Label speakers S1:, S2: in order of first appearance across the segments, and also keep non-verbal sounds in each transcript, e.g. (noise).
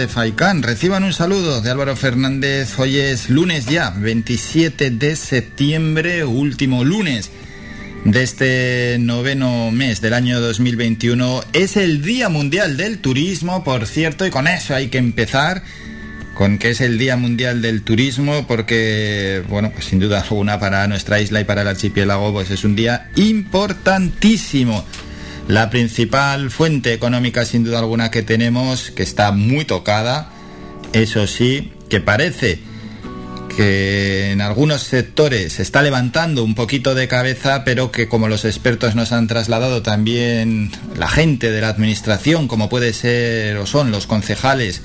S1: De Faicán. Reciban un saludo de Álvaro Fernández. Hoy es lunes ya, 27 de septiembre, último lunes de este noveno mes del año 2021. Es el Día Mundial del Turismo, por cierto, y con eso hay que empezar con que es el Día Mundial del Turismo, porque, bueno, pues sin duda alguna para nuestra isla y para el archipiélago, pues es un día importantísimo la principal fuente económica sin duda alguna que tenemos, que está muy tocada, eso sí, que parece que en algunos sectores se está levantando un poquito de cabeza, pero que como los expertos nos han trasladado también la gente de la administración, como puede ser o son los concejales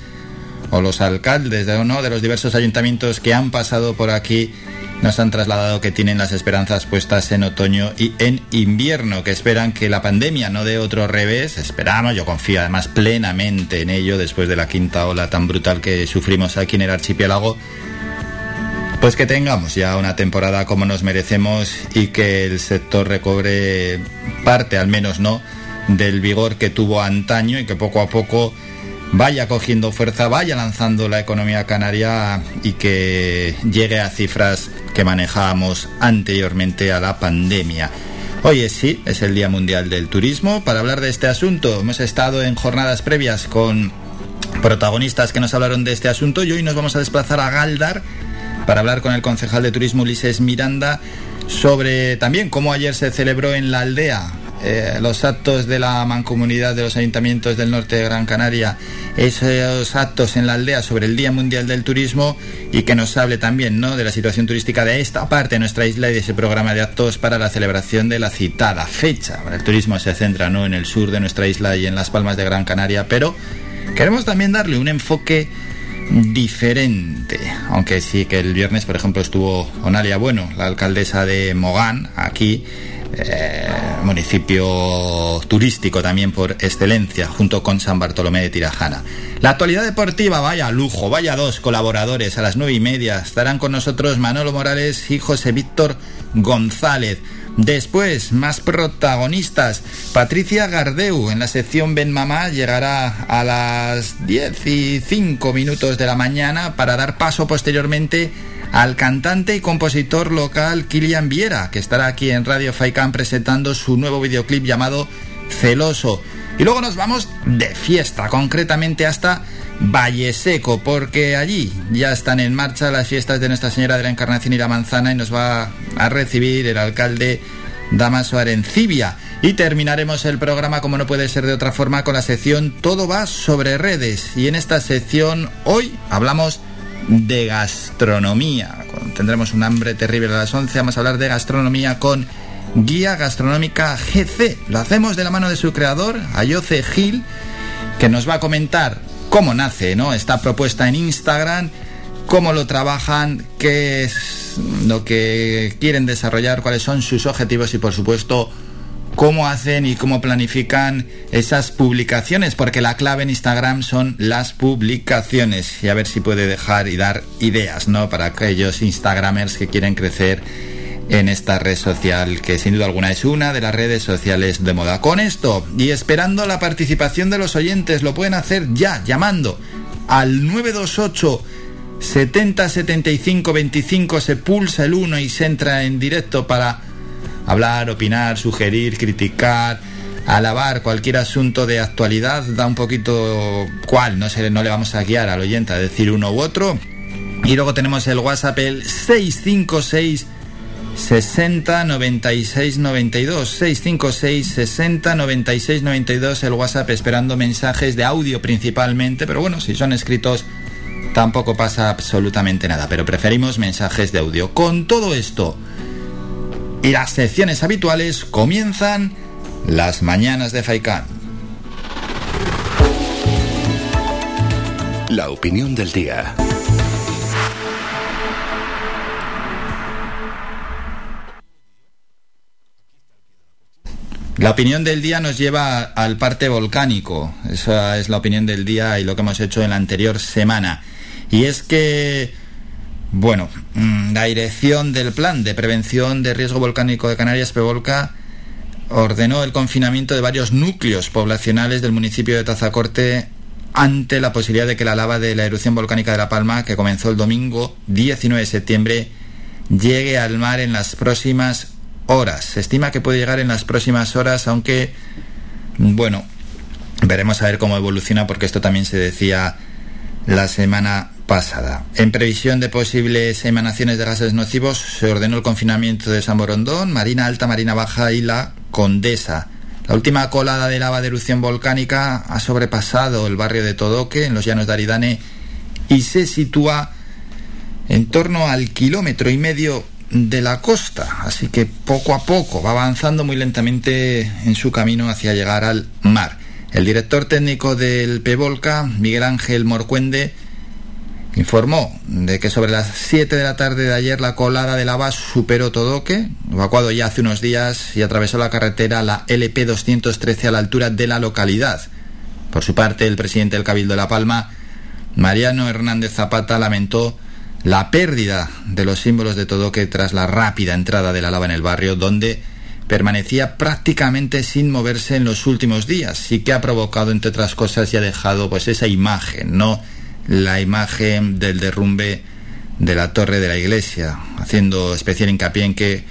S1: o los alcaldes de, ¿no? de los diversos ayuntamientos que han pasado por aquí, nos han trasladado que tienen las esperanzas puestas en otoño y en invierno, que esperan que la pandemia no dé otro revés. Esperamos, yo confío además plenamente en ello después de la quinta ola tan brutal que sufrimos aquí en el archipiélago. Pues que tengamos ya una temporada como nos merecemos y que el sector recobre parte, al menos no, del vigor que tuvo antaño y que poco a poco vaya cogiendo fuerza, vaya lanzando la economía canaria y que llegue a cifras que manejábamos anteriormente a la pandemia. Hoy es sí, es el Día Mundial del Turismo. Para hablar de este asunto hemos estado en jornadas previas con protagonistas que nos hablaron de este asunto y hoy nos vamos a desplazar a Galdar para hablar con el concejal de turismo Ulises Miranda sobre también cómo ayer se celebró en la aldea eh, los actos de la mancomunidad de los ayuntamientos del norte de Gran Canaria, esos actos en la aldea sobre el Día Mundial del Turismo y que nos hable también ¿no? de la situación turística de esta parte de nuestra isla y de ese programa de actos para la celebración de la citada fecha. El turismo se centra ¿no? en el sur de nuestra isla y en las palmas de Gran Canaria, pero queremos también darle un enfoque diferente. Aunque sí que el viernes, por ejemplo, estuvo Onalia Bueno, la alcaldesa de Mogán, aquí, eh, municipio turístico también por excelencia, junto con San Bartolomé de Tirajana. La actualidad deportiva, vaya lujo, vaya dos colaboradores a las nueve y media. Estarán con nosotros Manolo Morales y José Víctor González. Después, más protagonistas. Patricia Gardeu en la sección Ben Mamá llegará a las 10 y 5 minutos de la mañana para dar paso posteriormente al cantante y compositor local Kilian Viera, que estará aquí en Radio Faikán presentando su nuevo videoclip llamado Celoso. Y luego nos vamos de fiesta, concretamente hasta Valle Seco, porque allí ya están en marcha las fiestas de Nuestra Señora de la Encarnación y la Manzana y nos va a recibir el alcalde Damaso Arencibia. Y terminaremos el programa, como no puede ser de otra forma, con la sección Todo va sobre redes. Y en esta sección hoy hablamos de gastronomía. Tendremos un hambre terrible a las 11. Vamos a hablar de gastronomía con Guía Gastronómica GC. Lo hacemos de la mano de su creador, Ayoce Gil, que nos va a comentar cómo nace ¿no? esta propuesta en Instagram, cómo lo trabajan, qué es lo que quieren desarrollar, cuáles son sus objetivos y por supuesto cómo hacen y cómo planifican esas publicaciones, porque la clave en Instagram son las publicaciones y a ver si puede dejar y dar ideas, ¿no? Para aquellos Instagramers que quieren crecer en esta red social que sin duda alguna es una de las redes sociales de moda. Con esto y esperando la participación de los oyentes, lo pueden hacer ya llamando al 928 70 75 25 se pulsa el 1 y se entra en directo para hablar, opinar, sugerir, criticar, alabar cualquier asunto de actualidad, da un poquito cuál, no sé, no le vamos a guiar al oyente a decir uno u otro. Y luego tenemos el WhatsApp el 656 60 96 92 656 60 96 92 el WhatsApp esperando mensajes de audio principalmente, pero bueno, si son escritos tampoco pasa absolutamente nada, pero preferimos mensajes de audio. Con todo esto, y las secciones habituales comienzan las mañanas de Faikán.
S2: La opinión del día.
S1: La opinión del día nos lleva al parte volcánico. Esa es la opinión del día y lo que hemos hecho en la anterior semana. Y es que, bueno, mm, la dirección del plan de prevención de riesgo volcánico de Canarias, PEVOLCA, ordenó el confinamiento de varios núcleos poblacionales del municipio de Tazacorte ante la posibilidad de que la lava de la erupción volcánica de La Palma, que comenzó el domingo 19 de septiembre, llegue al mar en las próximas horas. Se estima que puede llegar en las próximas horas, aunque, bueno, veremos a ver cómo evoluciona porque esto también se decía la semana pasada. En previsión de posibles emanaciones de gases nocivos, se ordenó el confinamiento de San Borondón, Marina Alta, Marina Baja y la Condesa. La última colada de lava de erupción volcánica ha sobrepasado el barrio de Todoque, en los llanos de Aridane, y se sitúa en torno al kilómetro y medio de la costa, así que poco a poco va avanzando muy lentamente en su camino hacia llegar al mar. El director técnico del PEVOLCA, Miguel Ángel Morcuende, informó de que sobre las 7 de la tarde de ayer la colada de lava superó Todoque, evacuado ya hace unos días, y atravesó la carretera la LP 213 a la altura de la localidad. Por su parte, el presidente del Cabildo de La Palma, Mariano Hernández Zapata, lamentó la pérdida de los símbolos de Todoque tras la rápida entrada de la lava en el barrio, donde permanecía prácticamente sin moverse en los últimos días y que ha provocado, entre otras cosas, y ha dejado pues esa imagen, no la imagen del derrumbe de la torre de la iglesia, haciendo especial hincapié en que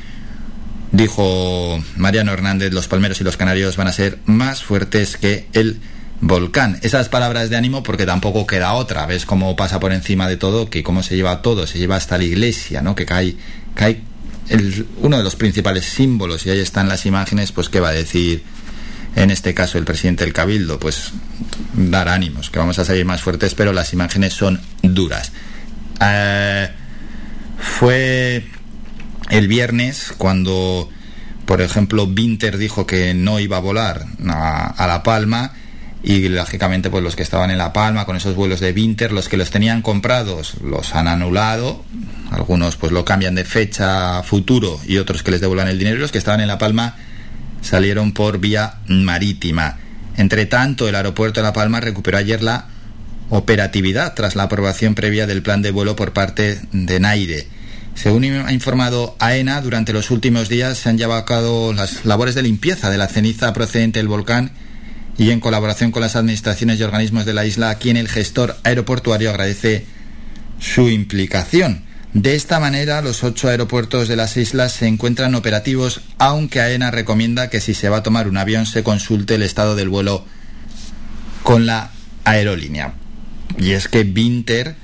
S1: dijo Mariano Hernández, los palmeros y los canarios van a ser más fuertes que el volcán. Esas palabras de ánimo porque tampoco queda otra. Ves cómo pasa por encima de todo, que cómo se lleva todo, se lleva hasta la iglesia, ¿no? Que cae, cae uno de los principales símbolos y ahí están las imágenes, pues qué va a decir en este caso el presidente del Cabildo, pues dar ánimos, que vamos a salir más fuertes, pero las imágenes son duras. Eh, fue el viernes cuando, por ejemplo, Winter dijo que no iba a volar a La Palma y lógicamente pues los que estaban en La Palma con esos vuelos de Winter, los que los tenían comprados los han anulado, algunos pues lo cambian de fecha futuro y otros que les devuelvan el dinero los que estaban en La Palma salieron por vía marítima. Entre tanto, el aeropuerto de La Palma recuperó ayer la operatividad tras la aprobación previa del plan de vuelo por parte de Naire. Según ha informado AENA, durante los últimos días se han llevado a cabo las labores de limpieza de la ceniza procedente del volcán y en colaboración con las administraciones y organismos de la isla, a quien el gestor aeroportuario agradece su implicación. De esta manera, los ocho aeropuertos de las islas se encuentran operativos, aunque AENA recomienda que si se va a tomar un avión se consulte el estado del vuelo con la aerolínea. Y es que Winter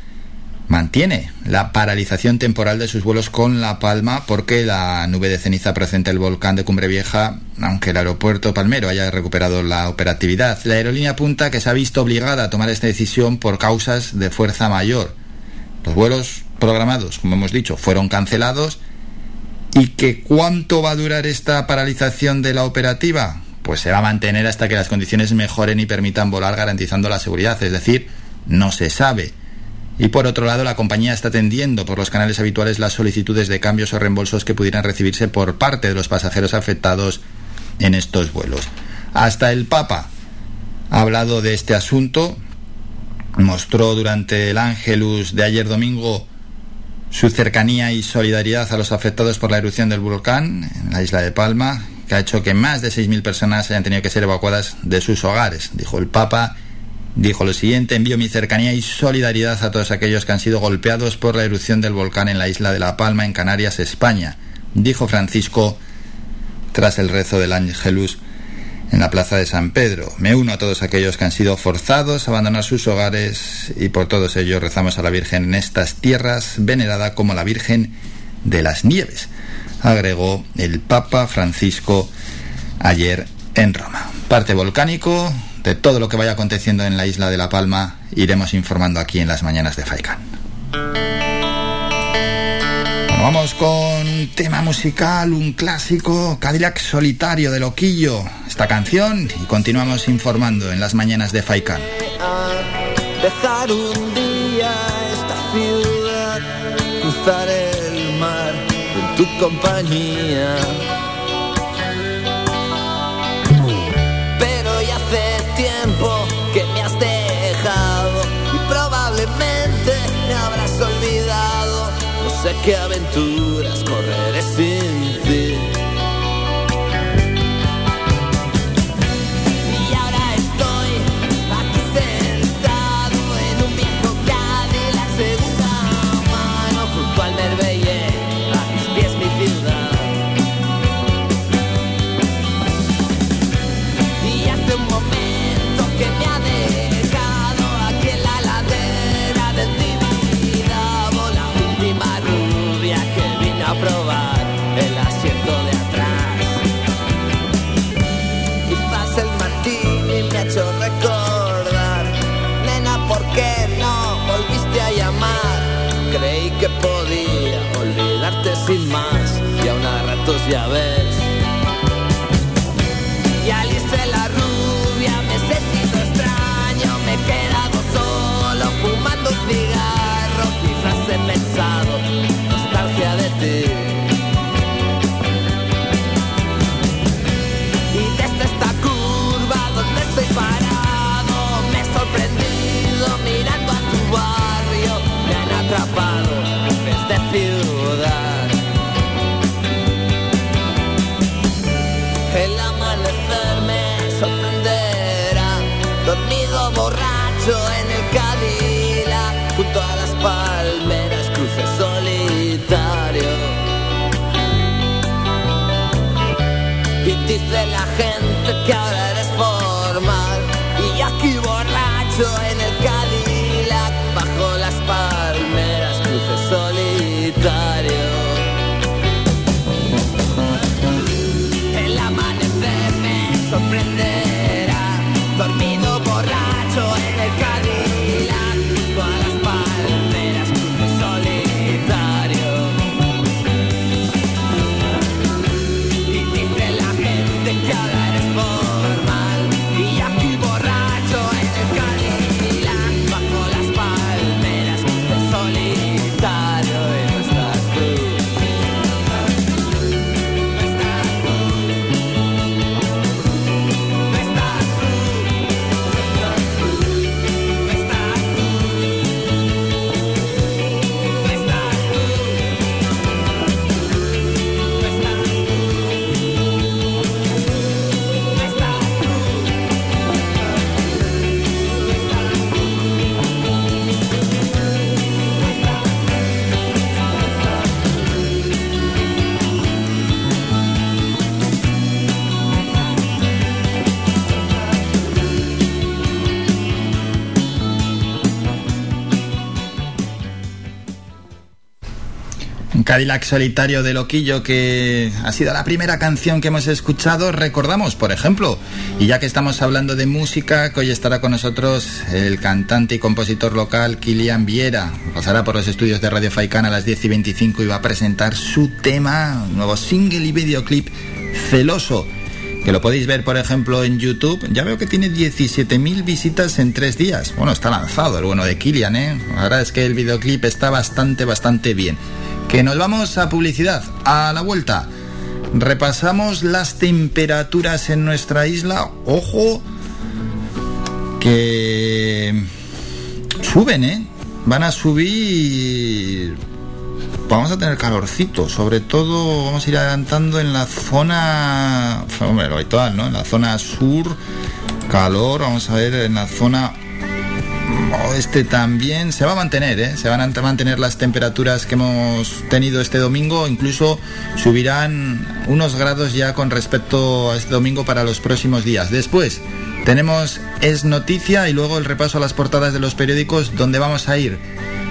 S1: mantiene la paralización temporal de sus vuelos con La Palma porque la nube de ceniza procedente del volcán de Cumbre Vieja, aunque el aeropuerto palmero haya recuperado la operatividad, la aerolínea apunta que se ha visto obligada a tomar esta decisión por causas de fuerza mayor. Los vuelos programados, como hemos dicho, fueron cancelados y que cuánto va a durar esta paralización de la operativa? Pues se va a mantener hasta que las condiciones mejoren y permitan volar garantizando la seguridad, es decir, no se sabe. Y por otro lado, la compañía está atendiendo por los canales habituales las solicitudes de cambios o reembolsos que pudieran recibirse por parte de los pasajeros afectados en estos vuelos. Hasta el Papa ha hablado de este asunto, mostró durante el Ángelus de ayer domingo su cercanía y solidaridad a los afectados por la erupción del volcán en la isla de Palma, que ha hecho que más de 6.000 personas hayan tenido que ser evacuadas de sus hogares, dijo el Papa. Dijo lo siguiente, envío mi cercanía y solidaridad a todos aquellos que han sido golpeados por la erupción del volcán en la isla de La Palma, en Canarias, España, dijo Francisco tras el rezo del Ángelus en la plaza de San Pedro. Me uno a todos aquellos que han sido forzados a abandonar sus hogares y por todos ellos rezamos a la Virgen en estas tierras, venerada como la Virgen de las Nieves, agregó el Papa Francisco ayer en Roma. Parte volcánico, de todo lo que vaya aconteciendo en la isla de La Palma, iremos informando aquí en las mañanas de Faikan. Vamos con un tema musical, un clásico, Cadillac Solitario de Loquillo, esta canción, y continuamos informando en las mañanas de Faikan.
S3: Sé qué aventuras correré sin ya ves. En el Cadillac, junto a las palmeras, cruce solitario. Y dice la gente que ahora eres formal, Cadillac Solitario
S1: de Loquillo, que ha sido la primera canción que hemos escuchado, recordamos, por ejemplo, y ya que estamos hablando de música, que hoy estará con nosotros el cantante y compositor local Kilian Viera, pasará por los estudios de Radio Faicana a las 10 y 25 y va a presentar su tema, nuevo single y videoclip, Celoso que lo podéis ver por ejemplo en YouTube. Ya veo que tiene 17.000 visitas en tres días. Bueno, está lanzado el bueno de Kilian, ¿eh? La verdad es que el videoclip está bastante, bastante bien que nos vamos a publicidad. A la vuelta, repasamos las temperaturas en nuestra isla. Ojo, que suben, ¿eh? Van a subir. Vamos a tener calorcito, sobre todo vamos a ir adelantando en la zona, hombre, lo habitual, ¿no? En la zona sur, calor, vamos a ver en la zona este también se va a mantener, ¿eh? se van a mantener las temperaturas que hemos tenido este domingo, incluso subirán unos grados ya con respecto a este domingo para los próximos días. Después tenemos Es Noticia y luego el repaso a las portadas de los periódicos donde vamos a ir.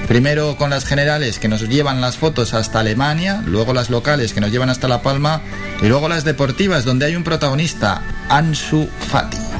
S1: Primero con las generales que nos llevan las fotos hasta Alemania, luego las locales que nos llevan hasta La Palma y luego las deportivas donde hay un protagonista, Ansu Fati.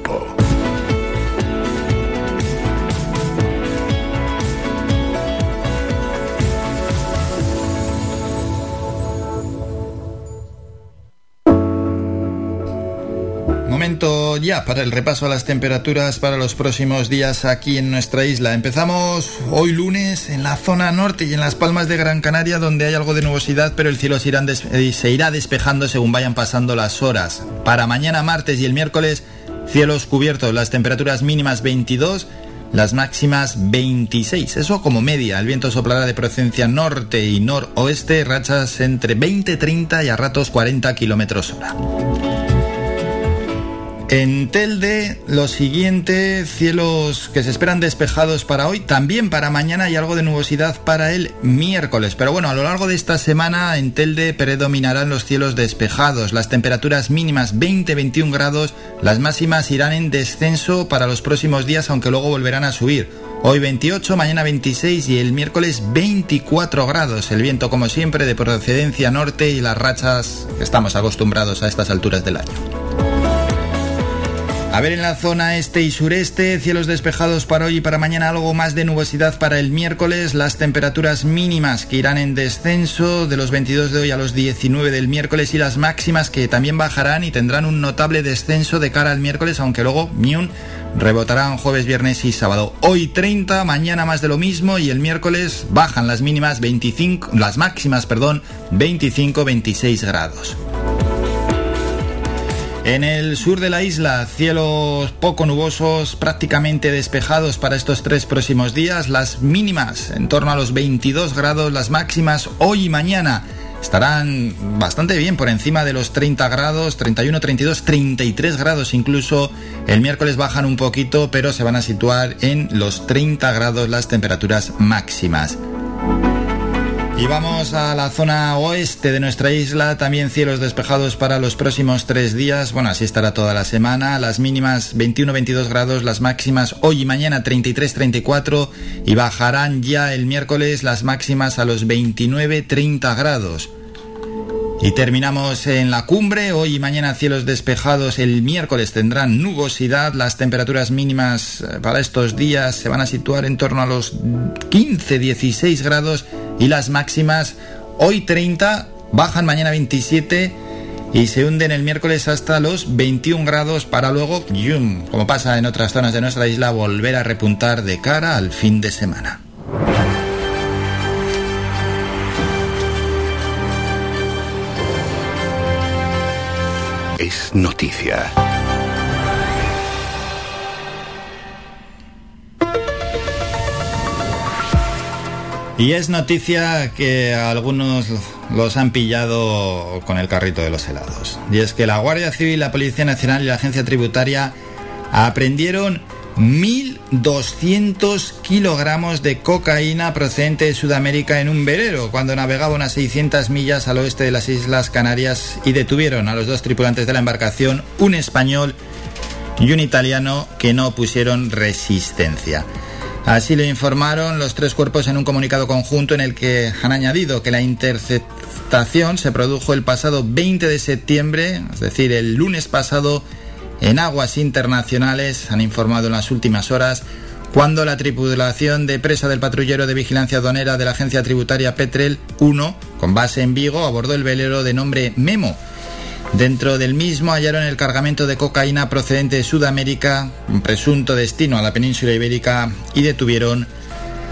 S1: Ya para el repaso a las temperaturas para los próximos días aquí en nuestra isla. Empezamos hoy lunes en la zona norte y en las palmas de Gran Canaria donde hay algo de nubosidad pero el cielo se, des- eh, irá despejando según vayan pasando las horas. Para mañana martes y el miércoles cielos cubiertos, las temperaturas mínimas 22 las máximas 26, eso como media. El viento soplará de procedencia norte y noroeste, rachas entre 20, 30 y a ratos 40 kilómetros hora. En Telde, lo siguiente, cielos que se esperan despejados para hoy, también para mañana y algo de nubosidad para el miércoles. Pero bueno, a lo largo de esta semana en Telde predominarán los cielos despejados, las temperaturas mínimas 20-21 grados, las máximas irán en descenso para los próximos días, aunque luego volverán a subir. Hoy 28, mañana 26 y el miércoles 24 grados. El viento, como siempre, de procedencia norte y las rachas que estamos acostumbrados a estas alturas del año. A ver en la zona este y sureste, cielos despejados para hoy y para mañana, algo más de nubosidad para el miércoles, las temperaturas mínimas que irán en descenso de los 22 de hoy a los 19 del miércoles y las máximas que también bajarán y tendrán un notable descenso de cara al miércoles, aunque luego Miun rebotarán jueves, viernes y sábado. Hoy 30, mañana más de lo mismo y el miércoles bajan las mínimas 25, las máximas, perdón, 25-26 grados. En el sur de la isla, cielos poco nubosos, prácticamente despejados para estos tres próximos días. Las mínimas en torno a los 22 grados, las máximas hoy y mañana estarán bastante bien por encima de los 30 grados, 31, 32, 33 grados incluso. El miércoles bajan un poquito, pero se van a situar en los 30 grados las temperaturas máximas. Y vamos a la zona oeste de nuestra isla, también cielos despejados para los próximos tres días, bueno, así estará toda la semana, las mínimas 21-22 grados, las máximas hoy y mañana 33-34 y bajarán ya el miércoles las máximas a los 29-30 grados. Y terminamos en la cumbre, hoy y mañana cielos despejados, el miércoles tendrán nubosidad, las temperaturas mínimas eh, para estos días se van a situar en torno a los 15-16 grados y las máximas hoy 30, bajan mañana 27 y se hunden el miércoles hasta los 21 grados para luego, yum, como pasa en otras zonas de nuestra isla, volver a repuntar de cara al fin de semana.
S2: Es noticia.
S1: Y es noticia que algunos los han pillado con el carrito de los helados. Y es que la Guardia Civil, la Policía Nacional y la Agencia Tributaria aprendieron 1.200 kilogramos de cocaína procedente de Sudamérica en un velero cuando navegaba unas 600 millas al oeste de las Islas Canarias y detuvieron a los dos tripulantes de la embarcación, un español y un italiano que no pusieron resistencia. Así lo informaron los tres cuerpos en un comunicado conjunto en el que han añadido que la interceptación se produjo el pasado 20 de septiembre, es decir, el lunes pasado, en aguas internacionales, han informado en las últimas horas, cuando la tripulación de presa del patrullero de vigilancia aduanera de la agencia tributaria Petrel 1, con base en Vigo, abordó el velero de nombre Memo, Dentro del mismo hallaron el cargamento de cocaína procedente de Sudamérica, un presunto destino a la península ibérica, y detuvieron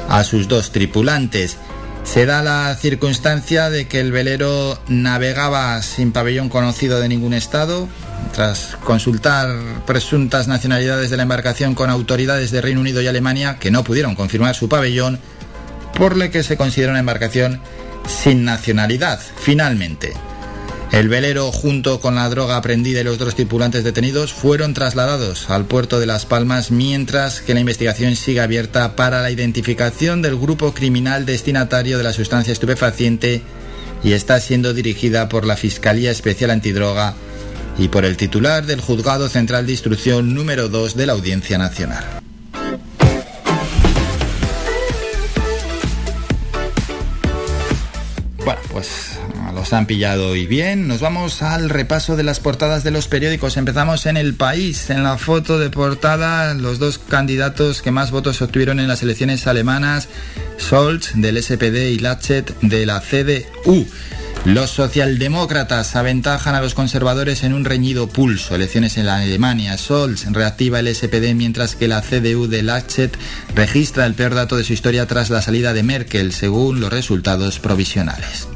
S1: a sus dos tripulantes. Se da la circunstancia de que el velero navegaba sin pabellón conocido de ningún estado. Tras consultar presuntas nacionalidades de la embarcación con autoridades de Reino Unido y Alemania que no pudieron confirmar su pabellón, por lo que se considera una embarcación sin nacionalidad. Finalmente, el velero, junto con la droga aprendida y los dos tripulantes detenidos, fueron trasladados al puerto de Las Palmas, mientras que la investigación sigue abierta para la identificación del grupo criminal destinatario de la sustancia estupefaciente y está siendo dirigida por la Fiscalía Especial Antidroga y por el titular del Juzgado Central de Instrucción número 2 de la Audiencia Nacional. Bueno, pues los han pillado y bien. Nos vamos al repaso de las portadas de los periódicos. Empezamos en El País. En la foto de portada, los dos candidatos que más votos obtuvieron en las elecciones alemanas, Scholz del SPD y Laschet de la CDU. Los socialdemócratas aventajan a los conservadores en un reñido pulso. Elecciones en la Alemania. Scholz reactiva el SPD mientras que la CDU de Laschet registra el peor dato de su historia tras la salida de Merkel, según los resultados provisionales.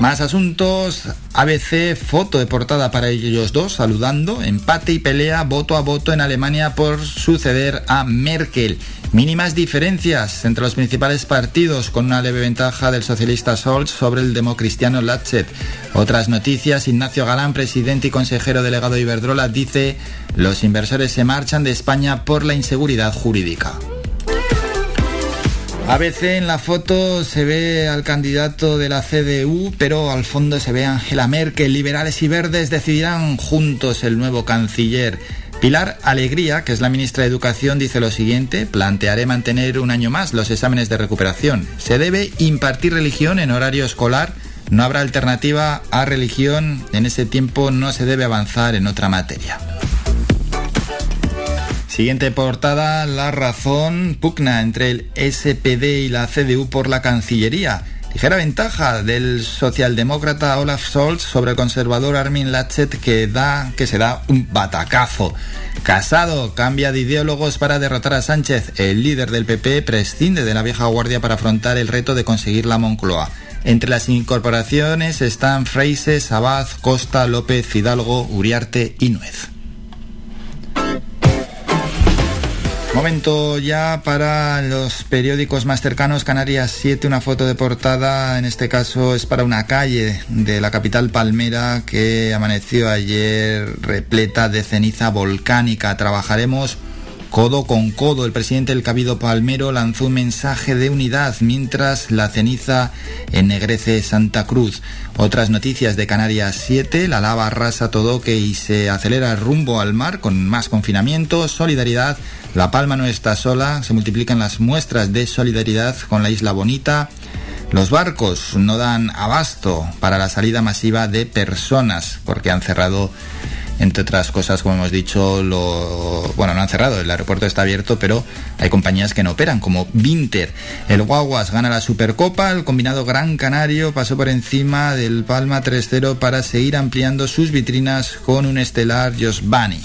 S1: Más asuntos. ABC, foto de portada para ellos dos, saludando. Empate y pelea voto a voto en Alemania por suceder a Merkel. Mínimas diferencias entre los principales partidos, con una leve ventaja del socialista Scholz sobre el democristiano Laschet. Otras noticias, Ignacio Galán, presidente y consejero delegado de Iberdrola, dice, los inversores se marchan de España por la inseguridad jurídica. A veces en la foto se ve al candidato de la CDU, pero al fondo se ve a Angela Merkel. Liberales y verdes decidirán juntos el nuevo canciller. Pilar Alegría, que es la ministra de Educación, dice lo siguiente, plantearé mantener un año más los exámenes de recuperación. Se debe impartir religión en horario escolar, no habrá alternativa a religión, en ese tiempo no se debe avanzar en otra materia. Siguiente portada, la razón pugna entre el SPD y la CDU por la Cancillería. Ligera ventaja del socialdemócrata Olaf Scholz sobre el conservador Armin Laschet que, da, que se da un batacazo. Casado cambia de ideólogos para derrotar a Sánchez. El líder del PP prescinde de la vieja guardia para afrontar el reto de conseguir la Moncloa. Entre las incorporaciones están Freises, Abad, Costa, López, Fidalgo, Uriarte y Nuez. Momento ya para los periódicos más cercanos. Canarias 7, una foto de portada. En este caso es para una calle de la capital palmera que amaneció ayer repleta de ceniza volcánica. Trabajaremos codo con codo. El presidente del Cabido Palmero lanzó un mensaje de unidad mientras la ceniza ennegrece Santa Cruz. Otras noticias de Canarias 7, la lava arrasa todo que y se acelera rumbo al mar con más confinamiento, solidaridad la Palma no está sola, se multiplican las muestras de solidaridad con la isla bonita. Los barcos no dan abasto para la salida masiva de personas porque han cerrado, entre otras cosas, como hemos dicho, lo... bueno, no han cerrado, el aeropuerto está abierto, pero hay compañías que no operan, como Vinter. El Guaguas gana la Supercopa, el combinado Gran Canario pasó por encima del Palma 3-0 para seguir ampliando sus vitrinas con un estelar Josbani.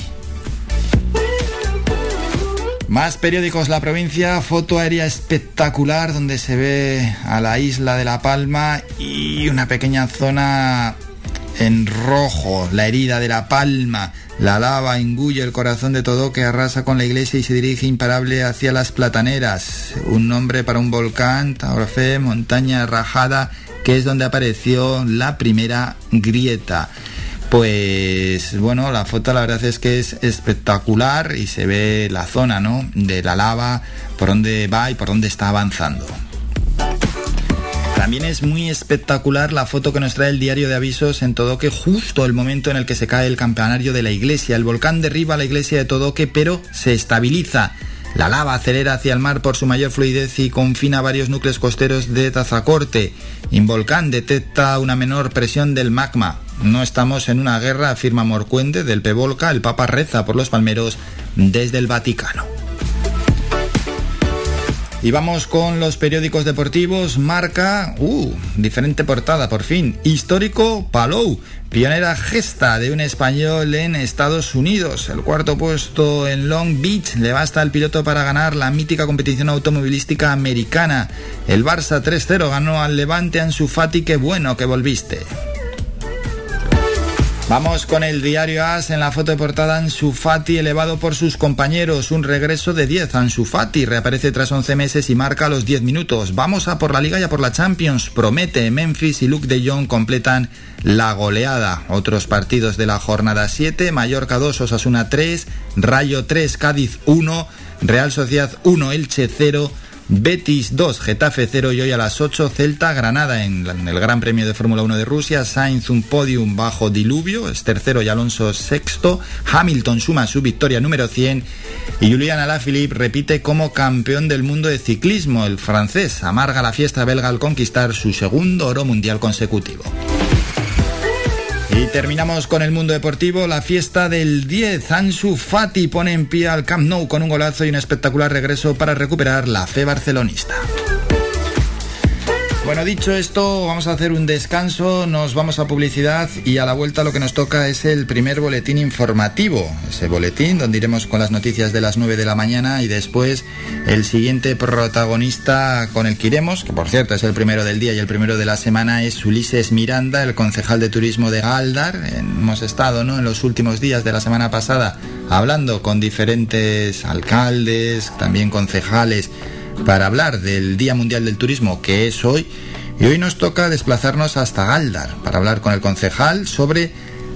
S1: Más periódicos La Provincia, foto aérea espectacular donde se ve a la isla de La Palma y una pequeña zona en rojo, la herida de La Palma. La lava engulle el corazón de todo que arrasa con la iglesia y se dirige imparable hacia las plataneras. Un nombre para un volcán, Taurfe, montaña rajada, que es donde apareció la primera grieta. pues bueno, la foto la verdad es que es espectacular y se ve la zona, ¿no? De la lava, por dónde va y por dónde está avanzando. También es muy espectacular la foto que nos trae el diario de avisos en Todoque, justo el momento en el que se cae el campanario de la iglesia. El volcán derriba la iglesia de Todoque, pero se estabiliza. La lava acelera hacia el mar por su mayor fluidez y confina varios núcleos costeros de Tazacorte. Involcán detecta una menor presión del magma. No estamos en una guerra, afirma Morcuende del Pevolca. El Papa reza por los palmeros desde el Vaticano. Y vamos con los periódicos deportivos. Marca, uh, diferente portada por fin. Histórico Palou, pionera gesta de un español en Estados Unidos. El cuarto puesto en Long Beach le basta al piloto para ganar la mítica competición automovilística americana. El Barça 3-0 ganó al Levante Ansu Fati, qué bueno que volviste. Vamos con el diario AS en la foto de portada Ansu Fati elevado por sus compañeros, un regreso de 10. Ansu Fati reaparece tras 11 meses y marca los 10 minutos. Vamos a por la Liga y a por la Champions. Promete Memphis y Luke de Jong completan la goleada. Otros partidos de la jornada 7, Mallorca 2, Osasuna 3, Rayo 3, Cádiz 1, Real Sociedad 1, Elche 0. Betis 2, Getafe 0 y hoy a las 8 Celta Granada en, el Gran Premio de Fórmula 1 de Rusia. Sainz un podium bajo diluvio, es tercero y Alonso sexto. Hamilton suma su victoria número 100 y Julian Alaphilippe repite como campeón del mundo de ciclismo. El francés amarga la fiesta belga al conquistar su segundo oro mundial consecutivo. Y terminamos con el mundo deportivo, la fiesta del 10. Ansu Fati pone en pie al Camp Nou con un golazo y un espectacular regreso para recuperar la fe barcelonista. Bueno, dicho esto, vamos a hacer un descanso, nos vamos a publicidad y a la vuelta lo que nos toca es el primer boletín informativo. Ese boletín donde iremos con las noticias de las 9 de la mañana y después el siguiente protagonista con el que iremos, que por cierto es el primero del día y el primero de la semana, es Ulises Miranda, el concejal de turismo de Galdar. Hemos estado ¿no? en los últimos días de la semana pasada hablando con diferentes alcaldes, también concejales para hablar del Día Mundial del Turismo que es hoy y hoy nos toca desplazarnos hasta Galdar para hablar con el concejal sobre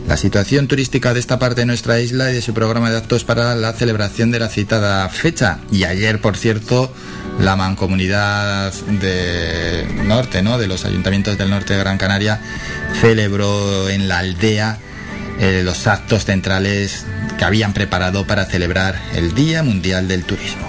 S1: la situación turística de esta parte de nuestra isla y de su programa de actos para la celebración de la citada fecha. Y ayer, por cierto, la mancomunidad del norte, ¿no? de los ayuntamientos del norte de Gran Canaria, celebró en la aldea eh, los actos centrales que habían preparado para celebrar el Día Mundial del Turismo.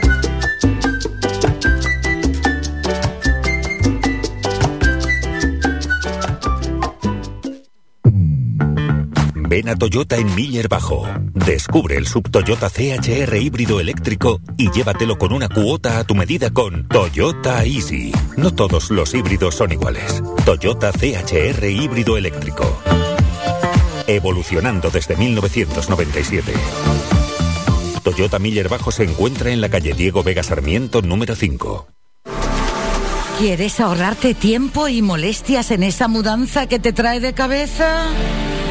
S4: Ven a Toyota en Miller Bajo. Descubre el sub Toyota CHR híbrido eléctrico y llévatelo con una cuota a tu medida con Toyota Easy. No todos los híbridos son iguales. Toyota CHR híbrido eléctrico. Evolucionando desde 1997. Toyota Miller Bajo se encuentra en la calle Diego Vega Sarmiento número 5.
S5: ¿Quieres ahorrarte tiempo y molestias en esa mudanza que te trae de cabeza?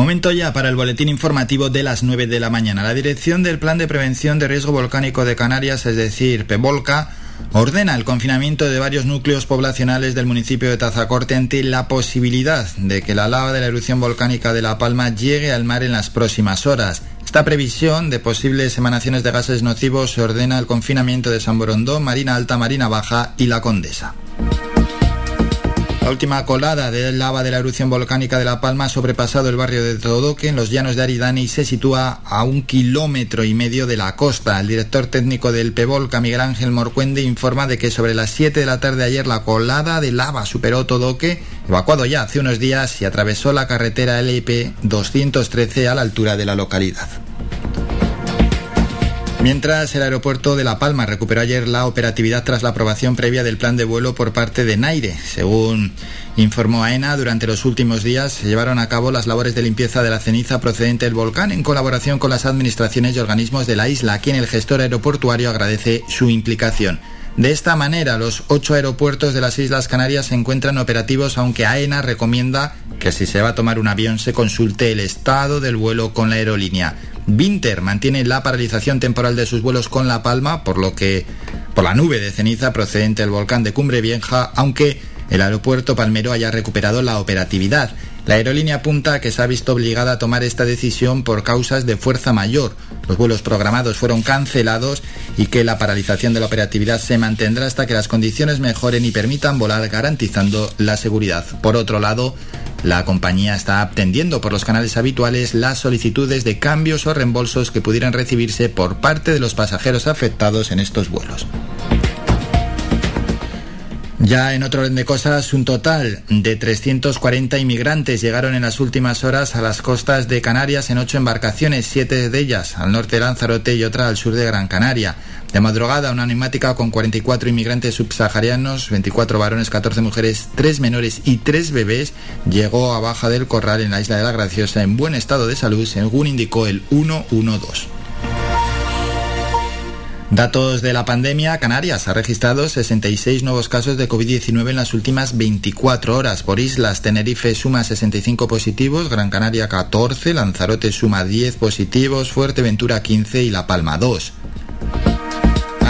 S1: Momento ya para el boletín informativo de las 9 de la mañana. La dirección del Plan de Prevención de Riesgo Volcánico de Canarias, es decir, PEVOLCA, ordena el confinamiento de varios núcleos poblacionales del municipio de Tazacorte ante la posibilidad de que la lava de la erupción volcánica de La Palma llegue al mar en las próximas horas. Esta previsión de posibles emanaciones de gases nocivos se ordena el confinamiento de San Borondó, Marina Alta, Marina Baja y La Condesa. La última colada de lava de la erupción volcánica de La Palma ha sobrepasado el barrio de Todoque en los llanos de Aridane y se sitúa a un kilómetro y medio de la costa. El director técnico del PEVOLCA, Miguel Ángel Morcuende, informa de que sobre las 7 de la tarde de ayer la colada de lava superó Todoque, evacuado ya hace unos días, y atravesó la carretera LIP 213 a la altura de la localidad. Mientras el aeropuerto de La Palma recuperó ayer la operatividad tras la aprobación previa del plan de vuelo por parte de Naire. Según informó AENA, durante los últimos días se llevaron a cabo las labores de limpieza de la ceniza procedente del volcán en colaboración con las administraciones y organismos de la isla, a quien el gestor aeroportuario agradece su implicación. De esta manera, los ocho aeropuertos de las Islas Canarias se encuentran operativos, aunque AENA recomienda que si se va a tomar un avión se consulte el estado del vuelo con la aerolínea. Vinter mantiene la paralización temporal de sus vuelos con La Palma, por lo que por la nube de ceniza procedente del volcán de Cumbre Vieja, aunque el aeropuerto palmero haya recuperado la operatividad. La aerolínea apunta que se ha visto obligada a tomar esta decisión por causas de fuerza mayor. Los vuelos programados fueron cancelados y que la paralización de la operatividad se mantendrá hasta que las condiciones mejoren y permitan volar garantizando la seguridad. Por otro lado, la compañía está atendiendo por los canales habituales las solicitudes de cambios o reembolsos que pudieran recibirse por parte de los pasajeros afectados en estos vuelos. Ya en otro orden de cosas, un total de 340 inmigrantes llegaron en las últimas horas a las costas de Canarias en ocho embarcaciones, siete de ellas al norte de Lanzarote y otra al sur de Gran Canaria. De madrugada, una animática con 44 inmigrantes subsaharianos, 24 varones, 14 mujeres, 3 menores y 3 bebés, llegó a Baja del Corral en la isla de la Graciosa en buen estado de salud, según indicó el 112. Datos de la pandemia, Canarias ha registrado 66 nuevos casos de COVID-19 en las últimas 24 horas. Por islas, Tenerife suma 65 positivos, Gran Canaria 14, Lanzarote suma 10 positivos, Fuerteventura 15 y La Palma 2.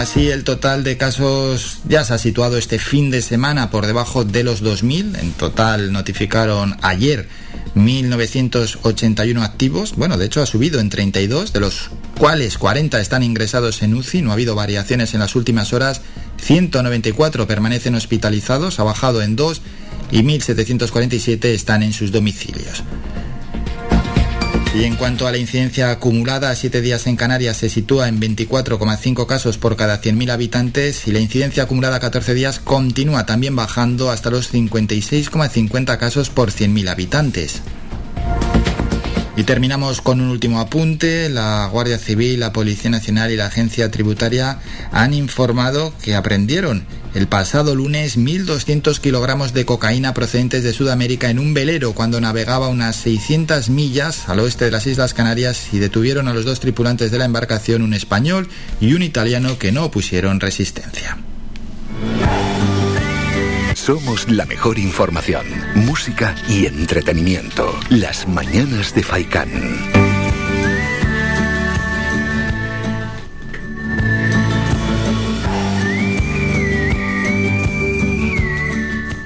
S1: Así, el total de casos ya se ha situado este fin de semana por debajo de los 2.000. En total notificaron ayer 1.981 activos. Bueno, de hecho ha subido en 32, de los cuales 40 están ingresados en UCI. No ha habido variaciones en las últimas horas. 194 permanecen hospitalizados, ha bajado en 2 y 1.747 están en sus domicilios. Y en cuanto a la incidencia acumulada a 7 días en Canarias se sitúa en 24,5 casos por cada 100.000 habitantes y la incidencia acumulada a 14 días continúa también bajando hasta los 56,50 casos por 100.000 habitantes. Y terminamos con un último apunte. La Guardia Civil, la Policía Nacional y la Agencia Tributaria han informado que aprendieron el pasado lunes 1.200 kilogramos de cocaína procedentes de Sudamérica en un velero cuando navegaba unas 600 millas al oeste de las Islas Canarias y detuvieron a los dos tripulantes de la embarcación, un español y un italiano que no opusieron resistencia.
S2: Somos la mejor información, música y entretenimiento. Las mañanas de Faikán.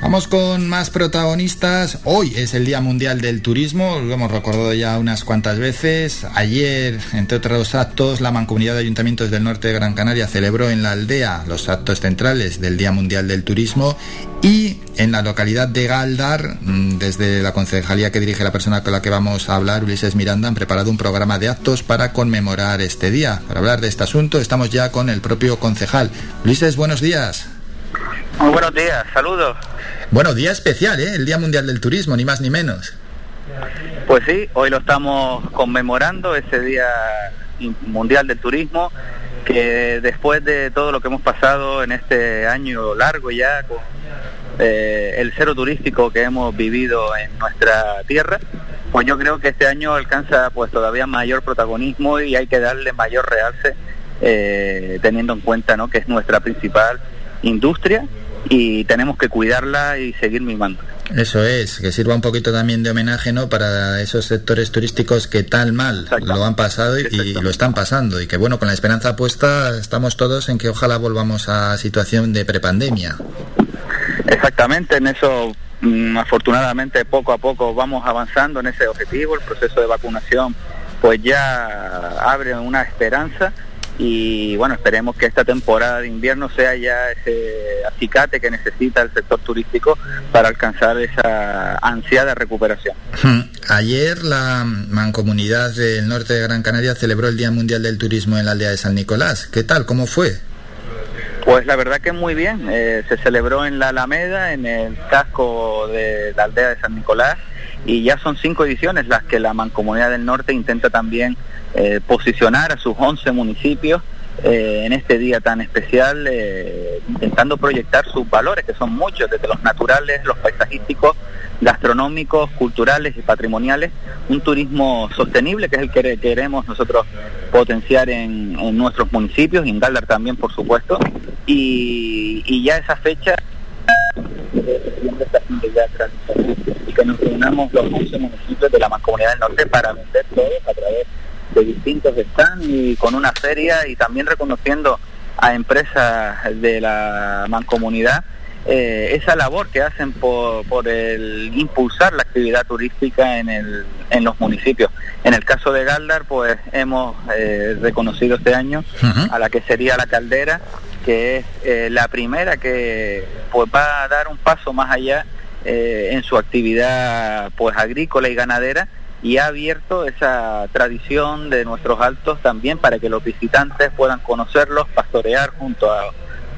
S1: Vamos con más protagonistas. Hoy es el Día Mundial del Turismo, lo hemos recordado ya unas cuantas veces. Ayer, entre otros actos, la Mancomunidad de Ayuntamientos del Norte de Gran Canaria celebró en la aldea los actos centrales del Día Mundial del Turismo y en la localidad de Galdar, mm, desde la concejalía que dirige la persona con la que vamos a hablar, Ulises Miranda, han preparado un programa de actos para conmemorar este día. Para hablar de este asunto estamos ya con el propio concejal. Ulises, buenos días.
S6: Muy buenos días, saludos.
S1: Bueno, día especial, ¿eh? El Día Mundial del Turismo, ni más ni menos.
S6: Pues sí, hoy lo estamos conmemorando, ese Día Mundial del Turismo, que después de todo lo que hemos pasado en este año largo ya, con eh, el cero turístico que hemos vivido en nuestra tierra, pues yo creo que este año alcanza pues todavía mayor protagonismo y hay que darle mayor realce, eh, teniendo en cuenta ¿no? que es nuestra principal industria y tenemos que cuidarla y seguir mimándola.
S1: Eso es, que sirva un poquito también de homenaje ¿no? para esos sectores turísticos que tal mal lo han pasado y, y, lo están pasando. Y que bueno, con la esperanza puesta estamos todos en que ojalá volvamos a situación de prepandemia.
S6: Exactamente, en eso mm, afortunadamente poco a poco vamos avanzando en ese objetivo. El proceso de vacunación pues ya abre una esperanza y bueno, esperemos que esta temporada de invierno sea ya ese acicate que necesita el sector turístico para alcanzar esa ansiada recuperación.
S1: Hmm. Ayer la Mancomunidad del Norte de Gran Canaria celebró el Día Mundial del Turismo en la aldea de San Nicolás. ¿Qué tal? ¿Cómo fue?
S6: Pues la verdad que muy bien. Eh, se celebró en la Alameda, en el casco de la aldea de San Nicolás, y ya son cinco ediciones las que la Mancomunidad del Norte intenta también eh, posicionar a sus 11 municipios eh, en este día tan especial, eh, intentando proyectar sus valores, que son muchos, desde los naturales, los paisajísticos, gastronómicos, culturales y patrimoniales, un turismo sostenible, que es el que queremos nosotros potenciar en, nuestros municipios, y en Galdar también, por supuesto, y, y ya esa fecha y que nos reunamos los 11 municipios de la Mancomunidad del Norte para vender todos a través de distintos stands y con una feria y también reconociendo a empresas de la mancomunidad eh, esa labor que hacen por, por, el impulsar la actividad turística en, el, en los municipios. En el caso de Galdar, pues hemos eh, reconocido este año a la que sería la caldera, que es eh, la primera que pues va a dar un paso más allá eh, en su actividad pues agrícola y ganadera y ha abierto esa tradición de nuestros altos también para que los visitantes puedan conocerlos, pastorear junto a,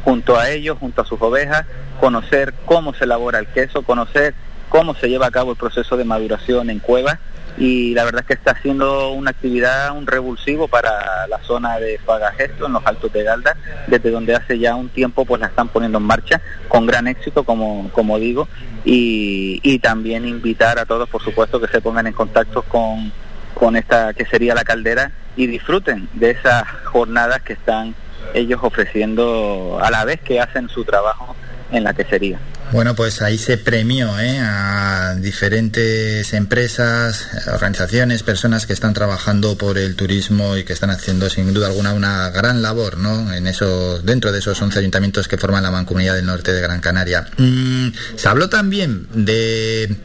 S6: junto a ellos, junto a sus ovejas, conocer cómo se elabora el queso, conocer cómo se lleva a cabo el proceso de maduración en cuevas y la verdad es que está haciendo una actividad, un revulsivo para la zona de Fagagesto, en los Altos de Galda, desde donde hace ya un tiempo pues la están poniendo en marcha con gran éxito, como, como digo, y, y también invitar a todos, por supuesto, que se pongan en contacto con, con esta que sería la caldera y disfruten de esas jornadas que están ellos ofreciendo a la vez que hacen su trabajo en la quesería.
S1: Bueno, pues ahí se premió ¿eh? a diferentes empresas, organizaciones, personas que están trabajando por el turismo y que están haciendo sin duda alguna una gran labor, ¿no? En eso, dentro de esos 11 ayuntamientos que forman la Mancomunidad del Norte de Gran Canaria. Mm, se habló también de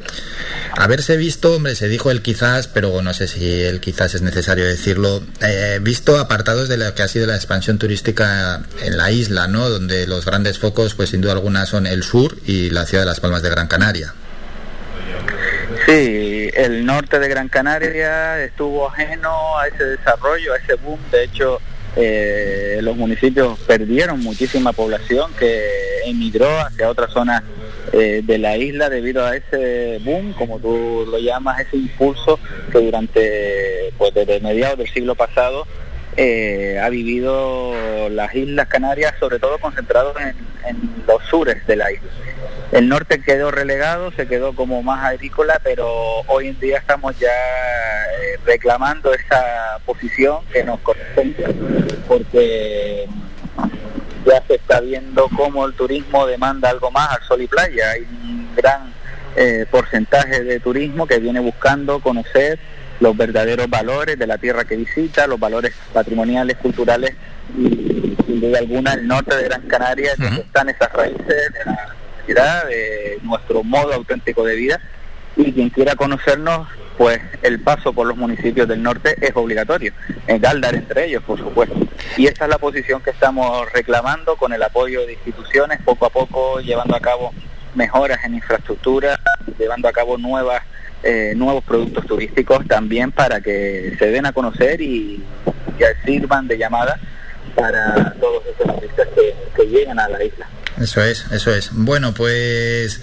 S1: haberse visto, hombre, se dijo el quizás, pero no sé si el quizás es necesario decirlo, eh, visto apartados de lo que ha sido la expansión turística en la isla, ¿no? Donde los grandes focos, pues sin duda alguna, son el sur y la ciudad de Las Palmas de Gran Canaria.
S6: Sí, el norte de Gran Canaria estuvo ajeno a ese desarrollo, a ese boom. De hecho, eh, los municipios perdieron muchísima población que emigró hacia otras zonas eh, de la isla debido a ese boom, como tú lo llamas, ese impulso que durante, pues desde mediados del siglo pasado eh, ha vivido las Islas Canarias, sobre todo concentrados en, los sures de la isla. El norte quedó relegado, se quedó como más agrícola, pero hoy en día estamos ya eh, reclamando esa posición que nos corresponde, porque ya se está viendo cómo el turismo demanda algo más al sol y playa. Hay un gran eh, porcentaje de turismo que viene buscando conocer los verdaderos valores de la tierra que visita, los valores patrimoniales, culturales y sin duda alguna el norte de Gran Canaria, donde están esas raíces de la sociedad, de nuestro modo auténtico de vida y quien quiera conocernos, pues el paso por los municipios del norte es obligatorio, en Galdar entre ellos, por supuesto. Y esta es la posición que estamos reclamando con el apoyo de instituciones, poco a poco llevando a cabo mejoras en infraestructura, llevando a cabo nuevas eh, nuevos productos turísticos también para que se den a conocer y sirvan de llamada para todos esos turistas que, que llegan a la isla.
S1: Eso es, eso es. Bueno, pues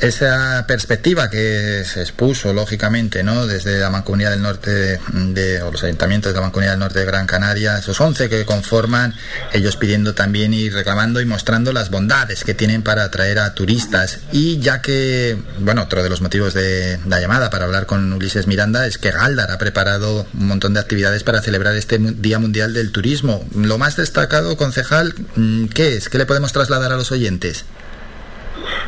S1: esa perspectiva que se expuso, lógicamente, ¿no? Desde la Mancomunidad del Norte de, o los ayuntamientos de la Mancomunidad del Norte de Gran Canaria, esos 11 que conforman, ellos pidiendo también y reclamando y mostrando las bondades que tienen para atraer a turistas. Y ya que, bueno, otro de los motivos de la llamada para hablar con Ulises Miranda es que Galdar ha preparado un montón de actividades para celebrar este Día Mundial del Turismo. Lo más destacado, concejal, ¿qué es? ¿Qué le podemos trasladar? A los oyentes?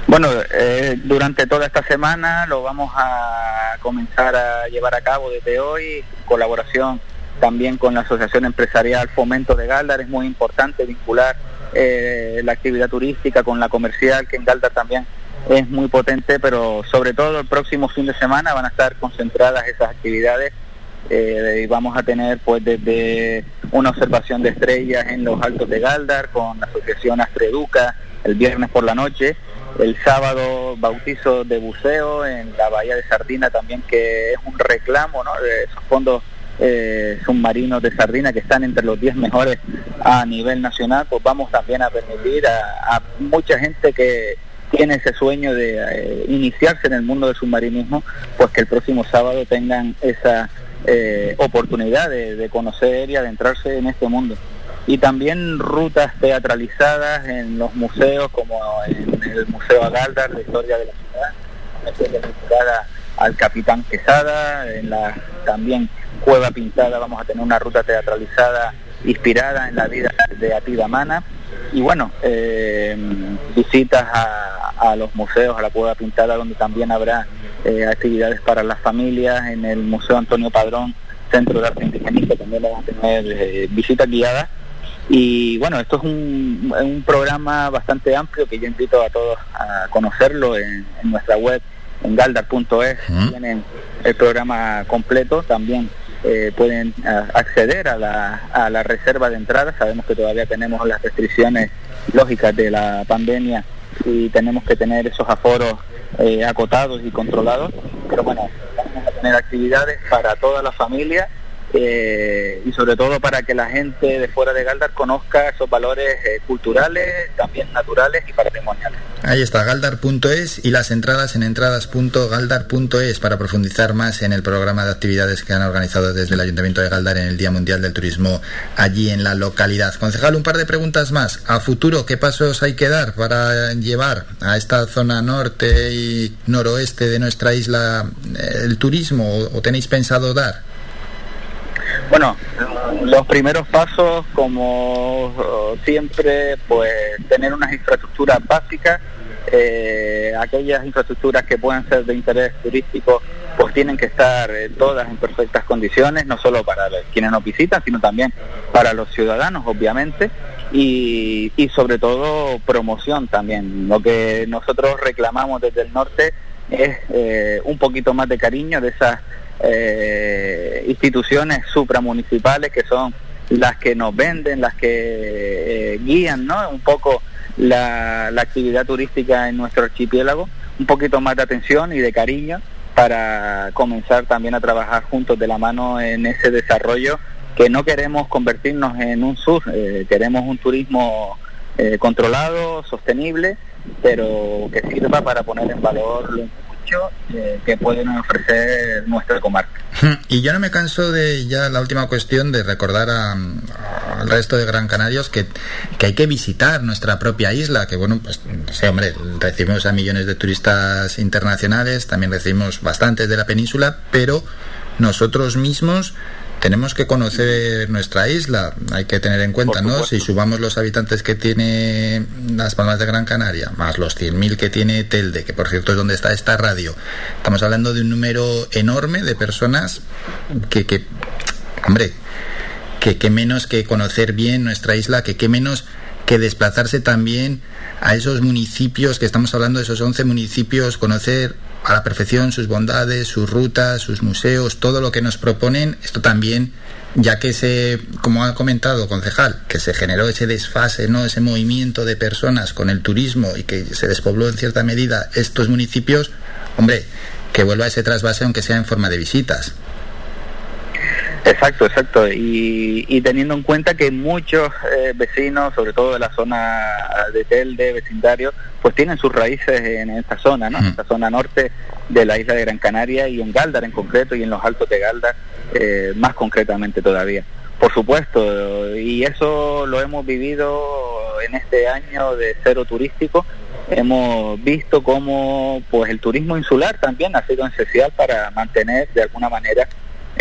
S6: Bueno, eh, durante toda esta semana lo vamos a comenzar a llevar a cabo desde hoy, colaboración también con la Asociación Empresarial Fomento de Galdar, es muy importante vincular eh, la actividad turística con la comercial, que en Galdar también es muy potente, pero sobre todo el próximo fin de semana van a estar concentradas esas actividades eh, y vamos a tener pues desde una observación de estrellas en los altos de Galdar con la asociación Astreduca el viernes por la noche, el sábado bautizo de buceo en la bahía de Sardina también que es un reclamo ¿no? de esos fondos eh, submarinos de sardina que están entre los 10 mejores a nivel nacional, pues vamos también a permitir a, mucha gente que tiene ese sueño de eh, iniciarse en el mundo del submarinismo, pues que el próximo sábado tengan esa eh, oportunidad de, conocer y adentrarse en este mundo. Y también rutas teatralizadas en los museos, como en el Museo Agaldar, de Historia de la Ciudad, dedicada al Capitán Quesada, en la también Cueva Pintada vamos a tener una ruta teatralizada inspirada en la vida de Atida Mana y bueno, eh, visitas a, los museos, a la Cueva Pintada, donde también habrá eh, actividades para las familias, en el Museo Antonio Padrón, Centro de Arte Indigenista, también vamos a tener eh, visitas guiadas. Y bueno, esto es un, programa bastante amplio que yo invito a todos a conocerlo en, nuestra web, en galdar.es, tienen el programa completo, también eh, pueden acceder a la, a la reserva de entrada. Sabemos que todavía tenemos las restricciones lógicas de la pandemia y tenemos que tener esos aforos eh, acotados y controlados. Pero bueno, vamos a tener actividades para toda la familia eh, y sobre todo para que la gente de fuera de Galdar conozca esos valores eh, culturales, también naturales y patrimoniales.
S1: Ahí está, galdar.es y las entradas en entradas.galdar.es para profundizar más en el programa de actividades que han organizado desde el Ayuntamiento de Galdar en el Día Mundial del Turismo allí en la localidad. Concejal, un par de preguntas más. A futuro, ¿qué pasos hay que dar para llevar a esta zona norte y noroeste de nuestra isla eh, el turismo o tenéis pensado dar?
S6: Bueno, los primeros pasos, como uh, siempre, pues tener unas infraestructuras básicas, eh, aquellas infraestructuras que puedan ser de interés turístico, pues tienen que estar eh, todas en perfectas condiciones, no solo para quienes nos visitan, sino también para los ciudadanos, obviamente, y, y sobre todo promoción también. Lo que nosotros reclamamos desde el norte es eh, un poquito más de cariño de esas eh, instituciones supramunicipales que son las que nos venden, las que eh, guían ¿no? un poco la, actividad turística en nuestro archipiélago, un poquito más de atención y de cariño para comenzar también a trabajar juntos de la mano en ese desarrollo que no queremos convertirnos en un sur, eh, queremos un turismo controlado, sostenible, pero que sirva para poner en valor eh, que pueden ofrecer nuestra comarca. (laughs)
S1: Y yo no me canso de ya la última cuestión de recordar al resto de Gran Canarios que, que, hay que visitar nuestra propia isla, que bueno, pues sí, hombre, recibimos a millones de turistas internacionales, también recibimos bastantes de la península, pero nosotros mismos tenemos que conocer nuestra isla, hay que tener en cuenta, ¿no? Si subamos los habitantes que tiene Las Palmas de Gran Canaria, más los 100.000 que tiene Telde, que por cierto es donde está esta radio, estamos hablando de un número enorme de personas que, que hombre, que, que menos que conocer bien nuestra isla, que qué menos que desplazarse también a esos municipios que estamos hablando, esos 11 municipios, conocer a la perfección sus bondades, sus rutas, sus museos, todo lo que nos proponen, esto también, ya que se, como ha comentado concejal, que se generó ese desfase, ¿no? ese movimiento de personas con el turismo y que se despobló en cierta medida estos municipios, hombre, que vuelva ese trasvase aunque sea en forma de visitas.
S6: Exacto, exacto. Y, teniendo en cuenta que muchos eh, vecinos, sobre todo de la zona de Telde, vecindario, pues tienen sus raíces en esta zona, ¿no? En esta zona norte de la isla de Gran Canaria y en Galdar en concreto y en los altos de Galdar eh, más concretamente todavía. Por supuesto, y eso lo hemos vivido en este año de cero turístico. Hemos visto cómo pues el turismo insular también ha sido esencial para mantener de alguna manera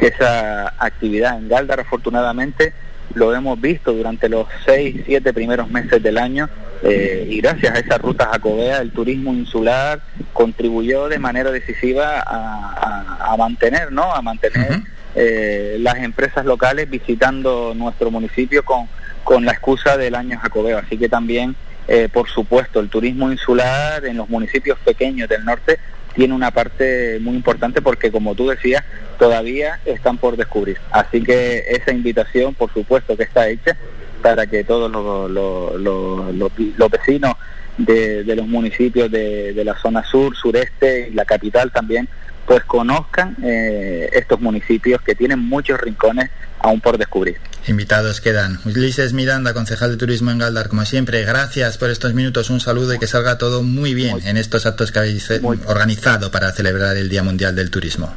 S6: esa actividad. En Galdar, afortunadamente, lo hemos visto durante los seis, siete primeros meses del año, Eh, y gracias a esa ruta jacobea, el turismo insular contribuyó de manera decisiva a, mantener, ¿no? A mantener eh, las empresas locales visitando nuestro municipio con, con la excusa del año jacobeo. Así que también, eh, por supuesto, el turismo insular en los municipios pequeños del norte tiene una parte muy importante porque, como tú decías, todavía están por descubrir. Así que esa invitación, por supuesto, que está hecha para que todos los, los, vecinos de, los municipios de, la zona sur, sureste y la capital también, pues conozcan eh, estos municipios que tienen muchos rincones aún por descubrir.
S1: Invitados quedan. Ulises Miranda, concejal de turismo en Galdar, como siempre, gracias por estos minutos, un saludo y que salga todo muy bien en estos actos que habéis eh, organizado para celebrar el Día Mundial del Turismo.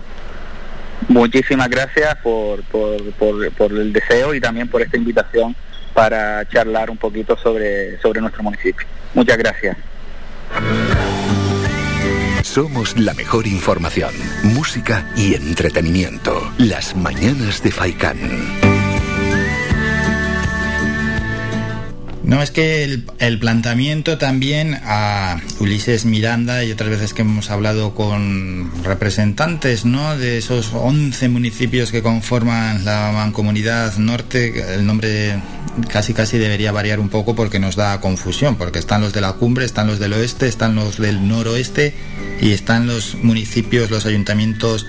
S6: Muchísimas gracias por, por, por, el deseo y también por esta invitación para charlar un poquito sobre, sobre nuestro municipio. Muchas gracias.
S2: Somos la mejor información, música y entretenimiento. Las mañanas de Faikán.
S1: No, es que el, planteamiento también a Ulises Miranda y otras veces que hemos hablado con representantes ¿no? de esos 11 municipios que conforman la Mancomunidad Norte, el nombre casi casi debería variar un poco porque nos da confusión, porque están los de la cumbre, están los del oeste, están los del noroeste y están los municipios, los ayuntamientos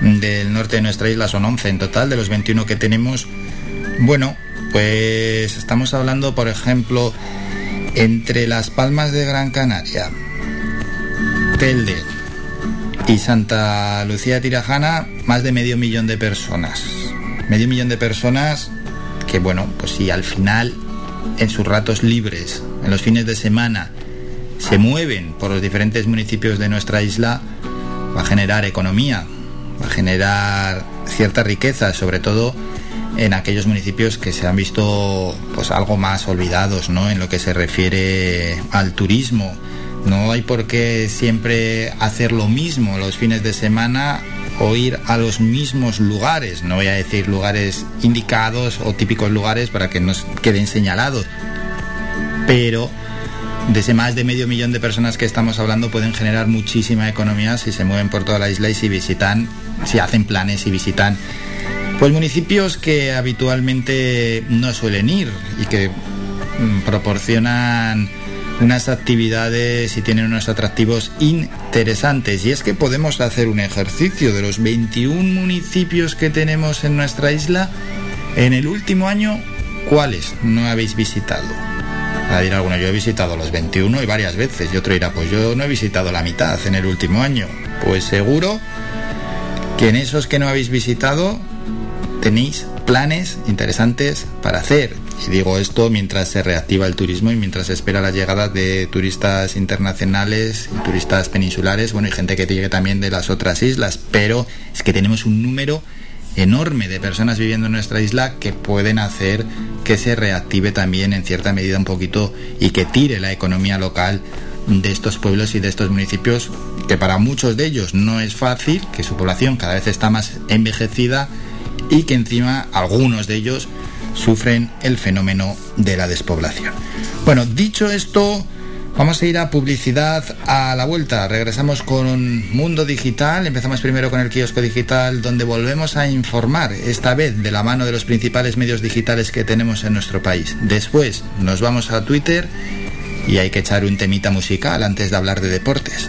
S1: del norte de nuestra isla, son 11 en total, de los 21 que tenemos. Bueno, pues estamos hablando, por ejemplo, entre Las Palmas de Gran Canaria, Telde y Santa Lucía Tirajana, más de medio millón de personas. Medio millón de personas que, bueno, pues si al final, en sus ratos libres, en los fines de semana, se mueven por los diferentes municipios de nuestra isla, va a generar economía, va a generar cierta riqueza, sobre todo en aquellos municipios que se han visto pues algo más olvidados ¿no? en lo que se refiere al turismo. No hay por qué siempre hacer lo mismo los fines de semana o ir a los mismos lugares. No voy a decir lugares indicados o típicos lugares para que nos queden señalados. Pero de ese más de medio millón de personas que estamos hablando pueden generar muchísima economía si se mueven por toda la isla y si visitan, si hacen planes y visitan pues municipios que habitualmente no suelen ir y que mm, proporcionan unas actividades y tienen unos atractivos interesantes. Y es que podemos hacer un ejercicio de los 21 municipios que tenemos en nuestra isla. En el último año, ¿cuáles no habéis visitado? A decir alguno, yo he visitado los 21 y varias veces. Y otro dirá, pues yo no he visitado la mitad en el último año. Pues seguro que en esos que no habéis visitado tenéis planes interesantes para hacer. Y digo esto mientras se reactiva el turismo y mientras se espera la llegada de turistas internacionales turistas peninsulares, bueno, y gente que llegue también de las otras islas, pero es que tenemos un número enorme de personas viviendo en nuestra isla que pueden hacer que se reactive también en cierta medida un poquito y que tire la economía local de estos pueblos y de estos municipios que para muchos de ellos no es fácil, que su población cada vez está más envejecida y que encima algunos de ellos sufren el fenómeno de la despoblación. Bueno, dicho esto, vamos a ir a publicidad a la vuelta. Regresamos con Mundo Digital. Empezamos primero con el kiosco digital, donde volvemos a informar, esta vez de la mano de los principales medios digitales que tenemos en nuestro país. Después nos vamos a Twitter y hay que echar un temita musical antes de hablar de deportes.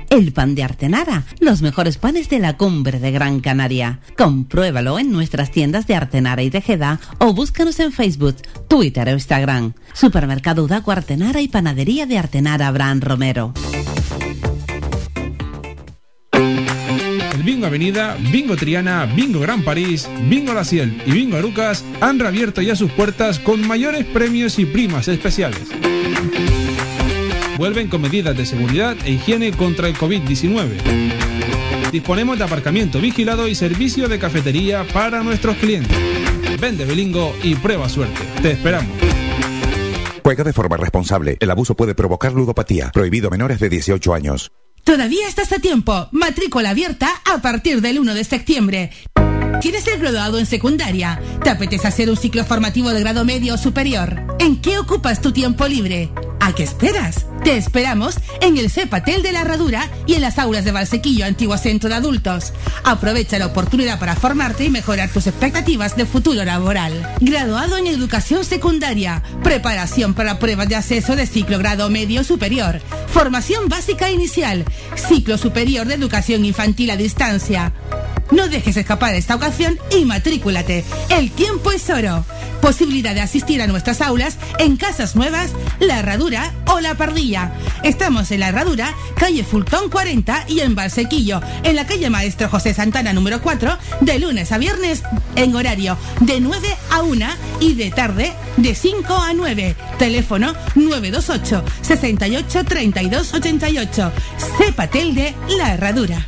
S7: el pan de Artenara, los mejores panes de la cumbre de Gran Canaria. Compruébalo en nuestras tiendas de Artenara y Tejeda o búscanos en Facebook, Twitter o Instagram. Supermercado Udaco Artenara y Panadería de Artenara Abraham Romero.
S8: El Bingo Avenida, Bingo Triana, Bingo Gran París, Bingo La Ciel y Bingo Arucas han reabierto ya sus puertas con mayores premios y primas especiales. Vuelven con medidas de seguridad e higiene contra el COVID-19. Disponemos de aparcamiento vigilado y servicio de cafetería para nuestros clientes. Vende Bilingo y prueba suerte. Te esperamos.
S9: Juega de forma responsable. El abuso puede provocar ludopatía. Prohibido a menores de 18 años.
S10: Todavía estás a tiempo. Matrícula abierta a partir del 1 de septiembre. ¿Quieres ser graduado en secundaria? ¿Te apetece hacer un ciclo formativo de grado medio o superior? ¿En qué ocupas tu tiempo libre? ¿A qué esperas? Te esperamos en el CEPATEL de la Herradura y en las aulas de Valsequillo, antiguo centro de adultos. Aprovecha la oportunidad para formarte y mejorar tus expectativas de futuro laboral. Graduado en educación secundaria, preparación para pruebas de acceso de ciclo grado medio superior, formación básica inicial, ciclo superior de educación infantil a distancia. No dejes escapar esta ocasión y matrículate. El tiempo es oro. Posibilidad de asistir a nuestras aulas en Casas Nuevas, La Herradura o La Pardilla. Estamos en La Herradura, calle Fultón 40 y en Valsequillo, en la calle Maestro José Santana número 4, de lunes a viernes en horario de 9 a 1 y de tarde de 5 a 9. Teléfono 928 68 32 88. Cepatel de La Herradura.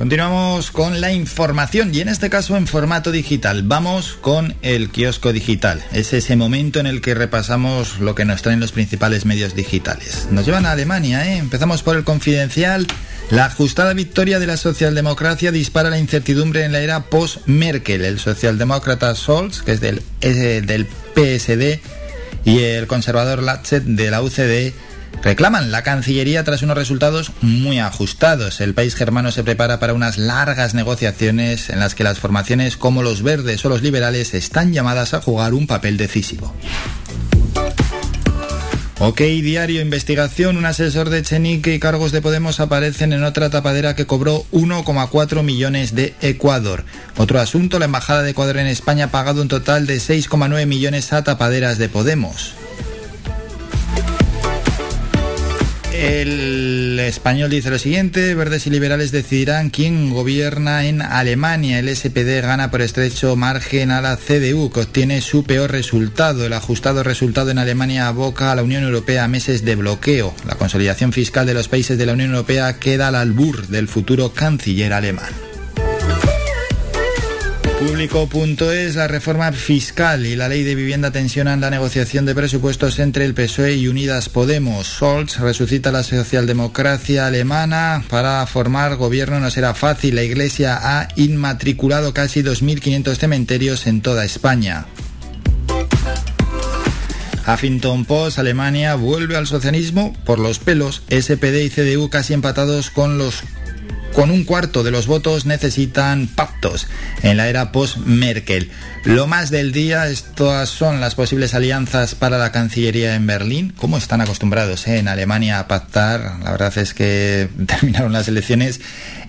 S1: Continuamos con la información y en este caso en formato digital. Vamos con el kiosco digital. Es ese momento en el que repasamos lo que nos traen los principales medios digitales. Nos llevan a Alemania, ¿eh? Empezamos por el confidencial. La ajustada victoria de la socialdemocracia dispara la incertidumbre en la era post-Merkel. El socialdemócrata Scholz, que es del, PSD, y el conservador Laschet de la UCD reclaman la Cancillería tras unos resultados muy ajustados. El país germano se prepara para unas largas negociaciones en las que las formaciones como los verdes o los liberales están llamadas a jugar un papel decisivo. Ok, diario investigación. Un asesor de Chenique y cargos de Podemos aparecen en otra tapadera que cobró 1,4 millones de Ecuador. Otro asunto, la Embajada de Ecuador en España ha pagado un total de 6,9 millones a tapaderas de Podemos. El español dice lo siguiente, verdes y liberales decidirán quién gobierna en Alemania. El SPD gana por estrecho margen a la CDU, que obtiene su peor resultado. El ajustado resultado en Alemania aboca a la Unión Europea a meses de bloqueo. La consolidación fiscal de los países de la Unión Europea queda al albur del futuro canciller alemán. Público.es, la reforma fiscal y la ley de vivienda tensionan la negociación de presupuestos entre el PSOE y Unidas Podemos. Scholz resucita la socialdemocracia alemana. Para formar gobierno no será fácil. La Iglesia ha inmatriculado casi 2.500 cementerios en toda España. Huffington Post, Alemania vuelve al socialismo por los pelos. SPD y CDU casi empatados con los con un cuarto de los votos necesitan pactos en la era post-Merkel. Lo más del día, estas son las posibles alianzas para la Cancillería en Berlín. ¿Cómo están acostumbrados eh, en Alemania a pactar? La verdad es que (laughs) terminaron las elecciones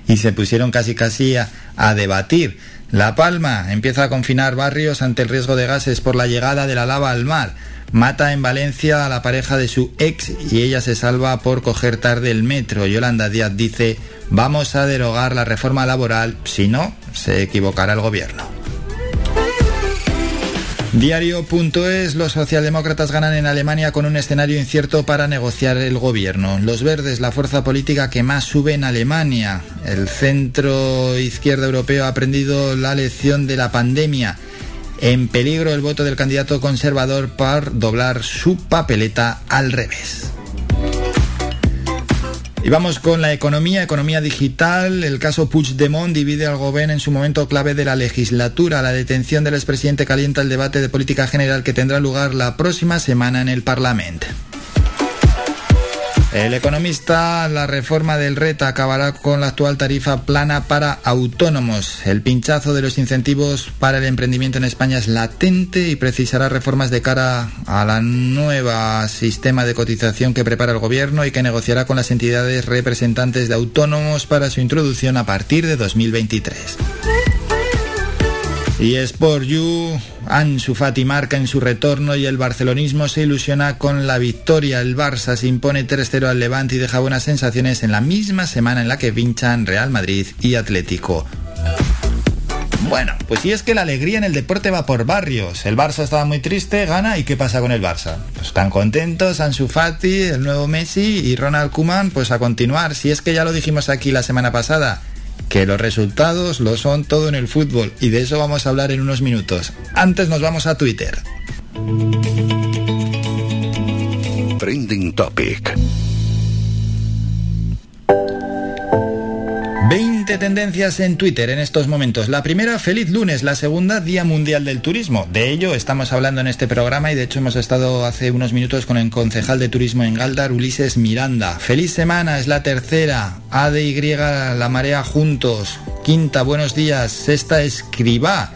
S1: y se pusieron casi casi a, a debatir. La Palma empieza a confinar barrios ante el riesgo de gases por la llegada de la lava al mar. Mata en Valencia a la pareja de su ex y ella se salva por coger tarde el metro. Yolanda Díaz dice, vamos a derogar la reforma laboral, si no, se equivocará el gobierno. Diario.es, los socialdemócratas ganan en Alemania con un escenario incierto para negociar el gobierno. Los verdes, la fuerza política que más sube en Alemania. El centro izquierda europeo ha aprendido la lección de la pandemia. En peligro el voto del candidato conservador para doblar su papeleta al revés. Y vamos con la economía, economía digital. El caso Puigdemont divide al gobierno en su momento clave de la legislatura. La detención del expresidente calienta el debate de política general que tendrá lugar la próxima semana en el Parlamento. El economista, la reforma del RETA acabará con la actual tarifa plana para autónomos. El pinchazo de los incentivos para el emprendimiento en España es latente y precisará reformas de cara a la nueva sistema de cotización que prepara el gobierno y que negociará con las entidades representantes de autónomos para su introducción a partir de 2023. Y Sport You, Ansu Fati marca en su retorno y el barcelonismo se ilusiona con la victoria. El Barça se impone 3-0 al Levante y deja buenas sensaciones en la misma semana en la que pinchan Real Madrid y Atlético. Bueno, pues si es que la alegría en el deporte va por barrios. El Barça estaba muy triste, gana y ¿qué pasa con el Barça? Pues están contentos, Ansu Fati, el nuevo Messi y Ronald Koeman, pues a continuar. Si es que ya lo dijimos aquí la semana pasada, que los resultados lo son todo en el fútbol y de eso vamos a hablar en unos minutos. Antes nos vamos a Twitter.
S2: Trending Topic.
S1: 20 tendencias en Twitter en estos momentos. La primera, feliz lunes. La segunda, Día Mundial del Turismo. De ello estamos hablando en este programa y de hecho hemos estado hace unos minutos con el concejal de turismo en Galdar, Ulises Miranda. Feliz semana es la tercera. A de Y, La Marea Juntos. Quinta, buenos días. Sexta, Escribá.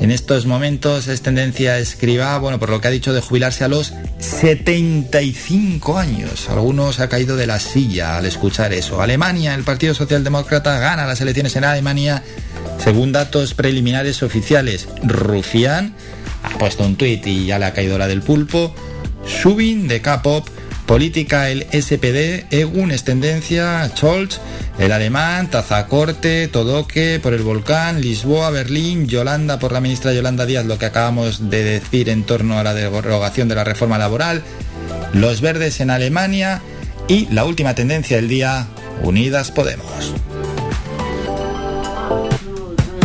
S1: En estos momentos es tendencia escriba, bueno, por lo que ha dicho de jubilarse a los 75 años. Algunos ha caído de la silla al escuchar eso. Alemania, el Partido Socialdemócrata gana las elecciones en Alemania según datos preliminares oficiales. Rufián ha puesto un tuit y ya le ha caído la del pulpo. Subin de K-pop Política el SPD, Egun es tendencia, Scholz, el alemán, Tazacorte, Todoque por el volcán, Lisboa, Berlín, Yolanda por la ministra Yolanda Díaz, lo que acabamos de decir en torno a la derogación de la reforma laboral, los verdes en Alemania y la última tendencia del día, Unidas Podemos.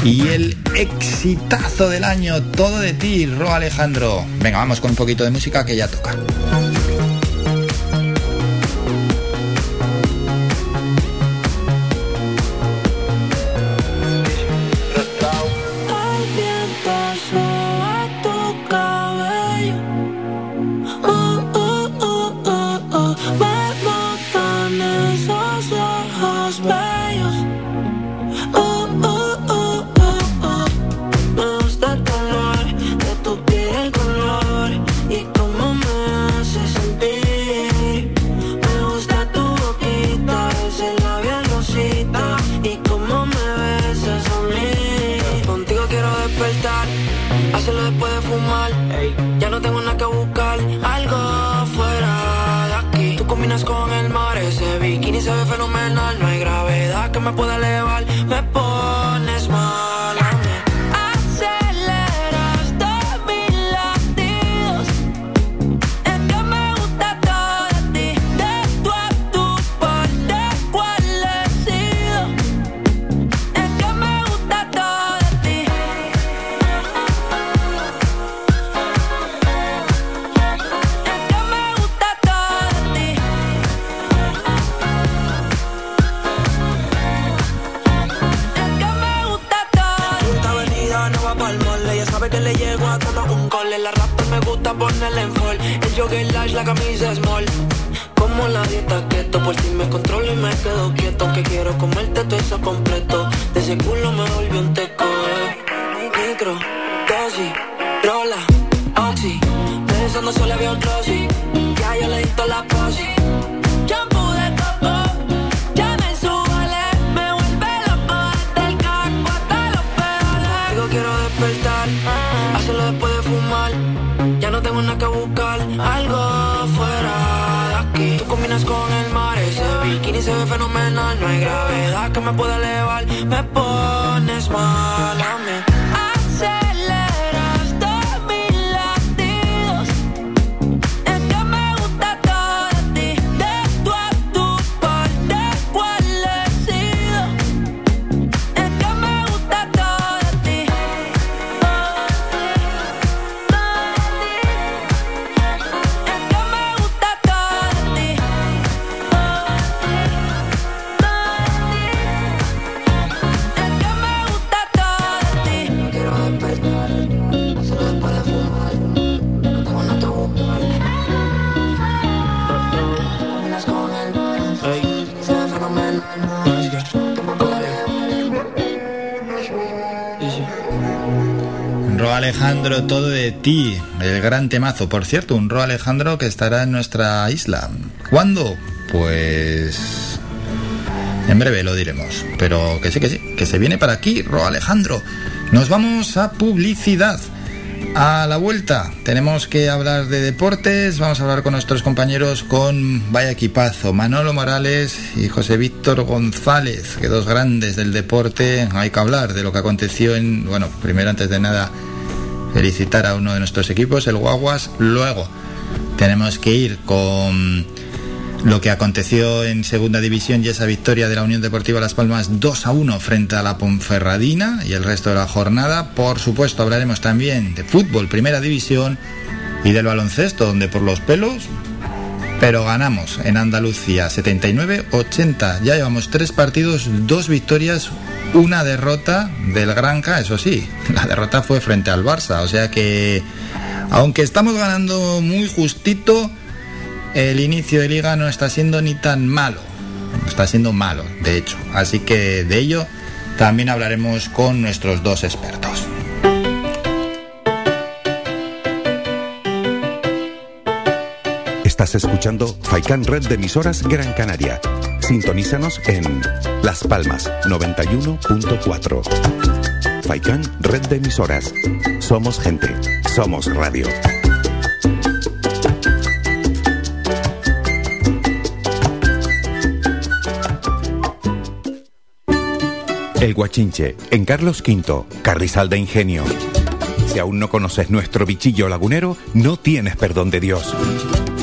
S1: Y el exitazo del año, todo de ti, Ro Alejandro. Venga, vamos con un poquito de música que ya toca. Temazo. Por cierto, un Ro Alejandro que estará en nuestra isla. ¿Cuándo? Pues en breve lo diremos. Pero que sí, que sí, que se viene para aquí, Ro Alejandro. Nos vamos a publicidad. A la vuelta tenemos que hablar de deportes, vamos a hablar con nuestros compañeros con Vaya Equipazo, Manolo Morales y José Víctor González, que dos grandes del deporte, hay que hablar de lo que aconteció en, bueno, primero antes de nada felicitar a uno de nuestros equipos, el Guaguas, luego tenemos que ir con lo que aconteció en segunda división y esa victoria de la Unión Deportiva Las Palmas 2 a 1 frente a la Ponferradina y el resto de la jornada. Por supuesto hablaremos también de fútbol, primera división y del baloncesto, donde por los pelos, pero ganamos en Andalucía 79-80. Ya llevamos tres partidos, dos victorias, una derrota del Granca, eso sí, la derrota fue frente al Barça, o sea que aunque estamos ganando muy justito, el inicio de liga no está siendo ni tan malo. Está siendo malo, de hecho. Así que de ello también hablaremos con nuestros dos expertos.
S9: Estás escuchando Faikan Red de emisoras Gran Canaria. Sintonízanos en Las Palmas 91.4. Faikan Red de emisoras. Somos gente. Somos radio. El Guachinche, en Carlos V, Carrizal de Ingenio. Si aún no conoces nuestro bichillo lagunero, no tienes perdón de Dios.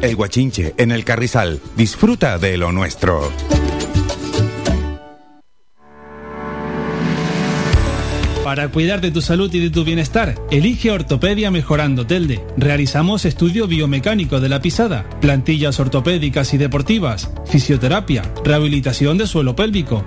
S9: El Guachinche, en el Carrizal. Disfruta de lo nuestro.
S8: Para cuidar de tu salud y de tu bienestar, elige Ortopedia Mejorando Telde. Realizamos estudio biomecánico de la pisada, plantillas ortopédicas y deportivas, fisioterapia, rehabilitación de suelo pélvico,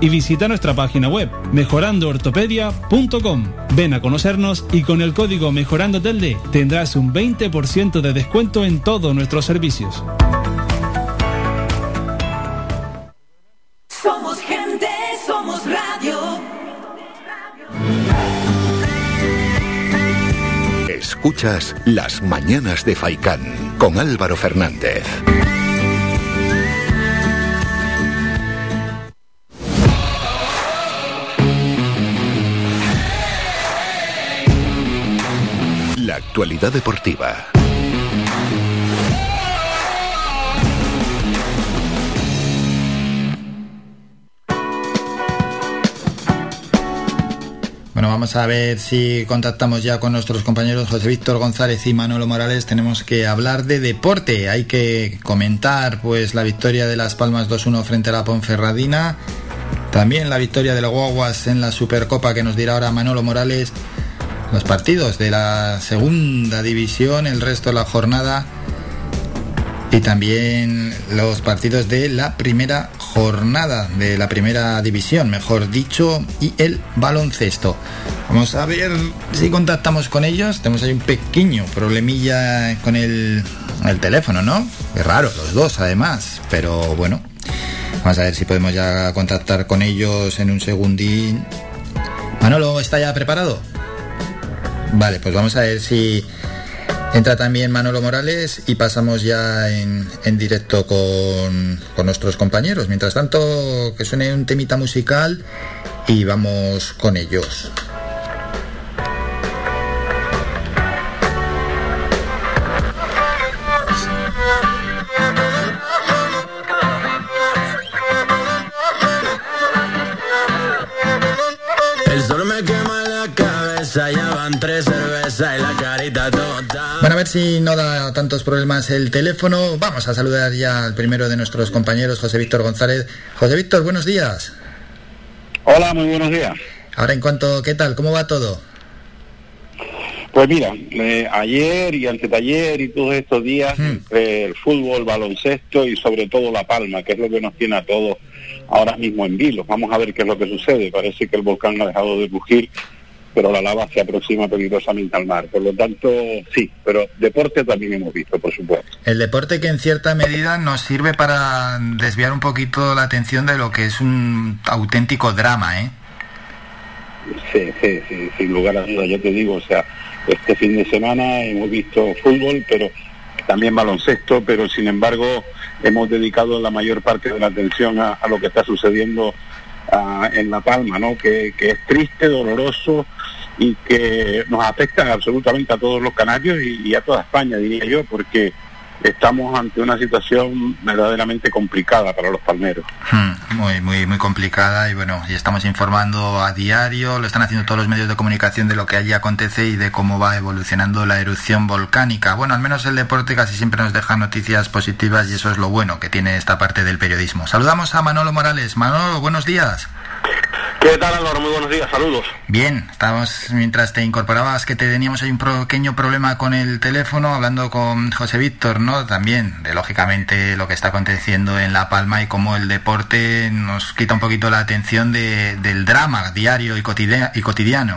S8: y visita nuestra página web mejorandoortopedia.com. Ven a conocernos y con el código Mejorando Telde tendrás un 20% de descuento en todos nuestros servicios.
S11: Somos gente, somos radio.
S2: Escuchas Las Mañanas de Faicán con Álvaro Fernández. Actualidad deportiva.
S1: Bueno, vamos a ver si contactamos ya con nuestros compañeros José Víctor González y Manolo Morales. Tenemos que hablar de deporte. Hay que comentar pues la victoria de Las Palmas 2-1 frente a la Ponferradina. También la victoria de los Guaguas en la Supercopa que nos dirá ahora Manolo Morales. Los partidos de la segunda división, el resto de la jornada. Y también los partidos de la primera jornada de la primera división, mejor dicho, y el baloncesto. Vamos a ver si contactamos con ellos. Tenemos ahí un pequeño problemilla con el, el teléfono, ¿no? Es raro, los dos además, pero bueno. Vamos a ver si podemos ya contactar con ellos en un segundín. Manolo, ¿está ya preparado? Vale, pues vamos a ver si entra también Manolo Morales y pasamos ya en, en directo con, con nuestros compañeros. Mientras tanto, que suene un temita musical y vamos con ellos. Bueno, a ver si no da tantos problemas el teléfono. Vamos a saludar ya al primero de nuestros compañeros, José Víctor González. José Víctor, buenos días.
S12: Hola, muy buenos días.
S1: Ahora en cuanto, ¿qué tal? ¿Cómo va todo?
S12: Pues mira, eh, ayer y antes de ayer y todos estos días, entre el fútbol, baloncesto y sobre todo La Palma, que es lo que nos tiene a todos ahora mismo en vilo. Vamos a ver qué es lo que sucede. Parece que el volcán ha dejado de rugir, pero la lava se aproxima peligrosamente al mar. Por lo tanto, sí, pero deporte también hemos visto, por supuesto.
S1: El deporte que en cierta medida nos sirve para desviar un poquito la atención de lo que es un auténtico drama, ¿eh?
S12: Sí, sí, sí, sin lugar a dudas, yo te digo, o sea, este fin de semana hemos visto fútbol, pero también baloncesto, pero sin embargo hemos dedicado la mayor parte de la atención a, a lo que está sucediendo ah, en La Palma, ¿no? Que, que es triste, doloroso y que nos afecta absolutamente a todos los canarios y, y a toda España, diría yo, porque estamos ante una situación verdaderamente complicada para los palmeros.
S1: Hmm, Muy, muy, muy complicada y bueno, y estamos informando a diario, lo están haciendo todos los medios de comunicación de lo que allí acontece y de cómo va evolucionando la erupción volcánica. Bueno, al menos el deporte casi siempre nos deja noticias positivas y eso es lo bueno que tiene esta parte del periodismo. Saludamos a Manolo Morales. Manolo, buenos días.
S13: ¿Qué tal Álvaro? Muy buenos días, saludos.
S1: Bien, estamos mientras te incorporabas que te teníamos ahí un pequeño problema con el teléfono, hablando con José Víctor, ¿no? También de lógicamente lo que está aconteciendo en La Palma y cómo el deporte nos quita un poquito la atención de, del drama diario y, cotidia- y cotidiano.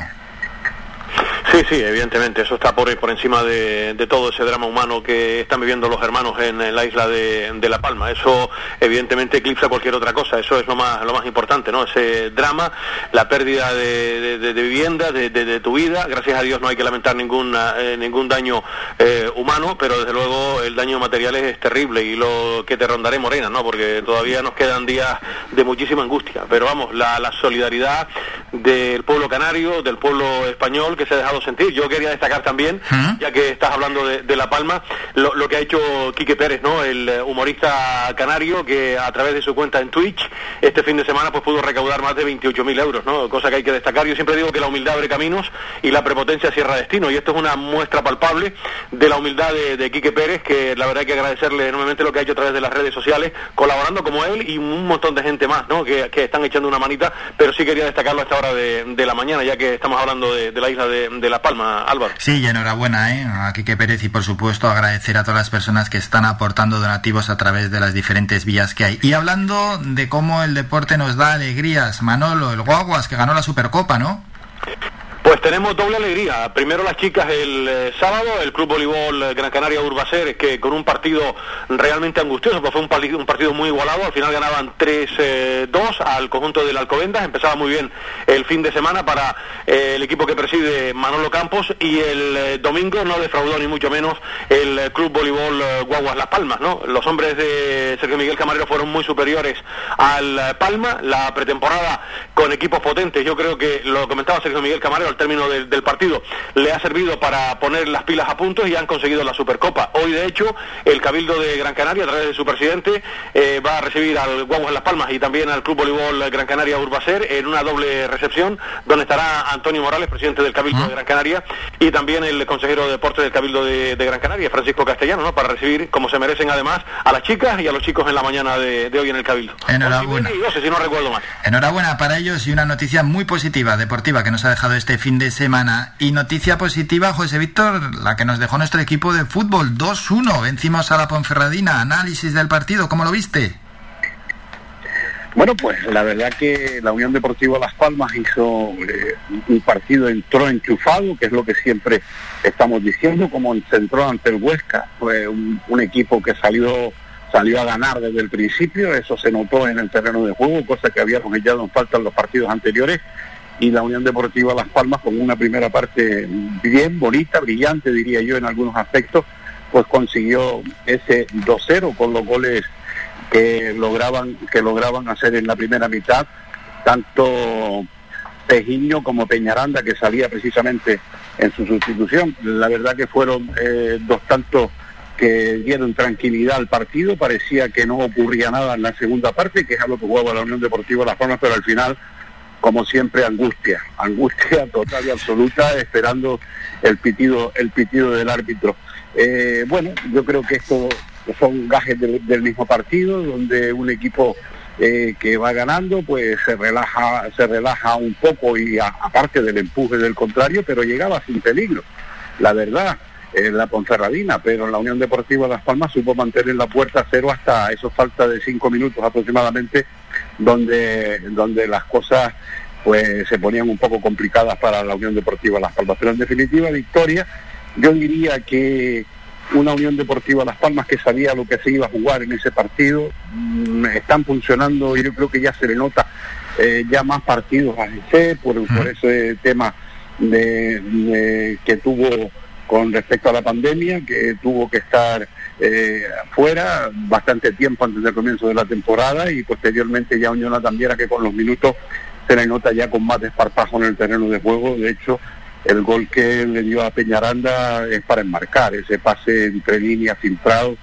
S13: Sí, sí, evidentemente, eso está por, por encima de, todo ese drama humano que están viviendo los hermanos en, la isla de, La Palma. Eso evidentemente eclipsa cualquier otra cosa, eso es lo más, lo más importante, ¿no? Ese drama, la pérdida de, de- vivienda, de, tu vida, gracias a Dios no hay que lamentar ningún, eh, ningún daño eh, humano, pero desde luego el daño material es terrible y lo que te rondaré morena, ¿no? Porque todavía nos quedan días de muchísima angustia, pero vamos, la, la solidaridad del pueblo canario, del pueblo español que se ha dejado sentir. Yo quería destacar también, ya que estás hablando de, de La Palma, lo, lo que ha hecho Quique Pérez, ¿no? El eh, humorista canario que a través de su cuenta en Twitch este fin de semana pues pudo recaudar más de 28.000 euros, ¿no? Cosa que hay que destacar. Yo siempre digo que la humildad abre caminos y la prepotencia cierra destino y esto es una muestra palpable de la humildad de, de Quique Pérez que la verdad hay que agradecerle enormemente lo que ha hecho a través de las redes sociales, colaborando como él y un montón de gente más, ¿no? Que, que están echando una manita, pero sí quería destacarlo a esta hora de, de la mañana, ya que estamos hablando de, de la isla de, de La Palma, Álvaro.
S1: Sí, y enhorabuena ¿eh? a Quique Pérez y por supuesto agradecer a todas las personas que están aportando donativos a través de las diferentes vías que hay. Y hablando de cómo el deporte nos da alegrías, Manolo, el Guaguas que ganó la Supercopa, ¿no?
S13: Pues tenemos doble alegría. Primero las chicas el eh, sábado, el Club Voleibol eh, Gran Canaria Urbacer, que con un partido realmente angustioso, pues fue un, partido muy igualado, al final ganaban 3-2 al conjunto del Alcobendas, empezaba muy bien el fin de semana para eh, el equipo que preside Manolo Campos y el eh, domingo no defraudó ni mucho menos el eh, Club Voleibol eh, Guaguas Las Palmas, ¿no? Los hombres de Sergio Miguel Camarero fueron muy superiores al eh, Palma, la pretemporada con equipos potentes, yo creo que lo comentaba Sergio Miguel Camarero al término del, del partido, le ha servido para poner las pilas a punto y han conseguido la Supercopa. Hoy, de hecho, el Cabildo de Gran Canaria, a través de su presidente, eh, va a recibir al Guaguas Las Palmas y también al Club Voleibol Gran Canaria Urbacer en una doble recepción, donde estará Antonio Morales, presidente del Cabildo de Gran Canaria, y también el consejero de Deportes del Cabildo de, de Gran Canaria, Francisco Castellano, ¿no? para recibir, como se merecen además, a las chicas y a los chicos en la mañana de, de hoy en el Cabildo.
S1: Enhorabuena.
S13: Y 12, si no recuerdo mal.
S1: Enhorabuena para ellos y una noticia muy positiva, deportiva, que nos ha dejado este fin de semana. Y noticia positiva, José Víctor, la que nos dejó nuestro equipo de fútbol, 2-1, vencimos a la Ponferradina. Análisis del partido, ¿cómo lo viste?
S12: Bueno, pues la verdad que la Unión Deportiva Las Palmas hizo eh, un partido, entró enchufado, que es lo que siempre estamos diciendo, como entró ante el Huesca, fue un, un equipo que salió salió a ganar desde el principio, eso se notó en el terreno de juego, cosa que habíamos echado en falta en los partidos anteriores, y la Unión Deportiva Las Palmas con una primera parte bien bonita, brillante diría yo en algunos aspectos, pues consiguió ese 2-0 con los goles que lograban que lograban hacer en la primera mitad tanto Pejiño como Peñaranda que salía precisamente en su sustitución. La verdad que fueron eh, dos tantos que dieron tranquilidad al partido parecía que no ocurría nada en la segunda parte que es a lo que jugaba la Unión Deportiva Las Palmas pero al final como siempre, angustia, angustia (laughs) total y absoluta, esperando el pitido, el pitido del árbitro. Eh, bueno, yo creo que esto son gajes del, mismo partido, donde un equipo eh, que va ganando, pues se relaja, se relaja un poco y aparte del empuje del contrario, pero llegaba sin peligro. La verdad, en la Ponferradina, pero la Unión Deportiva Las Palmas supo mantener la puerta cero hasta eso falta de cinco minutos aproximadamente, donde, donde las cosas pues se ponían un poco complicadas para la Unión Deportiva Las Palmas. Pero en definitiva, victoria, yo diría que una Unión Deportiva Las Palmas que sabía lo que se iba a jugar en ese partido, mm, están funcionando y yo creo que ya se le nota eh, ya más partidos a GC por, por ese tema de, de- que tuvo con respecto a la pandemia, que tuvo que estar eh, fuera bastante tiempo antes del comienzo de la temporada y posteriormente ya un Jonathan Viera que con los minutos se le nota ya con más desparpajo en el terreno de juego. De hecho, el gol que le dio a Peñaranda es para enmarcar, ese pase entre líneas filtrado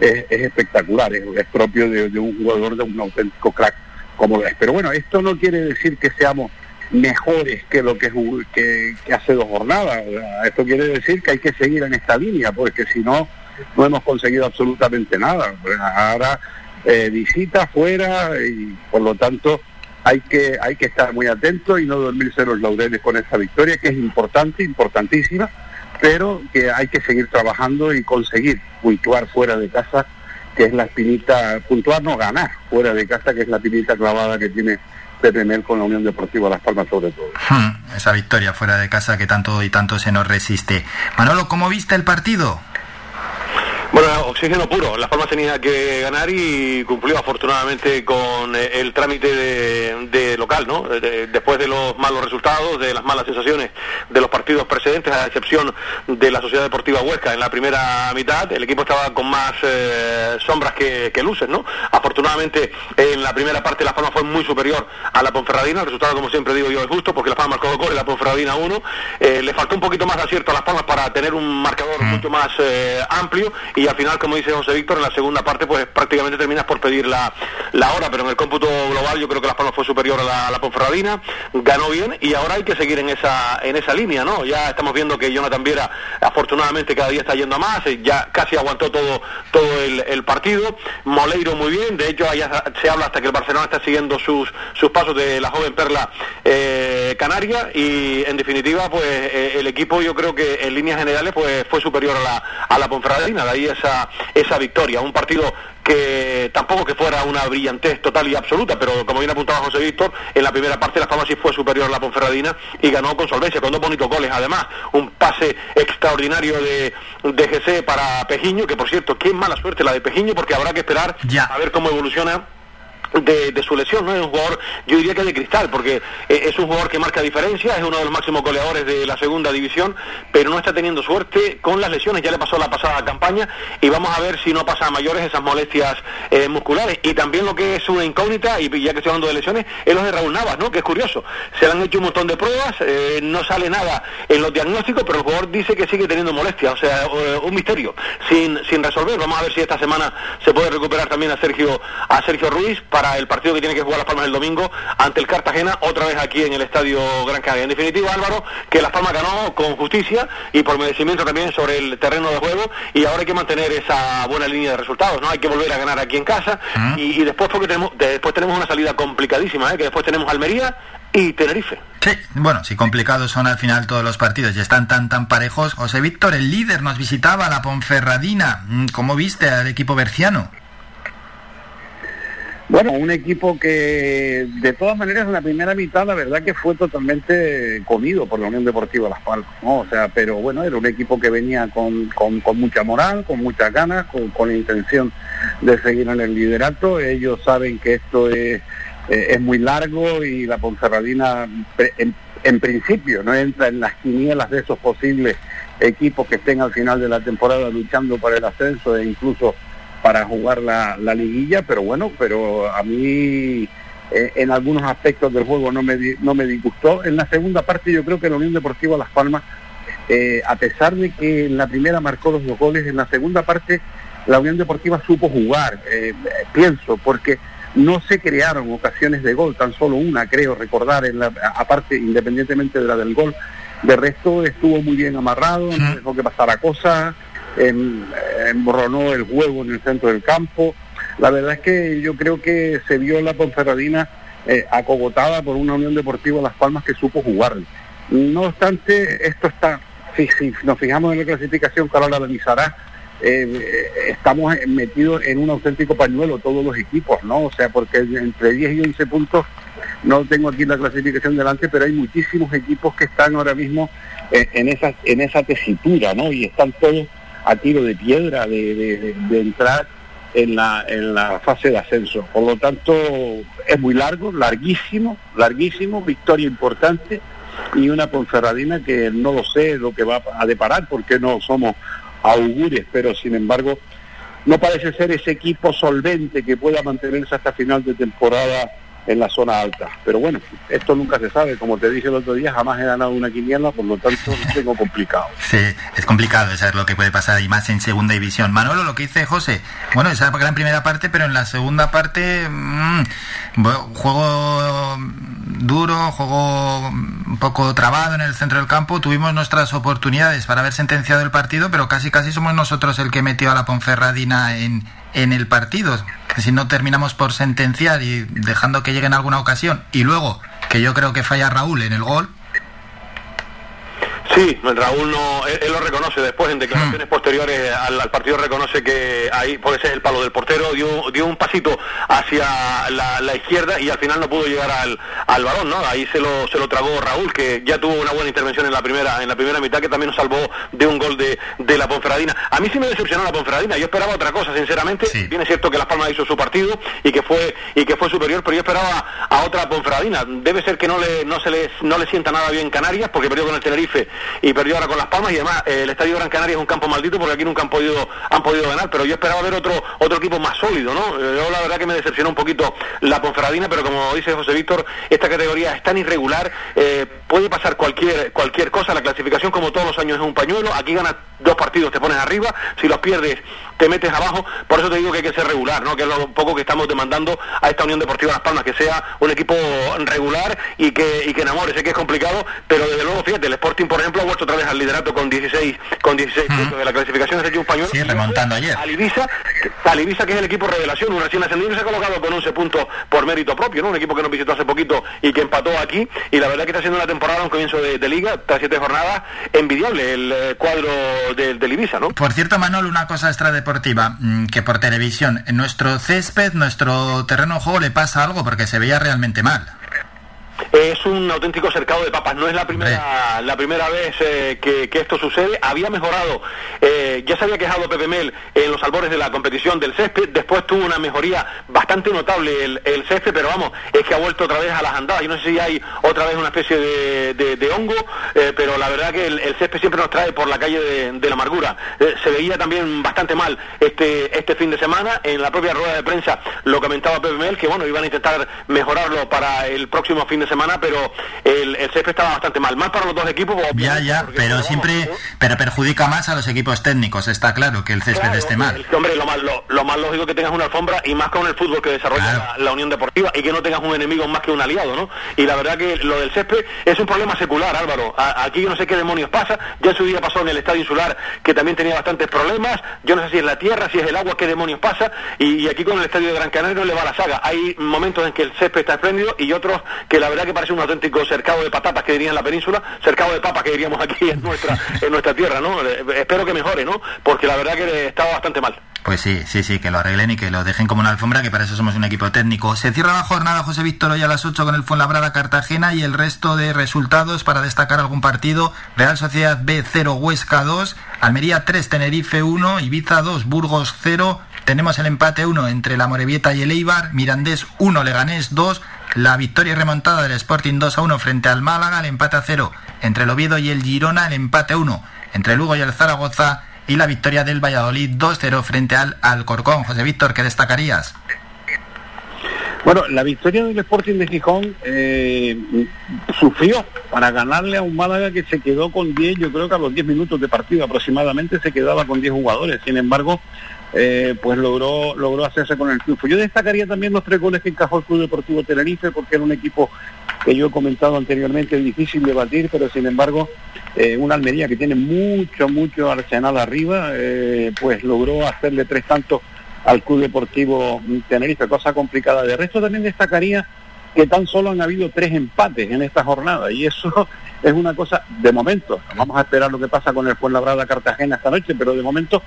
S12: es, es espectacular, es, propio de, un jugador, de un auténtico crack como es. Pero bueno, esto no quiere decir que seamos mejores que lo que, que, que hace dos jornadas. Esto quiere decir que hay que seguir en esta línea, porque si no, no hemos conseguido absolutamente nada. Ahora eh, visita fuera y por lo tanto hay que hay que estar muy atentos y no dormirse los laureles con esta victoria que es importante, importantísima, pero que hay que seguir trabajando y conseguir puntuar fuera de casa, que es la espinita, puntuar no ganar fuera de casa, que es la espinita clavada que tiene Pepe con la Unión Deportiva Las Palmas sobre todo.
S1: Hmm, esa victoria fuera de casa que tanto y tanto se nos resiste. Manolo, ¿cómo viste el partido?
S13: Bueno, oxígeno puro. Las Palmas tenía que ganar y cumplió afortunadamente con eh, el trámite de, de local, ¿no? De- de- después de los malos resultados, de las malas sensaciones de los partidos precedentes, a excepción de la Sociedad Deportiva Huesca en la primera mitad, el equipo estaba con más eh, sombras que, que luces, ¿no? Afortunadamente en la primera parte Las Palmas fue muy superior a la Ponferradina, el resultado como siempre digo yo es justo porque Las Palmas marcó dos goles, la Ponferradina uno, Eh, le faltó un poquito más de acierto a Las Palmas para tener un marcador mucho más eh, amplio y al final, como dice José Víctor, en la segunda parte pues prácticamente terminas por pedir la, la hora, pero en el cómputo global yo creo que Las Palmas fue superior a la, Ponferradina, ganó bien y ahora hay que seguir en esa en esa línea, ¿no? Ya estamos viendo que Jonathan Viera afortunadamente cada día está yendo a más, ya casi aguantó todo todo el, partido, Moleiro muy bien, de hecho allá se habla hasta que el Barcelona está siguiendo sus sus pasos de la joven perla eh, canaria y en definitiva pues eh, el equipo yo creo que en líneas generales pues fue superior a la a la Ponferradina, ahí esa esa victoria, un partido que tampoco que fuera una brillantez total y absoluta, pero como bien apuntaba José Víctor, en la primera parte la Palmas sí fue superior a la Ponferradina y ganó con solvencia, con dos bonitos goles además, un pase extraordinario de, de GC para Pejiño, que por cierto, qué mala suerte la de Pejiño, porque habrá que esperar a ver cómo evoluciona de, de su lesión, ¿no? Es un jugador, yo diría que de cristal, porque eh, es un jugador que marca diferencia, es uno de los máximos goleadores de la segunda división, pero no está teniendo suerte con las lesiones, ya le pasó la pasada campaña, y vamos a ver si no pasa a mayores esas molestias eh, musculares. Y también lo que es una incógnita, y ya que estoy hablando de lesiones, es lo de Raúl Navas, ¿no? Que es curioso. Se le han hecho un montón de pruebas, eh, no sale nada en los diagnósticos, pero el jugador dice que sigue teniendo molestias, o sea, eh, un misterio, sin, sin resolver. Vamos a ver si esta semana se puede recuperar también a Sergio, a Sergio Ruiz el partido que tiene que jugar Las Palmas el domingo ante el Cartagena, otra vez aquí en el Estadio Gran Canaria. En definitiva, Álvaro, que Las Palmas ganó con justicia y por merecimiento también sobre el terreno de juego y ahora hay que mantener esa buena línea de resultados, ¿no? Hay que volver a ganar aquí en casa y, y después porque tenemos, después tenemos una salida complicadísima, ¿eh? Que después tenemos Almería y Tenerife.
S1: Sí, bueno, si complicados son al final todos los partidos y están tan tan parejos. José Víctor, el líder, nos visitaba la Ponferradina. Mm, ¿Cómo viste al equipo berciano?
S12: Bueno, un equipo que de todas maneras en la primera mitad la verdad que fue totalmente comido por la Unión Deportiva Las Palmas, ¿no? O sea, pero bueno, era un equipo que venía con, con, mucha moral, con muchas ganas, con, con la intención de seguir en el liderato. Ellos saben que esto es, eh, es muy largo y la Ponferradina en, en principio no entra en las quinielas de esos posibles equipos que estén al final de la temporada luchando por el ascenso e incluso para jugar la, la liguilla, pero bueno, pero a mí eh, en algunos aspectos del juego no me, di- no me disgustó. En la segunda parte yo creo que la Unión Deportiva Las Palmas, eh, a pesar de que en la primera marcó los dos goles, en la segunda parte la Unión Deportiva supo jugar, eh, pienso, porque no se crearon ocasiones de gol, tan solo una creo recordar, en la, aparte independientemente de la del gol, de resto estuvo muy bien amarrado, no dejó que pasara cosas, em, emborronó el juego en el centro del campo. La verdad es que yo creo que se vio la Ponferradina eh, acogotada por una Unión Deportiva Las Palmas que supo jugar. No obstante, esto está, si, nos fijamos en la clasificación que ahora analizará, eh, estamos metidos en un auténtico pañuelo todos los equipos, ¿no? O sea, porque entre 10 y 11 puntos, no tengo aquí la clasificación delante, pero hay muchísimos equipos que están ahora mismo eh, en, esa, en esa tesitura, ¿no? Y están todos a tiro de piedra de, de, entrar en la, en la fase de ascenso. Por lo tanto, es muy largo, larguísimo, larguísimo, victoria importante y una Ponferradina que no lo sé lo que va a deparar porque no somos augures, pero sin embargo no parece ser ese equipo solvente que pueda mantenerse hasta final de temporada en la zona alta. Pero bueno, esto nunca se sabe. Como te dije el otro día, jamás he ganado una quiniela, por lo tanto lo tengo complicado.
S1: Sí, es complicado saber lo que puede pasar y más en segunda división. Manolo, lo que dice José, bueno, esa gran primera parte, pero en la segunda parte, mmm, juego duro, juego un poco trabado en el centro del campo. Tuvimos nuestras oportunidades para haber sentenciado el partido, pero casi casi somos nosotros el que metió a la Ponferradina en, en el partido. Si no terminamos por sentenciar y dejando que llegue en alguna ocasión, y luego que yo creo que falla Raúl en el gol,
S13: Sí, Raúl no, él, lo reconoce después en declaraciones mm. posteriores al, partido reconoce que ahí puede ser el palo del portero, dio, dio un pasito hacia la, izquierda y al final no pudo llegar al, al, balón, ¿no? Ahí se lo, se lo tragó Raúl, que ya tuvo una buena intervención en la primera, en la primera mitad, que también nos salvó de un gol de, de la Ponferradina. A mí sí me decepcionó la Ponferradina, yo esperaba otra cosa, sinceramente. Bien es cierto que Las Palmas hizo su partido y que fue, y que fue superior, pero yo esperaba a otra Ponferradina. Debe ser que no le, no se le, no le sienta nada bien Canarias, porque perdió con el Tenerife y perdió ahora con Las Palmas y además eh, el Estadio Gran Canaria es un campo maldito porque aquí nunca han podido han podido ganar, pero yo esperaba ver otro otro equipo más sólido, ¿no? Eh, yo la verdad que me decepcionó un poquito la Ponferradina, pero como dice José Víctor, esta categoría es tan irregular, eh, puede pasar cualquier cualquier cosa, la clasificación como todos los años es un pañuelo, aquí ganas dos partidos te pones arriba, si los pierdes te metes abajo, por eso te digo que hay que ser regular, ¿no? Que es lo poco que estamos demandando a esta Unión Deportiva Las Palmas, que sea un equipo regular y que, y que enamore, sé que es complicado, pero desde luego, fíjate, el Sporting, por ejemplo, ha vuelto otra vez al liderato con 16, con 16 puntos de la clasificación, es el pañuelo.
S1: Sí, remontando ayer.
S13: Al Ibiza, que es el equipo revelación, un recién ascendido, se ha colocado con 11 puntos por mérito propio, ¿no? Un equipo que nos visitó hace poquito y que empató aquí, y la verdad que está haciendo una temporada, un comienzo de, liga, tras siete jornadas, envidiable el eh, cuadro del, del Ibiza, ¿no?
S1: Por cierto, Manuel, una cosa extradeportiva, mm, que por televisión, en nuestro césped, nuestro terreno de juego le pasa algo porque se veía realmente mal
S13: es un auténtico cercado de papas. No es la primera, la primera vez eh, que, esto sucede. Había mejorado, eh, ya se había quejado Pepe Mel en los albores de la competición del césped. Después tuvo una mejoría bastante notable el, el césped, pero vamos, es que ha vuelto otra vez a las andadas. Yo no sé si hay otra vez una especie de, hongo, eh, pero la verdad que el, césped siempre nos trae por la calle de, la amargura. se veía también bastante mal este, este fin de semana. En la propia rueda de prensa lo comentaba Pepe Mel, que bueno, iban a intentar mejorarlo para el próximo fin de semana, pero el, el césped estaba bastante mal. Más para los dos equipos.
S1: Ya, ya, pero siempre, pero perjudica más a los equipos técnicos, está claro, que el césped esté mal.
S13: Hombre, lo más, lo, más lógico es que tengas una alfombra y más con el fútbol que desarrolla la, Unión Deportiva y que no tengas un enemigo más que un aliado, ¿no? Y la verdad que lo del césped es un problema secular, Álvaro. aquí yo no sé qué demonios pasa. Ya en su día pasó en el estadio insular que también tenía bastantes problemas. Yo no sé si es la tierra, si es el agua, qué demonios pasa. Y, y aquí con el estadio de Gran Canaria no le va la saga. Hay momentos en que el césped está espléndido y otros que la verdad que parece un auténtico cercado de patatas que dirían en la península, cercado de papas que diríamos aquí en nuestra, en nuestra tierra, ¿no? Eh, espero que mejore, ¿no? Porque la verdad que estaba bastante mal.
S1: Pues sí, sí, sí, que lo arreglen y que lo dejen como una alfombra, que para eso somos un equipo técnico. Se cierra la jornada José Víctor hoy a las 8 con el Fuenlabrada Cartagena y el resto de resultados para destacar algún partido. Real Sociedad B 0, Huesca 2, Almería 3, Tenerife 1, Ibiza 2, Burgos 0. Tenemos el empate 1 entre la Morevieta y el Eibar, Mirandés 1, Leganés 2, la victoria remontada del Sporting 2 a 1 frente al Málaga, el empate a 0 entre el Oviedo y el Girona, el empate a 1 entre Lugo y el Zaragoza y la victoria del Valladolid 2-0 frente al Alcorcón. José Víctor, ¿qué destacarías?
S12: Bueno, la victoria del Sporting de Gijón eh, sufrió para ganarle a un Málaga que se quedó con 10, yo creo que a los 10 minutos de partido aproximadamente se quedaba con 10 jugadores. Sin embargo, eh, pues logró logró hacerse con el triunfo. Yo destacaría también los tres goles que encajó el Club Deportivo Tenerife porque era un equipo que yo he comentado anteriormente difícil de batir, pero sin embargo eh, una Almería que tiene mucho, mucho arsenal arriba, eh, pues logró hacerle tres tantos al Club Deportivo Tenerife, cosa complicada. De resto también destacaría que tan solo han habido tres empates en esta jornada y eso (laughs) es una cosa de momento. Vamos a esperar lo que pasa con el Fuenlabrada Cartagena esta noche, pero de momento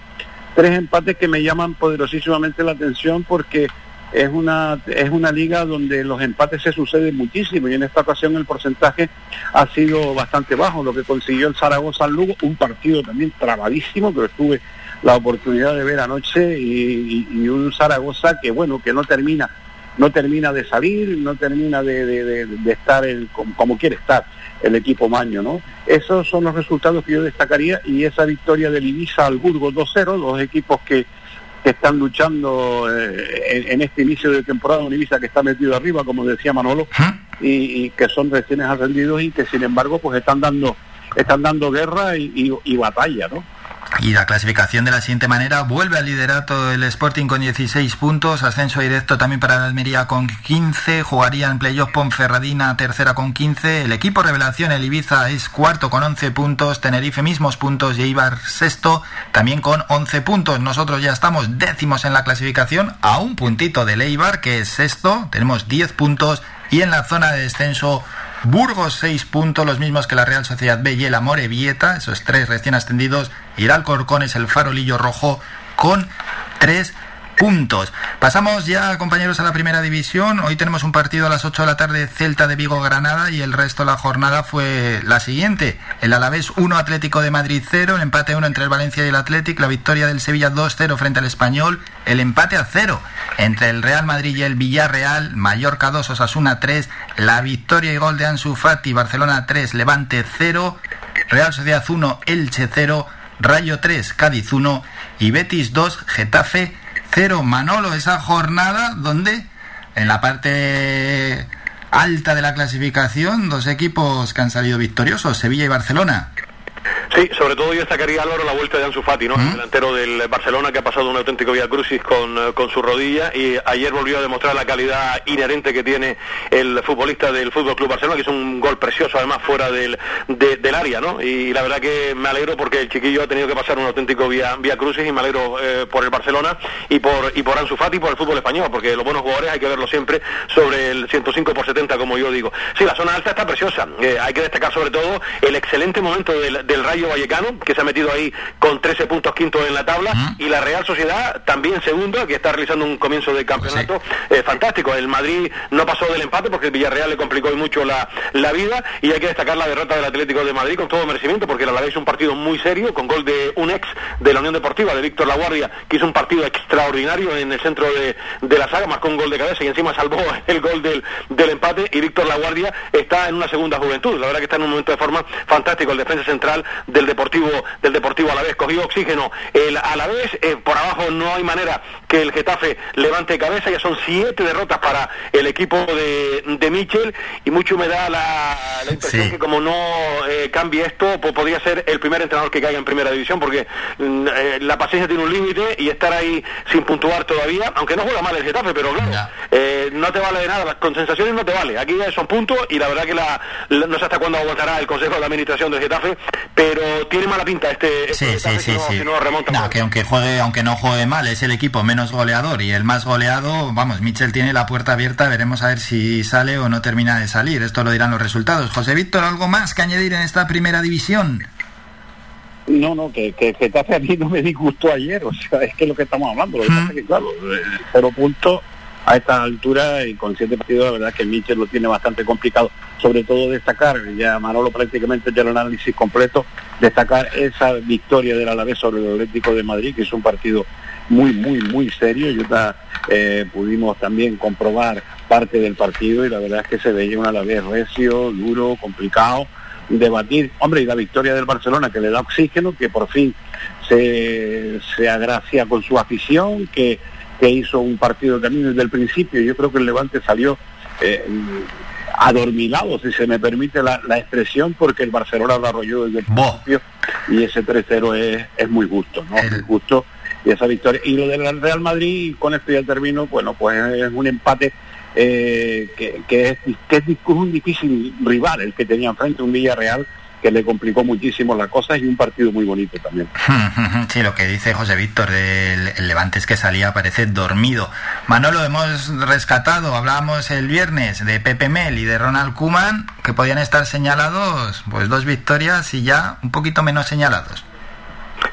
S12: tres empates que me llaman poderosísimamente la atención porque es una es una liga donde los empates se suceden muchísimo y en esta ocasión el porcentaje ha sido bastante bajo lo que consiguió el Zaragoza al Lugo un partido también trabadísimo que tuve la oportunidad de ver anoche y, un Zaragoza que bueno que no termina no termina de salir no termina de estar el- como, como quiere estar el equipo Maño no esos son los resultados que yo destacaría y esa victoria del Ibiza al Burgos 2-0 dos equipos que que están luchando eh, en, en este inicio de temporada, un Ibiza que está metido arriba, como decía Manolo, y, y que son recién ascendidos y que sin embargo pues están dando están dando guerra y, y- y batalla, ¿no?
S1: Y la clasificación de la siguiente manera, vuelve al liderato el Sporting con 16 puntos, ascenso directo también para la Almería con 15, jugaría en playoff Ponferradina tercera con 15, el equipo revelación, el Ibiza es cuarto con 11 puntos, Tenerife mismos puntos y Eibar sexto también con 11 puntos. Nosotros ya estamos décimos en la clasificación, a un puntito del Eibar que es sexto, tenemos 10 puntos y en la zona de descenso Burgos 6 puntos, los mismos que la Real Sociedad B y el Amorebieta, esos tres recién ascendidos, y el el farolillo rojo con 3 puntos. Pasamos ya, compañeros, a la primera división. Hoy tenemos un partido a las 8 de la tarde, Celta de Vigo Granada, y el resto de la jornada fue la siguiente. El Alavés 1, Atlético de Madrid 0, el empate 1 entre el Valencia y el Atlético, la victoria del Sevilla 2-0 frente al Español, el empate a 0 entre el Real Madrid y el Villarreal, Mallorca 2, Osasuna 3, la victoria y gol de Ansu Fati, Barcelona 3, Levante 0, Real Sociedad 1, Elche 0, Rayo 3, Cádiz 1 y Betis 2, Getafe 0. Manolo, esa jornada donde en la parte alta de la clasificación, dos equipos que han salido victoriosos, Sevilla y Barcelona.
S13: Sí, sobre todo yo destacaría Álvaro la vuelta de Ansu Fati, ¿no? El delantero del Barcelona que ha pasado un auténtico vía crucis con, eh, con su rodilla y ayer volvió a demostrar la calidad inherente que tiene el futbolista del Fútbol Club Barcelona, que es un gol precioso además fuera del, de- del área, ¿no? Y la verdad que me alegro porque el chiquillo ha tenido que pasar un auténtico vía, vía crucis y me alegro eh, por el Barcelona y por y por Ansu Fati y por el fútbol español, porque los buenos jugadores hay que verlos siempre sobre el 105 por 70, como yo digo. Sí, la zona alta está preciosa. Eh, hay que destacar sobre todo el excelente momento del, del Rayo Vallecano, que se ha metido ahí con 13 puntos quinto en la tabla, y la Real Sociedad también segunda, que está realizando un comienzo de campeonato eh, fantástico. El Madrid no pasó del empate porque el Villarreal le complicó mucho la, la vida, y hay que destacar la derrota del Atlético de Madrid con todo merecimiento, porque la Alavés es un partido muy serio, con gol de un ex de la Unión Deportiva, de Víctor Laguardia, que hizo un partido extraordinario en el centro de, de la saga, marcó un gol de cabeza y encima salvó (laughs) el gol del, del empate, y Víctor Laguardia está en una segunda juventud. La verdad que está en un momento de forma fantástico el defensa central del Deportivo del Deportivo Alavés. Cogió oxígeno el Alavés eh, por abajo no hay manera que el Getafe levante cabeza. Ya son siete derrotas para el equipo de, de Michel y mucho me da la, la impresión que como no eh, cambie esto pues podría ser el primer entrenador que caiga en primera división porque mm, eh, la paciencia tiene un límite y estar ahí sin puntuar todavía aunque no juega mal el Getafe pero claro eh, no te vale de nada. Con sensaciones no te vale. Aquí son puntos y la verdad que la, la- no sé hasta cuándo aguantará el Consejo de Administración del Getafe pero tiene mala pinta este, este
S1: Sí, sí,
S13: Getafe
S1: sí,
S13: si no-
S1: sí.
S13: si no remonta
S1: No, que aunque juegue, aunque no juegue mal, es el equipo menos goleador y el más goleado, vamos, Michel tiene la puerta abierta, veremos a ver si sale o no termina de salir. Esto lo dirán los resultados. José Víctor, ¿algo más que añadir en esta primera división?
S12: No, no, que, que Getafe a mí no me disgustó ayer, o sea, es que es lo que estamos hablando, lo que pasa que claro, eh, cero puntos a esta altura y con siete partidos, la verdad es que Michel lo tiene bastante complicado, sobre todo destacar, ya Manolo prácticamente ya el análisis completo, destacar esa victoria del Alavés sobre el Atlético de Madrid, que es un partido muy, muy, muy serio, y otra, eh, pudimos también comprobar parte del partido y la verdad es que se veía un Alavés recio, duro, complicado, debatir, hombre, y la victoria del Barcelona que le da oxígeno, que por fin se, se agracia con su afición, que que hizo un partido también desde el principio. Yo creo que el Levante salió eh, adormilado, si se me permite la, la expresión, porque el Barcelona lo arrolló desde el principio y ese 3-0 es, es muy justo, ¿no? Muy justo y esa victoria. Y lo del Real Madrid, con esto ya termino, bueno, pues es un empate eh, que, es, que un difícil rival el que tenía enfrente, un Villarreal que le complicó muchísimo la cosa y un partido muy bonito también. (laughs)
S1: Sí, lo que dice José Víctor del el Levante es que salía, parece dormido. Manolo, hemos rescatado, hablábamos el viernes de Pepe Mel y de Ronald Kuman, que podían estar señalados, pues dos victorias y ya un poquito menos señalados.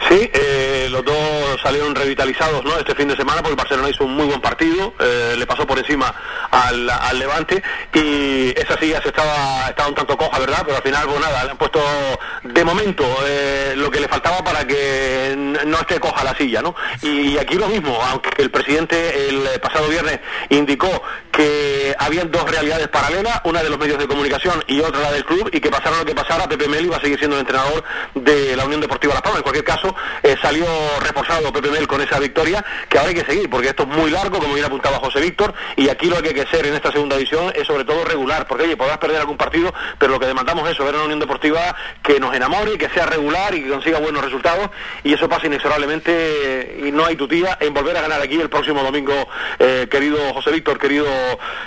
S13: Sí, eh, los dos salieron revitalizados ¿no? este fin de semana porque Barcelona hizo un muy buen partido, eh, le pasó por encima al, al, Levante y esa silla se estaba, estaba un tanto coja, ¿verdad? Pero al final, pues nada, le han puesto de momento eh, lo que le faltaba para que no esté coja la silla, ¿no? Y aquí lo mismo, aunque el presidente el pasado viernes indicó que habían dos realidades paralelas, una de los medios de comunicación y otra la del club, y que pasara lo que pasara, Pepe Mel iba a seguir siendo el entrenador de la Unión Deportiva Las Palmas. En cualquier caso, eh, salió reposado Pepe Mel con esa victoria, que ahora hay que seguir, porque esto es muy largo, como bien apuntaba José Víctor, y aquí lo que hay que hacer en esta segunda división es sobre todo regular, porque oye, podrás perder algún partido, pero lo que demandamos es eso, ver una Unión Deportiva que nos enamore, que sea regular y que consiga buenos resultados, y eso pasa inexorablemente, eh, y no hay tutía en volver a ganar aquí el próximo domingo, eh, querido José Víctor, querido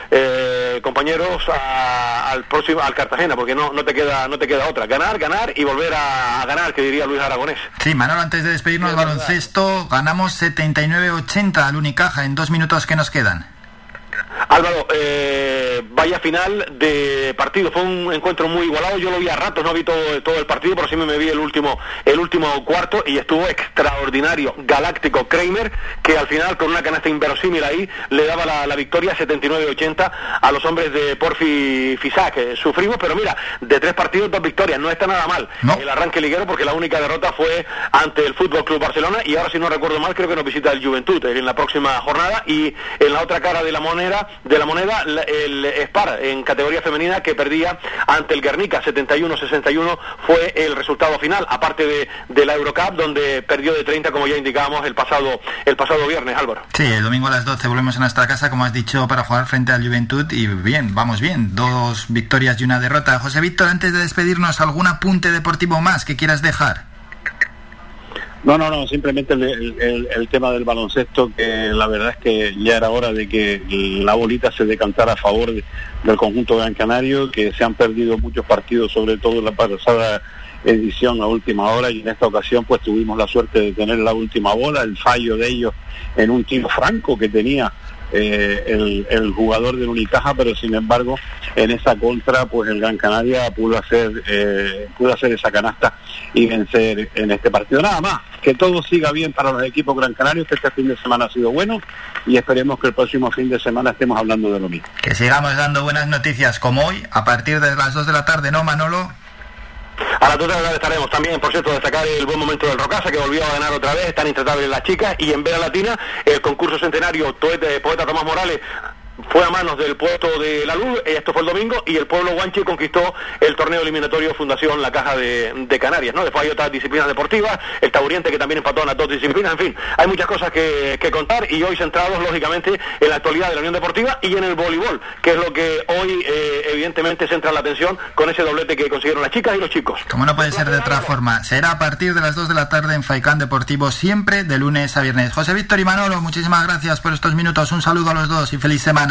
S13: eh, compañeros, al próximo, al Cartagena, porque no, no te queda, no te queda otra, ganar, ganar y volver a, ganar, que diría Luis Aragonés.
S1: Manolo, antes de despedirnos del baloncesto, ganamos 79-80 al Unicaja en dos minutos que nos quedan.
S13: Álvaro, eh, vaya final de partido, fue un encuentro muy igualado, yo lo vi a ratos, no vi todo, todo el partido, pero sí me, vi el último, el último cuarto y estuvo extraordinario, galáctico Kramer, que al final con una canasta inverosímil ahí le daba la, la victoria 79-80 a los hombres de Porfi Fisac. Eh, sufrimos, pero mira, de tres partidos, dos victorias, no está nada mal el arranque liguero porque la única derrota fue ante el Fútbol Club Barcelona y ahora si no recuerdo mal creo que nos visita el Juventud en la próxima jornada y en la otra cara de la moneda de la moneda el Spar en categoría femenina que perdía ante el Guernica 71-61 fue el resultado final, aparte de, de la Eurocup donde perdió de 30 como ya indicábamos el pasado el pasado viernes, Álvaro.
S1: Sí, el domingo a las 12 volvemos a nuestra casa, como has dicho, para jugar frente al Juventud y bien, vamos bien, dos victorias y una derrota. José Víctor, antes de despedirnos, ¿algún apunte deportivo más que quieras dejar?
S12: No, no, no, simplemente el, tema del baloncesto, que la verdad es que ya era hora de que la bolita se decantara a favor de, del conjunto Gran Canario, que se han perdido muchos partidos, sobre todo en la pasada edición a última hora, y en esta ocasión pues tuvimos la suerte de tener la última bola, el fallo de ellos en un tiro franco que tenía eh, el, el, jugador del Unicaja, pero sin embargo en esa contra pues el Gran Canaria pudo hacer eh, pudo hacer esa canasta y vencer en este partido. Nada más, que todo siga bien para los equipos Gran Canarios, que este fin de semana ha sido bueno y esperemos que el próximo fin de semana estemos hablando de lo mismo.
S1: Que sigamos dando buenas noticias como hoy, a partir de las 2 de la tarde, ¿no, Manolo?
S13: A las 2 de la tarde estaremos también, por cierto, destacar el buen momento del Rocasa, que volvió a ganar otra vez, están intratables las chicas, y en Vera Latina, el concurso centenario Poeta, Poeta Tomás Morales fue a manos del puesto de la luz, esto fue el domingo, y el pueblo guanche conquistó el torneo eliminatorio Fundación La Caja de, Canarias, ¿no? Después hay otras disciplinas deportivas, el Taburiente que también empató en las dos disciplinas, en fin, hay muchas cosas que, que, contar y hoy centrados, lógicamente, en la actualidad de la Unión Deportiva y en el voleibol, que es lo que hoy, eh, evidentemente, centra la atención con ese doblete que consiguieron las chicas y los chicos.
S1: Como no puede ser de otra forma, será a partir de las 2 de la tarde en Faicán Deportivo, siempre de lunes a viernes. José Víctor y Manolo, muchísimas gracias por estos minutos, un saludo a los dos y feliz semana.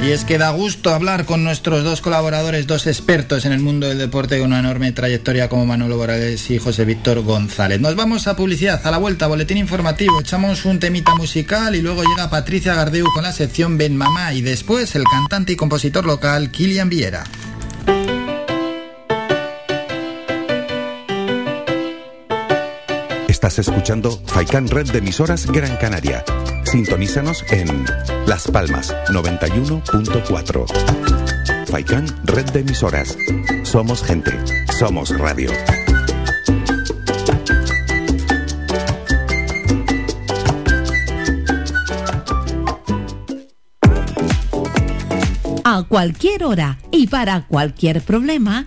S1: Y es que da gusto hablar con nuestros dos colaboradores, dos expertos en el mundo del deporte con una enorme trayectoria como Manolo Morales y José Víctor González. Nos vamos a publicidad, a la vuelta, boletín informativo, echamos un temita musical y luego llega Patricia Gardeu con la sección Ben Mamá y después el cantante y compositor local Kilian Viera.
S9: Estás escuchando Faikan Red de emisoras Gran Canaria. Sintonízanos en Las Palmas 91.4. Faikan Red de emisoras. Somos gente. Somos radio.
S7: A cualquier hora y para cualquier problema,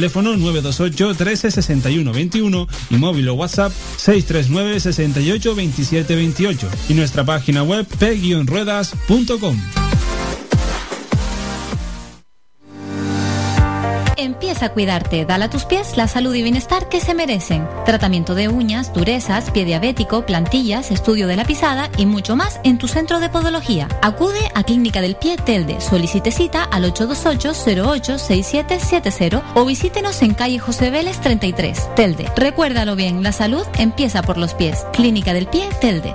S8: Teléfono 928 13 61 21 y móvil o WhatsApp 639 68 27 28 y nuestra página web p-ruedas.com.
S14: Empieza a cuidarte, dale a tus pies la salud y bienestar que se merecen. Tratamiento de uñas, durezas, pie diabético, plantillas, estudio de la pisada y mucho más en tu centro de podología. Acude a Clínica del Pie Telde, solicite cita al 828-086770 o visítenos en calle José Vélez 33, Telde. Recuérdalo bien, la salud empieza por los pies. Clínica del Pie Telde.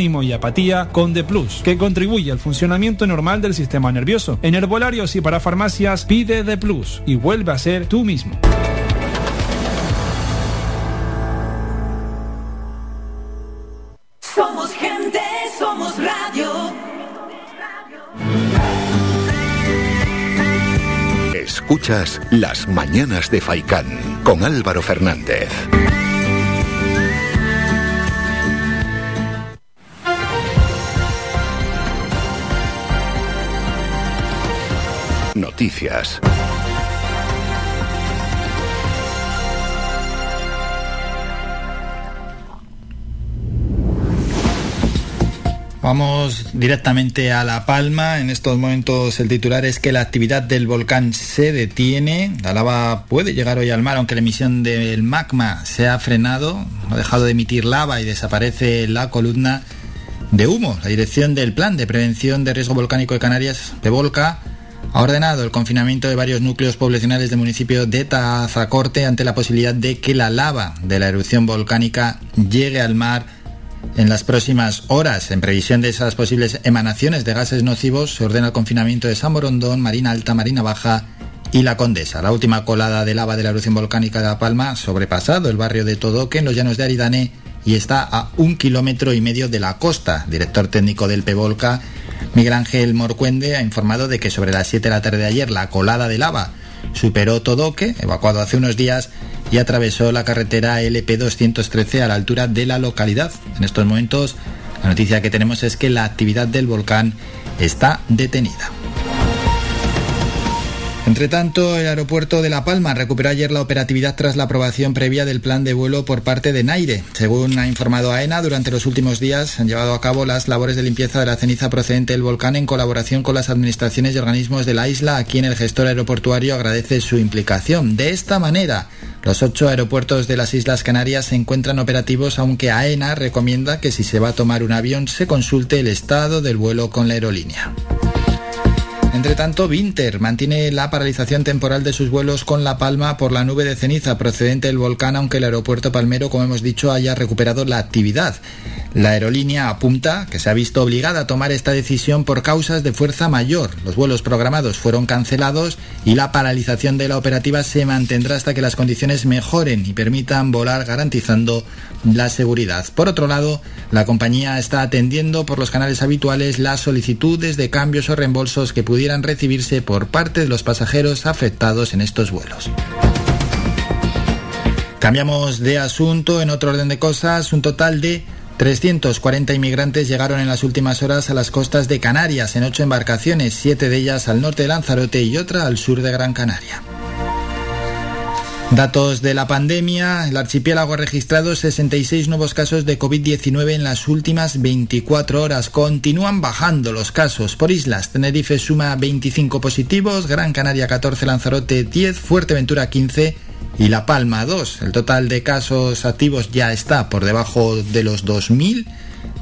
S8: y apatía con D Plus, que contribuye al funcionamiento normal del sistema nervioso. En herbolarios y para farmacias, pide D Plus y vuelve a ser tú mismo.
S15: Somos gente, somos radio.
S9: Escuchas Las Mañanas de Faicán con Álvaro Fernández. Noticias.
S1: Vamos directamente a La Palma. En estos momentos el titular es que la actividad del volcán se detiene. La lava puede llegar hoy al mar, aunque la emisión del magma se ha frenado. Ha dejado de emitir lava y desaparece la columna de humo. La dirección del Plan de Prevención de Riesgo Volcánico de Canarias, Volca, ha ordenado el confinamiento de varios núcleos poblacionales del municipio de Tazacorte ante la posibilidad de que la lava de la erupción volcánica llegue al mar en las próximas horas, en previsión de esas posibles emanaciones de gases nocivos, se ordena el confinamiento de San Borondón, Marina Alta, Marina Baja y La Condesa. La última colada de lava de la erupción volcánica de La Palma ha sobrepasado el barrio de Todoque en los llanos de Aridane y está a un kilómetro y medio de la costa. Director técnico del PEVOLCA, Miguel Ángel Morcuende, ha informado de que sobre las 7 de la tarde de ayer la colada de lava superó Todoque, evacuado hace unos días, y atravesó la carretera LP213 a la altura de la localidad. En estos momentos, la noticia que tenemos es que la actividad del volcán está detenida. Entre tanto, el aeropuerto de La Palma recuperó ayer la operatividad tras la aprobación previa del plan de vuelo por parte de Naire. Según ha informado AENA, durante los últimos días han llevado a cabo las labores de limpieza de la ceniza procedente del volcán en colaboración con las administraciones y organismos de la isla, a quien el gestor aeroportuario agradece su implicación. De esta manera, los ocho aeropuertos de las Islas Canarias se encuentran operativos, aunque AENA recomienda que si se va a tomar un avión se consulte el estado del vuelo con la aerolínea. Entre tanto, Winter mantiene la paralización temporal de sus vuelos con La Palma por la nube de ceniza procedente del volcán, aunque el aeropuerto palmero, como hemos dicho, haya recuperado la actividad. La aerolínea apunta que se ha visto obligada a tomar esta decisión por causas de fuerza mayor. Los vuelos programados fueron cancelados y la paralización de la operativa se mantendrá hasta que las condiciones mejoren y permitan volar garantizando la seguridad. Por otro lado, la compañía está atendiendo por los canales habituales las solicitudes de cambios o reembolsos que pudieran recibirse por parte de los pasajeros afectados en estos vuelos. Cambiamos de asunto en otro orden de cosas. Un total de 340 inmigrantes llegaron en las últimas horas a las costas de Canarias en ocho embarcaciones, siete de ellas al norte de Lanzarote y otra al sur de Gran Canaria. Datos de la pandemia. El archipiélago ha registrado 66 nuevos casos de COVID-19 en las últimas 24 horas. Continúan bajando los casos por islas. Tenerife suma 25 positivos, Gran Canaria 14, Lanzarote 10, Fuerteventura 15 y La Palma 2. El total de casos activos ya está por debajo de los 2.000.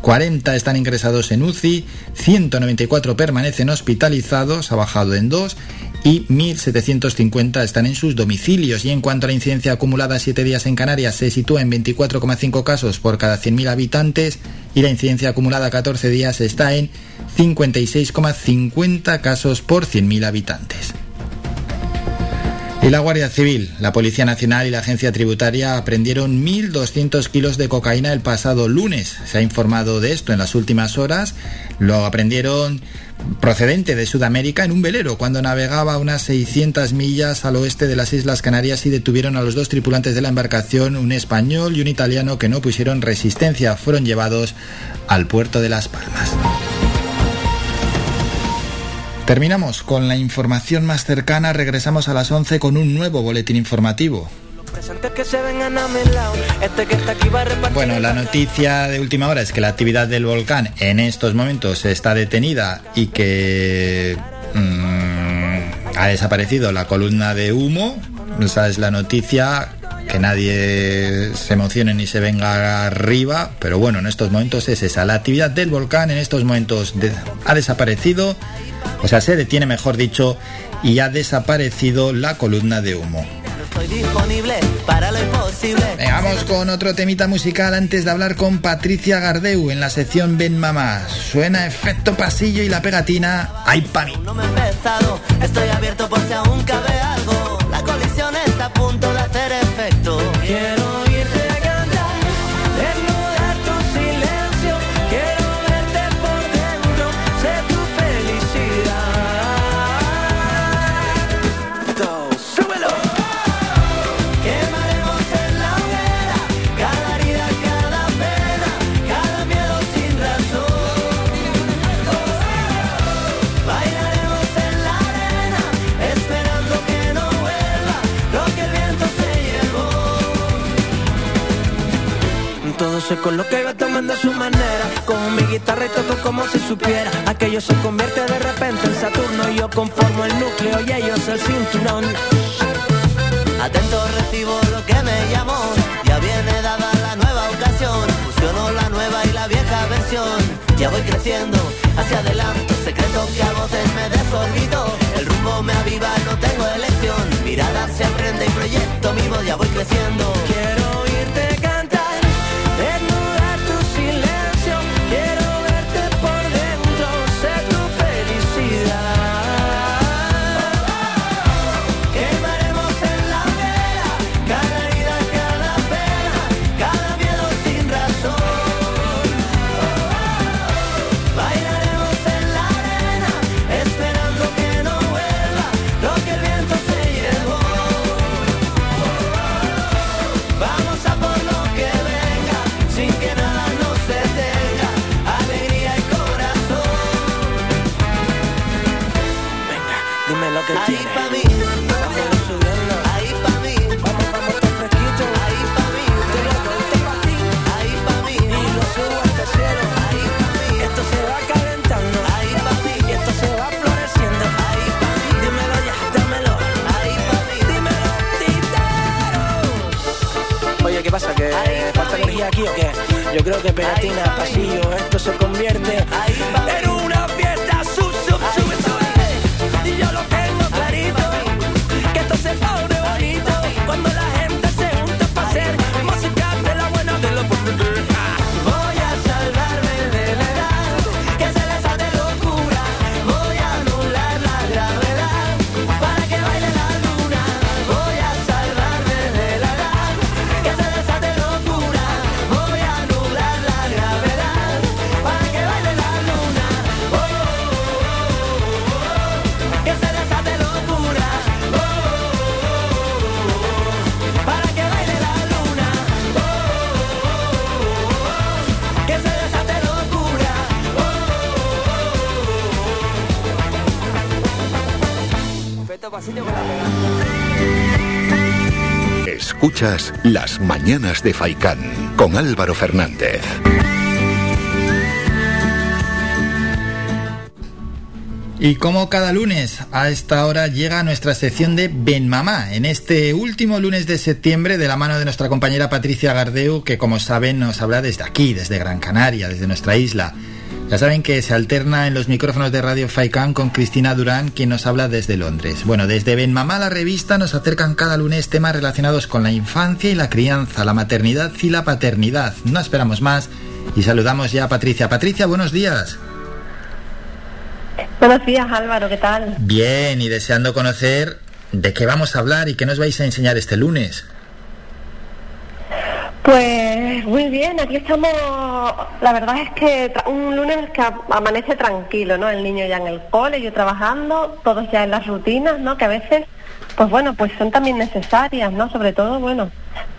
S1: 40 están ingresados en UCI, 194 permanecen hospitalizados, ha bajado en 2 y 1.750 están en sus domicilios. Y en cuanto a la incidencia acumulada a 7 días en Canarias, se sitúa en 24,5 casos por cada 100.000 habitantes y la incidencia acumulada a 14 días está en 56,50 casos por 100.000 habitantes. La Guardia Civil, la Policía Nacional y la Agencia Tributaria aprendieron 1.200 kilos de cocaína el pasado lunes. Se ha informado de esto en las últimas horas. Lo aprendieron procedente de Sudamérica en un velero cuando navegaba unas 600 millas al oeste de las Islas Canarias y detuvieron a los dos tripulantes de la embarcación, un español y un italiano que no pusieron resistencia. Fueron llevados al puerto de Las Palmas. Terminamos con la información más cercana, regresamos a las 11 con un nuevo boletín informativo. Bueno, la noticia de última hora es que la actividad del volcán en estos momentos está detenida y que mmm, ha desaparecido la columna de humo. Esa es la noticia que nadie se emocione ni se venga arriba, pero bueno, en estos momentos es esa. La actividad del volcán en estos momentos ha desaparecido o sea, se detiene, mejor dicho, y ha desaparecido la columna de humo. vamos con otro temita musical antes de hablar con Patricia Gardeu en la sección Ben Mamá. Suena efecto pasillo y la pegatina ¡Ay, pa' mí!
S16: No me he empezado, estoy abierto por si aún cabe Quedándose con lo que iba tomando a su manera. Con mi guitarra y todo como si supiera. Aquello se convierte de repente en Saturno. Yo conformo el núcleo y ellos el cinturón.
S17: Atento recibo lo que me llamó. Ya viene dada la nueva ocasión. Fusiono la nueva y la vieja versión. Ya voy creciendo hacia adelante. Secreto que a voces me desorbito. El rumbo me aviva, no tengo elección. Mirada se aprende y proyecto mi voz Ya voy creciendo.
S16: Quiero aquí o qué? Yo creo que pegatina, pasillo, esto se convierte
S2: Escuchas Las Mañanas de Faicán con Álvaro Fernández.
S1: Y como cada lunes, a esta hora llega nuestra sección de Ben Mamá, en este último lunes de septiembre, de la mano de nuestra compañera Patricia Gardeu, que como saben nos habla desde aquí, desde Gran Canaria, desde nuestra isla. Ya saben que se alterna en los micrófonos de Radio Faikan con Cristina Durán, quien nos habla desde Londres. Bueno, desde Ben Mamá, la revista, nos acercan cada lunes temas relacionados con la infancia y la crianza, la maternidad y la paternidad. No esperamos más y saludamos ya a Patricia. Patricia, buenos días.
S18: Buenos días Álvaro, ¿qué tal?
S1: Bien, y deseando conocer de qué vamos a hablar y qué nos vais a enseñar este lunes.
S18: Pues muy bien, aquí estamos, la verdad es que un lunes que amanece tranquilo, ¿no? El niño ya en el cole, yo trabajando, todos ya en las rutinas, ¿no? Que a veces, pues bueno, pues son también necesarias, ¿no? Sobre todo, bueno,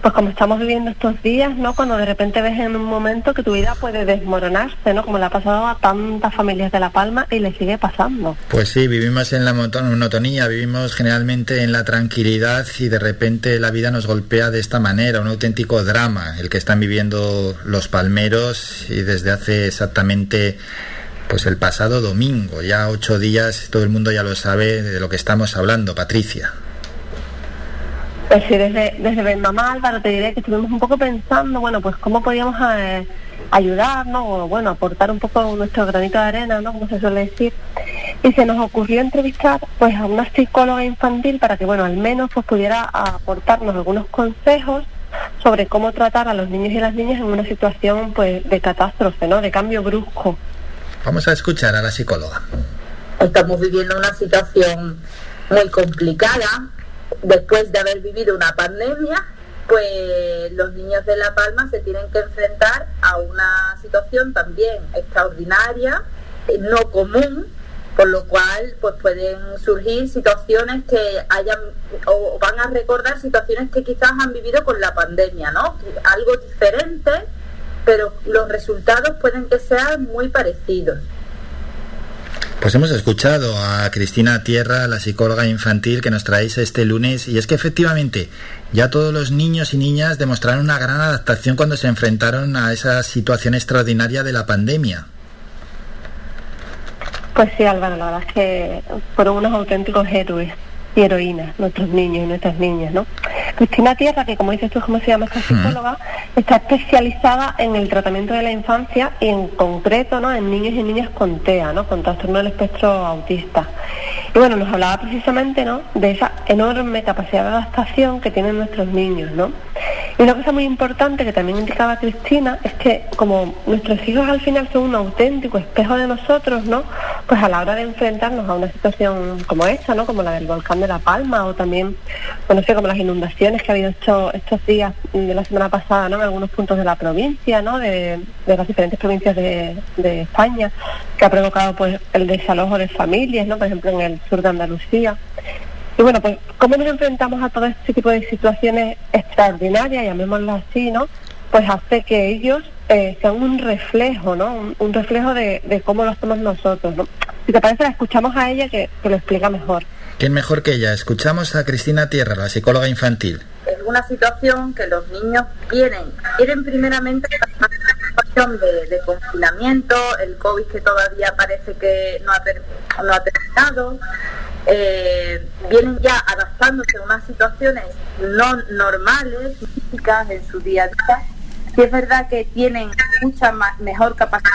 S18: pues como estamos viviendo estos días, ¿no? Cuando de repente ves en un momento que tu vida puede desmoronarse, ¿no? Como le ha pasado a tantas familias de La Palma y le sigue pasando.
S1: Pues sí, vivimos en la monotonía, vivimos generalmente en la tranquilidad y de repente la vida nos golpea de esta manera, un auténtico drama el que están viviendo los palmeros y desde hace exactamente pues el pasado domingo, ya ocho días, todo el mundo ya lo sabe de lo que estamos hablando, Patricia.
S18: Pues sí, desde, desde Ben Mamá Álvaro te diré que estuvimos un poco pensando, bueno, pues cómo podíamos eh, ayudar, ¿no? O bueno, aportar un poco nuestro granito de arena, ¿no? Como se suele decir. Y se nos ocurrió entrevistar pues a una psicóloga infantil para que, bueno, al menos pues pudiera aportarnos algunos consejos sobre cómo tratar a los niños y las niñas en una situación pues de catástrofe, ¿no? De cambio brusco.
S1: Vamos a escuchar a la psicóloga.
S19: Estamos viviendo una situación muy complicada. Después de haber vivido una pandemia, pues los niños de La Palma se tienen que enfrentar a una situación también extraordinaria, no común, por lo cual pues pueden surgir situaciones que hayan o van a recordar situaciones que quizás han vivido con la pandemia, ¿no? Algo diferente, pero los resultados pueden que sean muy parecidos.
S1: Pues hemos escuchado a Cristina Tierra, la psicóloga infantil que nos traéis este lunes, y es que efectivamente ya todos los niños y niñas demostraron una gran adaptación cuando se enfrentaron a esa situación extraordinaria de la pandemia.
S18: Pues sí, Álvaro, la verdad es que fueron unos auténticos héroes y heroínas, nuestros niños y nuestras niñas, ¿no? Cristina Tierra, que como dices tú, ¿cómo se llama esta psicóloga? Está especializada en el tratamiento de la infancia y en concreto, ¿no? En niños y niñas con TEA, ¿no? Con trastorno del espectro autista. Y bueno, nos hablaba precisamente, ¿no? De esa enorme capacidad de adaptación que tienen nuestros niños, ¿no? Y una cosa muy importante que también indicaba Cristina es que como nuestros hijos al final son un auténtico espejo de nosotros, ¿no? Pues a la hora de enfrentarnos a una situación como esta, ¿no? Como la del volcán de La Palma o también, bueno, no sé, como las inundaciones que ha habido estos, estos días de la semana pasada, ¿no? En algunos puntos de la provincia, ¿no? De, de las diferentes provincias de, de España, que ha provocado pues el desalojo de familias, ¿no? Por ejemplo, en el sur de Andalucía. Y bueno, pues cómo nos enfrentamos a todo este tipo de situaciones extraordinarias, llamémoslo así, ¿no? Pues hace que ellos eh, sean un reflejo, ¿no? Un, un reflejo de, de cómo lo hacemos nosotros, ¿no? Si te parece, la escuchamos a ella que, que lo explica mejor.
S1: ¿Quién mejor que ella? Escuchamos a Cristina Tierra, la psicóloga infantil.
S19: es una situación que los niños quieren. Quieren primeramente pasar una situación de, de confinamiento, el COVID que todavía parece que no ha, ter- no ha terminado. Eh, vienen ya adaptándose a unas situaciones no normales, físicas en su día a día. Sí es verdad que tienen mucha ma- mejor capacidad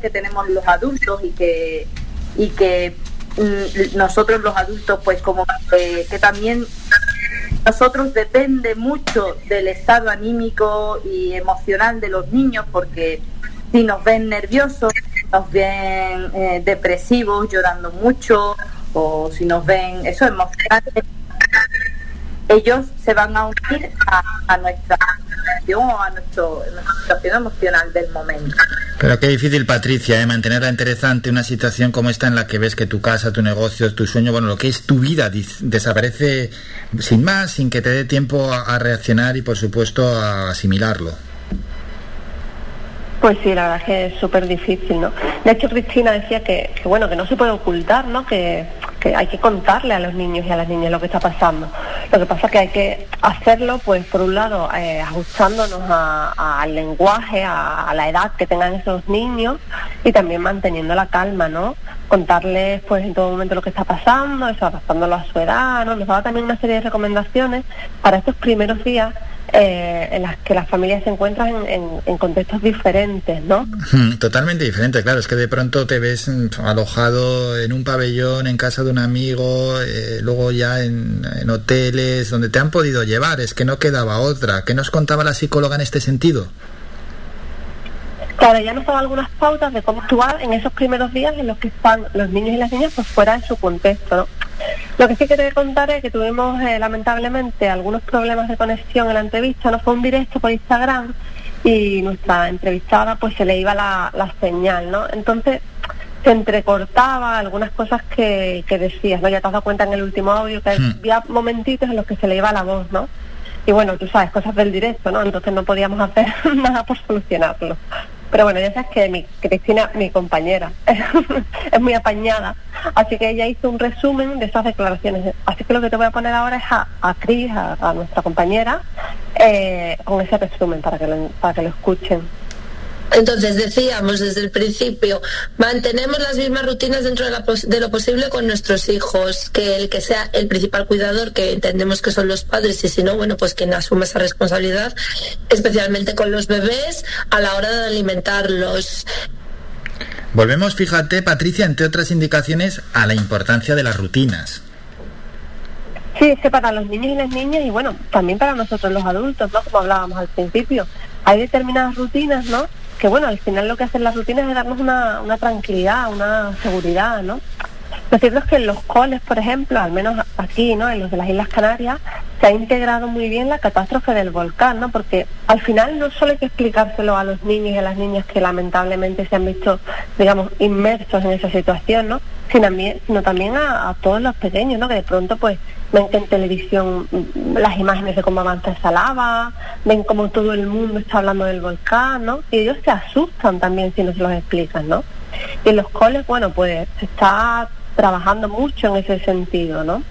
S19: que tenemos los adultos y que y que mm, nosotros los adultos pues como que, que también nosotros depende mucho del estado anímico y emocional de los niños porque si nos ven nerviosos, nos ven eh, depresivos, llorando mucho o si nos ven eso emocionales, ellos se van a unir a, nuestra situación o a nuestro, nuestra situación emocional del momento.
S1: Pero qué difícil, Patricia, ¿eh? mantener interesante una situación como esta en la que ves que tu casa, tu negocio, tu sueño, bueno, lo que es tu vida desaparece sin más, sin que te dé tiempo a reaccionar y, por supuesto, a asimilarlo.
S18: Pues sí, la verdad es que es súper difícil, ¿no? De hecho, Cristina decía que, que, bueno, que no se puede ocultar, ¿no? Que, que hay que contarle a los niños y a las niñas lo que está pasando. Lo que pasa es que hay que hacerlo, pues, por un lado, eh, ajustándonos al lenguaje, a, a la edad que tengan esos niños y también manteniendo la calma, ¿no? Contarles, pues, en todo momento lo que está pasando, eso, adaptándolo a su edad, ¿no? Nos daba también una serie de recomendaciones para estos primeros días eh, en las que las familias se encuentran en, en- en contextos diferentes, ¿no?
S1: Hmm, Totalmente diferente, claro, es que de pronto te ves mm, alojado en un pabellón, en casa de un amigo, eh, luego ya en, hoteles donde te han podido llevar, es que no quedaba otra. ¿Qué nos contaba la psicóloga en este sentido?
S18: Claro, ya nos daba algunas pautas de cómo actuar en esos primeros días en los que están los niños y las niñas pues fuera de su contexto, ¿no? Lo que sí que te contaré que tuvimos eh, lamentablemente algunos problemas de conexión en la entrevista, no fue un directo por Instagram y nuestra entrevistada pues se le iba la señal, ¿no? Entonces se entrecortaba algunas cosas que, que decías, ¿no? Ya te has dado cuenta en el último audio que había momentitos en los que se le iba la voz, ¿no? Y bueno, tú sabes, cosas del directo, ¿no? Entonces no podíamos hacer (laughs) nada por solucionarlo. Pero bueno, ya sabes que mi Cristina, mi compañera, (laughs) es muy apañada. Así que ella hizo un resumen de esas declaraciones. Así que lo que te voy a poner ahora es a, a Cris, a, a nuestra compañera, eh, con ese resumen para que lo, para que lo escuchen.
S20: Entonces decíamos desde el principio, mantenemos las mismas rutinas dentro de, la pos- de lo posible con nuestros hijos, que el que sea el principal cuidador, que entendemos que son los padres, y si no, bueno, pues quien asume esa responsabilidad, especialmente con los bebés, a la hora de alimentarlos.
S1: Volvemos, fíjate, Patricia, entre otras indicaciones, a la importancia de las rutinas.
S18: Sí, es que para los niños y las niñas y bueno, también para nosotros los adultos, ¿no? Como hablábamos al principio, hay determinadas rutinas, ¿no? Que bueno, al final lo que hacen las rutinas es darnos una, una tranquilidad, una seguridad, ¿no? Lo cierto es que en los coles, por ejemplo, al menos aquí, ¿no? En los de las Islas Canarias, se ha integrado muy bien la catástrofe del volcán, ¿no? Porque al final no solo hay que explicárselo a los niños y a las niñas que lamentablemente se han visto, digamos, inmersos en esa situación, ¿no? Sino también, a, todos los pequeños, ¿no? Que de pronto, pues, ven que en televisión mm, las imágenes de cómo avanza esa lava, ven cómo todo el mundo está hablando del volcán, ¿no? Y ellos se asustan también si no se los explican, ¿no? Y en los coles, bueno, pues está trabajando mucho en ese sentido, ¿no?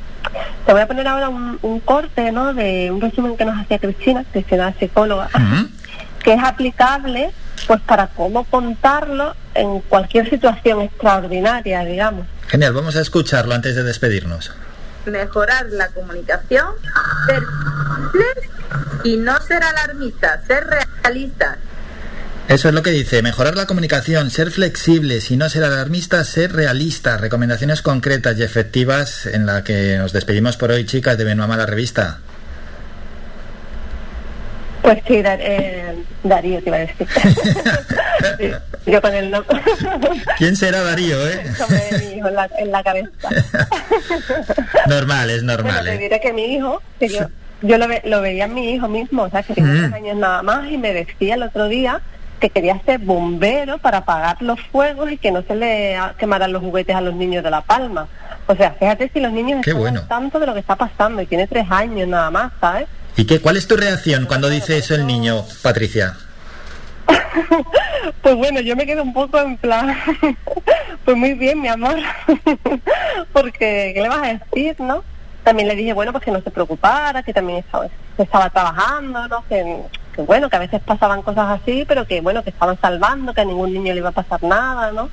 S18: Te voy a poner ahora un, un corte, ¿no? De un resumen que nos hacía Cristina, Cristina es psicóloga, (laughs) que es aplicable, pues, para cómo contarlo en cualquier situación extraordinaria, digamos.
S1: Genial, vamos a escucharlo antes de despedirnos.
S19: Mejorar la comunicación, ser y no ser alarmistas, ser realistas.
S1: Eso es lo que dice, mejorar la comunicación, ser flexibles y no ser alarmistas, ser realistas. Recomendaciones concretas y efectivas en la que nos despedimos por hoy, chicas, de Mamá la revista.
S18: Pues sí, Dar- eh, Darío te iba a decir. (laughs) Sí, yo con el nombre.
S1: ¿Quién será Darío, eh?
S18: mi hijo en la, en la cabeza. (laughs)
S1: Normal, es normal,
S18: Bueno, te
S1: eh.
S18: diré que mi hijo, que yo, yo lo, ve- lo veía en mi hijo mismo, o sea, que tiene
S1: Mm.
S18: años nada más, y me decía el otro día que quería ser bombero para apagar los fuegos y que no se le quemaran los juguetes a los niños de La Palma. O sea, fíjate si los niños
S1: Qué
S18: están
S1: bueno.
S18: al tanto de lo que está pasando y tiene tres años nada más, ¿sabes?
S1: ¿Y qué, cuál es tu reacción cuando dice eso el niño, Patricia? (laughs)
S18: Pues bueno, yo me quedo un poco en plan, (laughs) pues muy bien, mi amor, (laughs) porque ¿qué le vas a decir, no? También le dije, bueno, pues que no se preocupara, que también estaba, estaba trabajando, ¿no? Que, que bueno, que a veces pasaban cosas así, pero que bueno, que estaban salvando, que a ningún niño le iba a pasar nada, ¿no?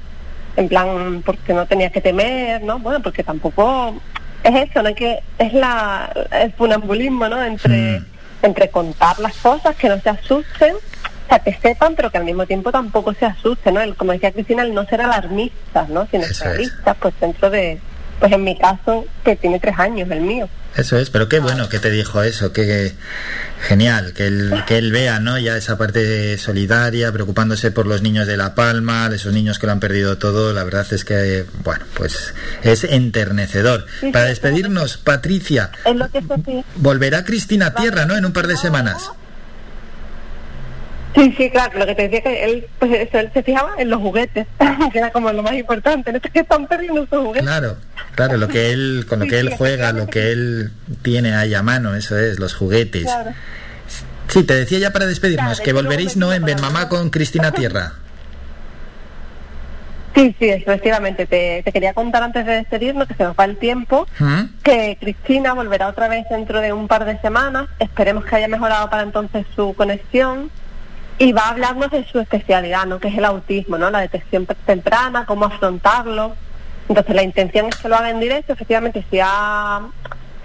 S18: En plan, porque no tenías que temer, ¿no? Bueno, porque tampoco es eso, ¿no? Que, es la, el funambulismo, ¿no? Entre, entre contar las cosas, que no se asusten, o sea, que sepan, pero que al mismo tiempo tampoco se asusten, ¿no? El, como decía Cristina, el no ser alarmistas, ¿no? Sino realistas, pues dentro de, pues en mi caso, que tiene tres años, el mío.
S1: Eso es, pero qué bueno que te dijo eso, que genial, que él, que él vea, ¿no? Ya esa parte solidaria, preocupándose por los niños de La Palma, de esos niños que lo han perdido todo, la verdad es que, bueno, pues es enternecedor.
S18: Sí,
S1: Para despedirnos, Patricia,
S18: Es lo que
S1: volverá Cristina a tierra, ¿no? En un par de semanas.
S18: Sí, sí, claro, lo que te decía que él, pues él se fijaba en los juguetes, (laughs) que era como lo más importante, no es que están perdiendo sus juguetes.
S1: Claro, claro, lo que él, con lo que él juega, lo que él tiene ahí a mano, eso es, los juguetes.
S18: Claro.
S1: Sí, te decía ya para despedirnos,
S18: Claro,
S1: que volveréis, ¿no? En Ben Mamá con Cristina Tierra.
S18: Sí, sí, efectivamente. Te, te quería contar antes de despedirnos que se nos va el tiempo,
S1: ¿Mm?
S18: que Cristina volverá otra vez dentro de un par de semanas. Esperemos que haya mejorado para entonces su conexión. Y va a hablarnos de su especialidad, ¿no? Que es el autismo, ¿no? La detección temprana, cómo afrontarlo. Entonces la intención es que lo haga en directo, efectivamente, si ha,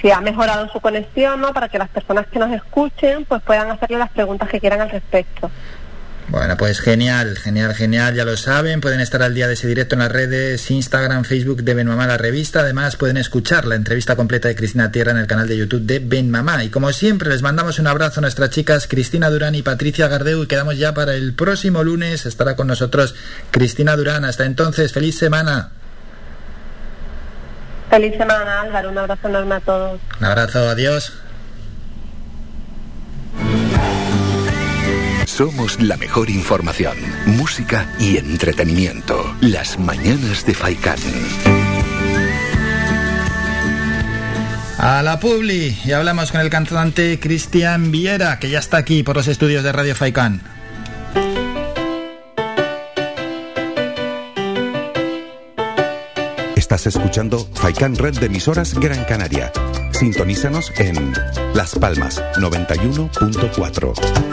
S18: si ha mejorado su conexión, ¿no? Para que las personas que nos escuchen, pues puedan hacerle las preguntas que quieran al respecto.
S1: Bueno, pues genial, genial, genial, ya lo saben, pueden estar al día de ese directo en las redes, Instagram, Facebook de Ben Mamá la revista, además pueden escuchar la entrevista completa de Cristina Tierra en el canal de YouTube de Ben Mamá. Y como siempre, les mandamos un abrazo a nuestras chicas Cristina Durán y Patricia Gardeu y quedamos ya para el próximo lunes, estará con nosotros Cristina Durán. Hasta entonces, feliz semana.
S18: Feliz semana, Álvaro. Un abrazo enorme a todos.
S1: Un abrazo, adiós.
S2: Somos la mejor información, música y entretenimiento. Las mañanas de Faikán.
S1: A la Publi y hablamos con el cantante Cristian Viera, que ya está aquí por los estudios de Radio Faikán.
S9: Estás escuchando Faikan Red de emisoras Gran Canaria. Sintonízanos en Las Palmas 91.4.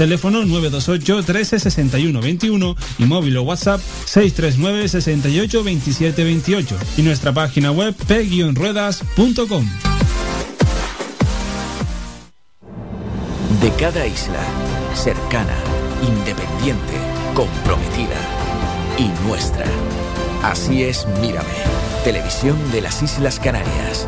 S8: Teléfono 928 13 61 21 y móvil o WhatsApp 639 68 27 28 y nuestra página web p-ruedas.com.
S21: De cada isla, cercana, independiente, comprometida y nuestra. Así es Mírame, televisión de las Islas Canarias.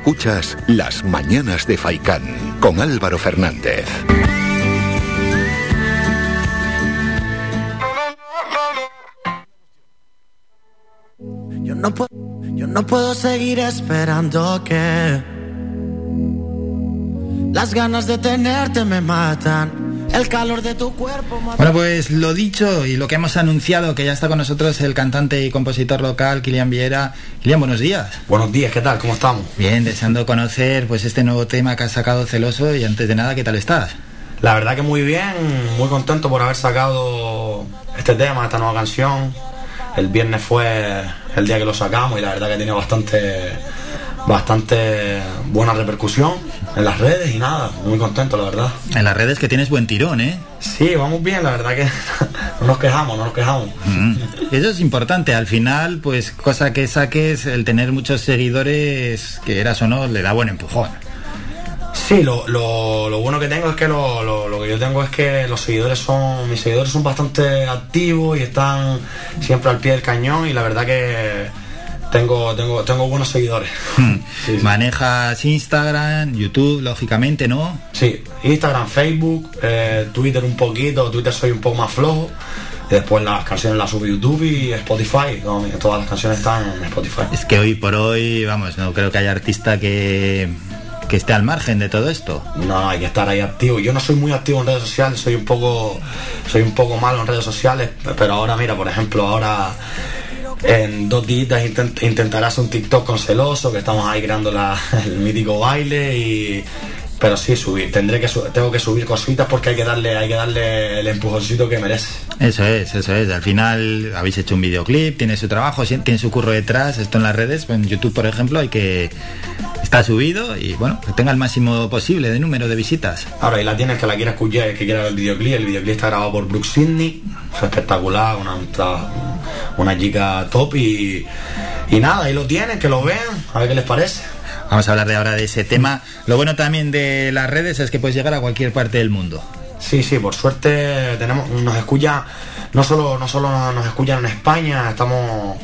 S2: Escuchas Las Mañanas de Faicán con Álvaro Fernández.
S3: Yo no puedo, yo no puedo seguir esperando que las ganas de tenerte me matan. El calor de tu cuerpo.
S1: Bueno, pues lo dicho y lo que hemos anunciado, que ya está con nosotros el cantante y compositor local, Kilian Viera. Kilian, buenos días.
S22: Buenos días, ¿qué tal? ¿Cómo estamos?
S1: Bien, deseando conocer pues este nuevo tema que has sacado celoso y antes de nada, ¿qué tal estás?
S22: La verdad que muy bien, muy contento por haber sacado este tema, esta nueva canción. El viernes fue el día que lo sacamos y la verdad que tiene bastante bastante buena repercusión en las redes y nada, muy contento la verdad.
S1: En las redes que tienes buen tirón, ¿eh?
S22: Sí, vamos bien, la verdad que (laughs) no nos quejamos, no nos quejamos.
S1: Mm. (laughs) Eso es importante, al final, pues cosa que saques, el tener muchos seguidores, que eras o no, le da buen empujón.
S22: Sí, lo, lo, lo bueno que tengo es que lo, lo, lo que yo tengo es que los seguidores son, mis seguidores son bastante activos y están siempre al pie del cañón y la verdad que tengo, tengo, tengo buenos seguidores.
S1: Manejas Instagram, YouTube, lógicamente, ¿no?
S22: Sí, Instagram, Facebook, eh, Twitter un poquito, Twitter soy un poco más flojo. Después las canciones las subo a YouTube y Spotify. no, todas las canciones están en Spotify.
S1: Es que hoy por hoy, vamos, no creo que haya artista que, que esté al margen de todo esto.
S22: No, hay que estar ahí activo. Yo no soy muy activo en redes sociales, soy un poco, soy un poco malo en redes sociales, pero ahora mira, por ejemplo, ahora en dos días intent- intentarás un TikTok con celoso, que estamos ahí creando la- (laughs) el mítico baile y, pero sí subir, tendré que tengo que subir cositas porque hay que darle, hay que darle el empujoncito que merece.
S1: Eso es, eso es. Al final habéis hecho un videoclip, tiene su trabajo, tiene su curro detrás, esto en las redes, en YouTube por ejemplo, hay que está subido y bueno, que tenga el máximo posible de número de visitas.
S22: Ahora, y la tienes que la quiera escuchar, que quiera ver el videoclip. El videoclip está grabado por Brooke Sidney. Fue espectacular, una, una, una chica top y, y nada, ahí lo tienen, que lo vean, a ver qué les parece.
S1: Vamos a hablar de ahora de ese tema. Lo bueno también de las redes es que puedes llegar a cualquier parte del mundo.
S22: Sí, sí, por suerte tenemos, nos escucha, no solo, no solo nos, escuchan en España, estamos,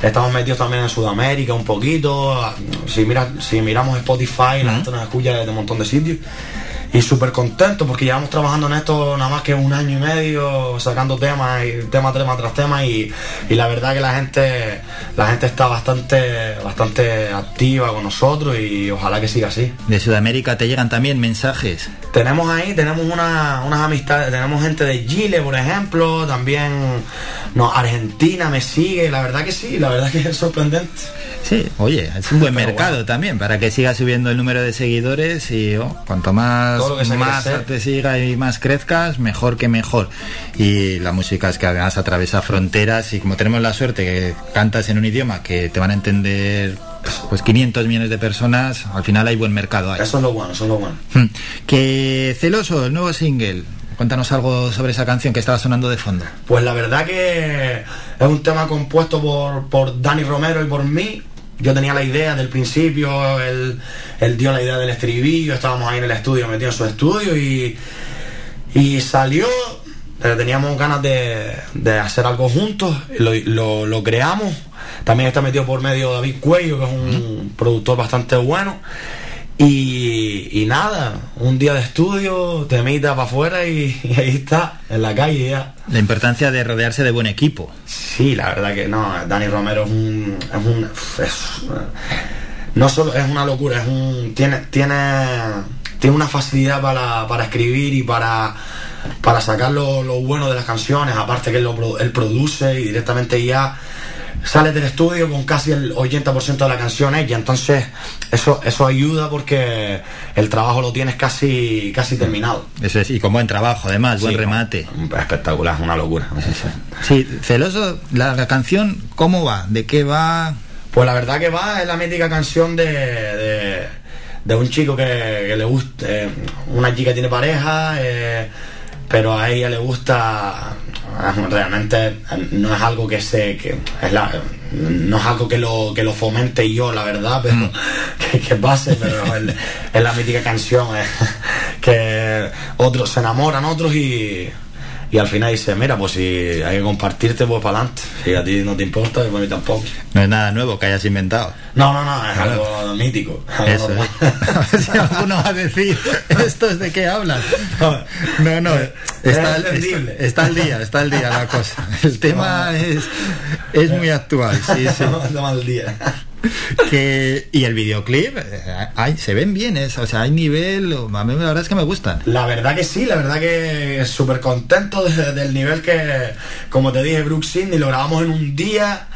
S22: estamos metidos también en Sudamérica un poquito. Si mira, si miramos Spotify, la gente nos escucha desde un montón de sitios. Y súper contento porque llevamos trabajando en esto nada más que un año y medio, sacando temas y tema, tema tras tema y, y la verdad que la gente, la gente está bastante, bastante activa con nosotros y ojalá que siga así.
S1: De Sudamérica te llegan también mensajes.
S22: Tenemos ahí, tenemos una- unas amistades, tenemos gente de Chile, por ejemplo, también no, Argentina me sigue, la verdad que sí, la verdad que es sorprendente.
S1: Sí, oye, es un buen mercado también para que siga subiendo el número de seguidores y oh, cuanto más, más te siga y más crezcas, mejor que mejor. Y la música es que además atraviesa fronteras y como tenemos la suerte que cantas en un idioma que te van a entender pues 500 millones de personas, al final hay buen mercado ahí.
S22: Eso es lo bueno, eso es lo bueno.
S1: Hmm. Que Celoso, el nuevo single, cuéntanos algo sobre esa canción que estaba sonando de fondo.
S22: Pues la verdad que es un tema compuesto por, por Dani Romero y por mí. Yo tenía la idea del principio, él, él dio la idea del estribillo, estábamos ahí en el estudio, metidos en su estudio y, y salió, pero teníamos ganas de, de hacer algo juntos, lo, lo- lo creamos. También está metido por medio David Cuello, que es un productor bastante bueno. Y, y nada, un día de estudio, temita para afuera y, y ahí está, en la calle ya.
S1: La importancia de rodearse de buen equipo.
S22: Sí, la verdad que no, Dani Romero es un. Es un es- no solo es una locura, es un. Tiene, tiene, tiene una facilidad para, para escribir y para, para sacar lo, lo bueno de las canciones, aparte que él, lo, él produce y directamente ya sale del estudio con casi el 80% de la canción ella, entonces eso, eso ayuda porque el trabajo lo tienes casi, casi terminado.
S1: Eso es, y con buen trabajo además, buen remate.
S22: Espectacular, una locura.
S1: Sí, Celoso, la, la canción, ¿cómo va? ¿De qué va?
S22: Pues la verdad que va, es la mítica canción de, de, de un chico que, que le gusta, eh, una chica tiene pareja, eh, pero a ella le gusta, eh, realmente eh, no es algo que se, que es la, no es algo que lo, que lo fomente yo, la verdad, pero (laughs) que, que pase, pero es, es la mítica canción, eh, (laughs) que otros se enamoran otros y... Y al final dice, mira, pues si hay que compartirte, pues para adelante. Si a ti no te importa, pues a mí tampoco.
S1: No es nada nuevo que hayas inventado.
S22: No, no, no, es algo mítico. algo
S1: Eso
S22: normal.
S1: es. (laughs) si alguno va a decir, ¿esto es de qué hablas? No, no, está,
S22: Es
S1: está, está al día, está al día la cosa. El tema es, es muy actual, sí, sí. (laughs)
S22: Está al día. (laughs)
S1: Que, y el videoclip, eh, ay, se ven bien, es, o sea, hay nivel, a mí la verdad es que me gustan.
S22: La verdad que sí, la verdad que súper contento de- del nivel que, como te dije, Brooke Sidney, lo grabamos en un día.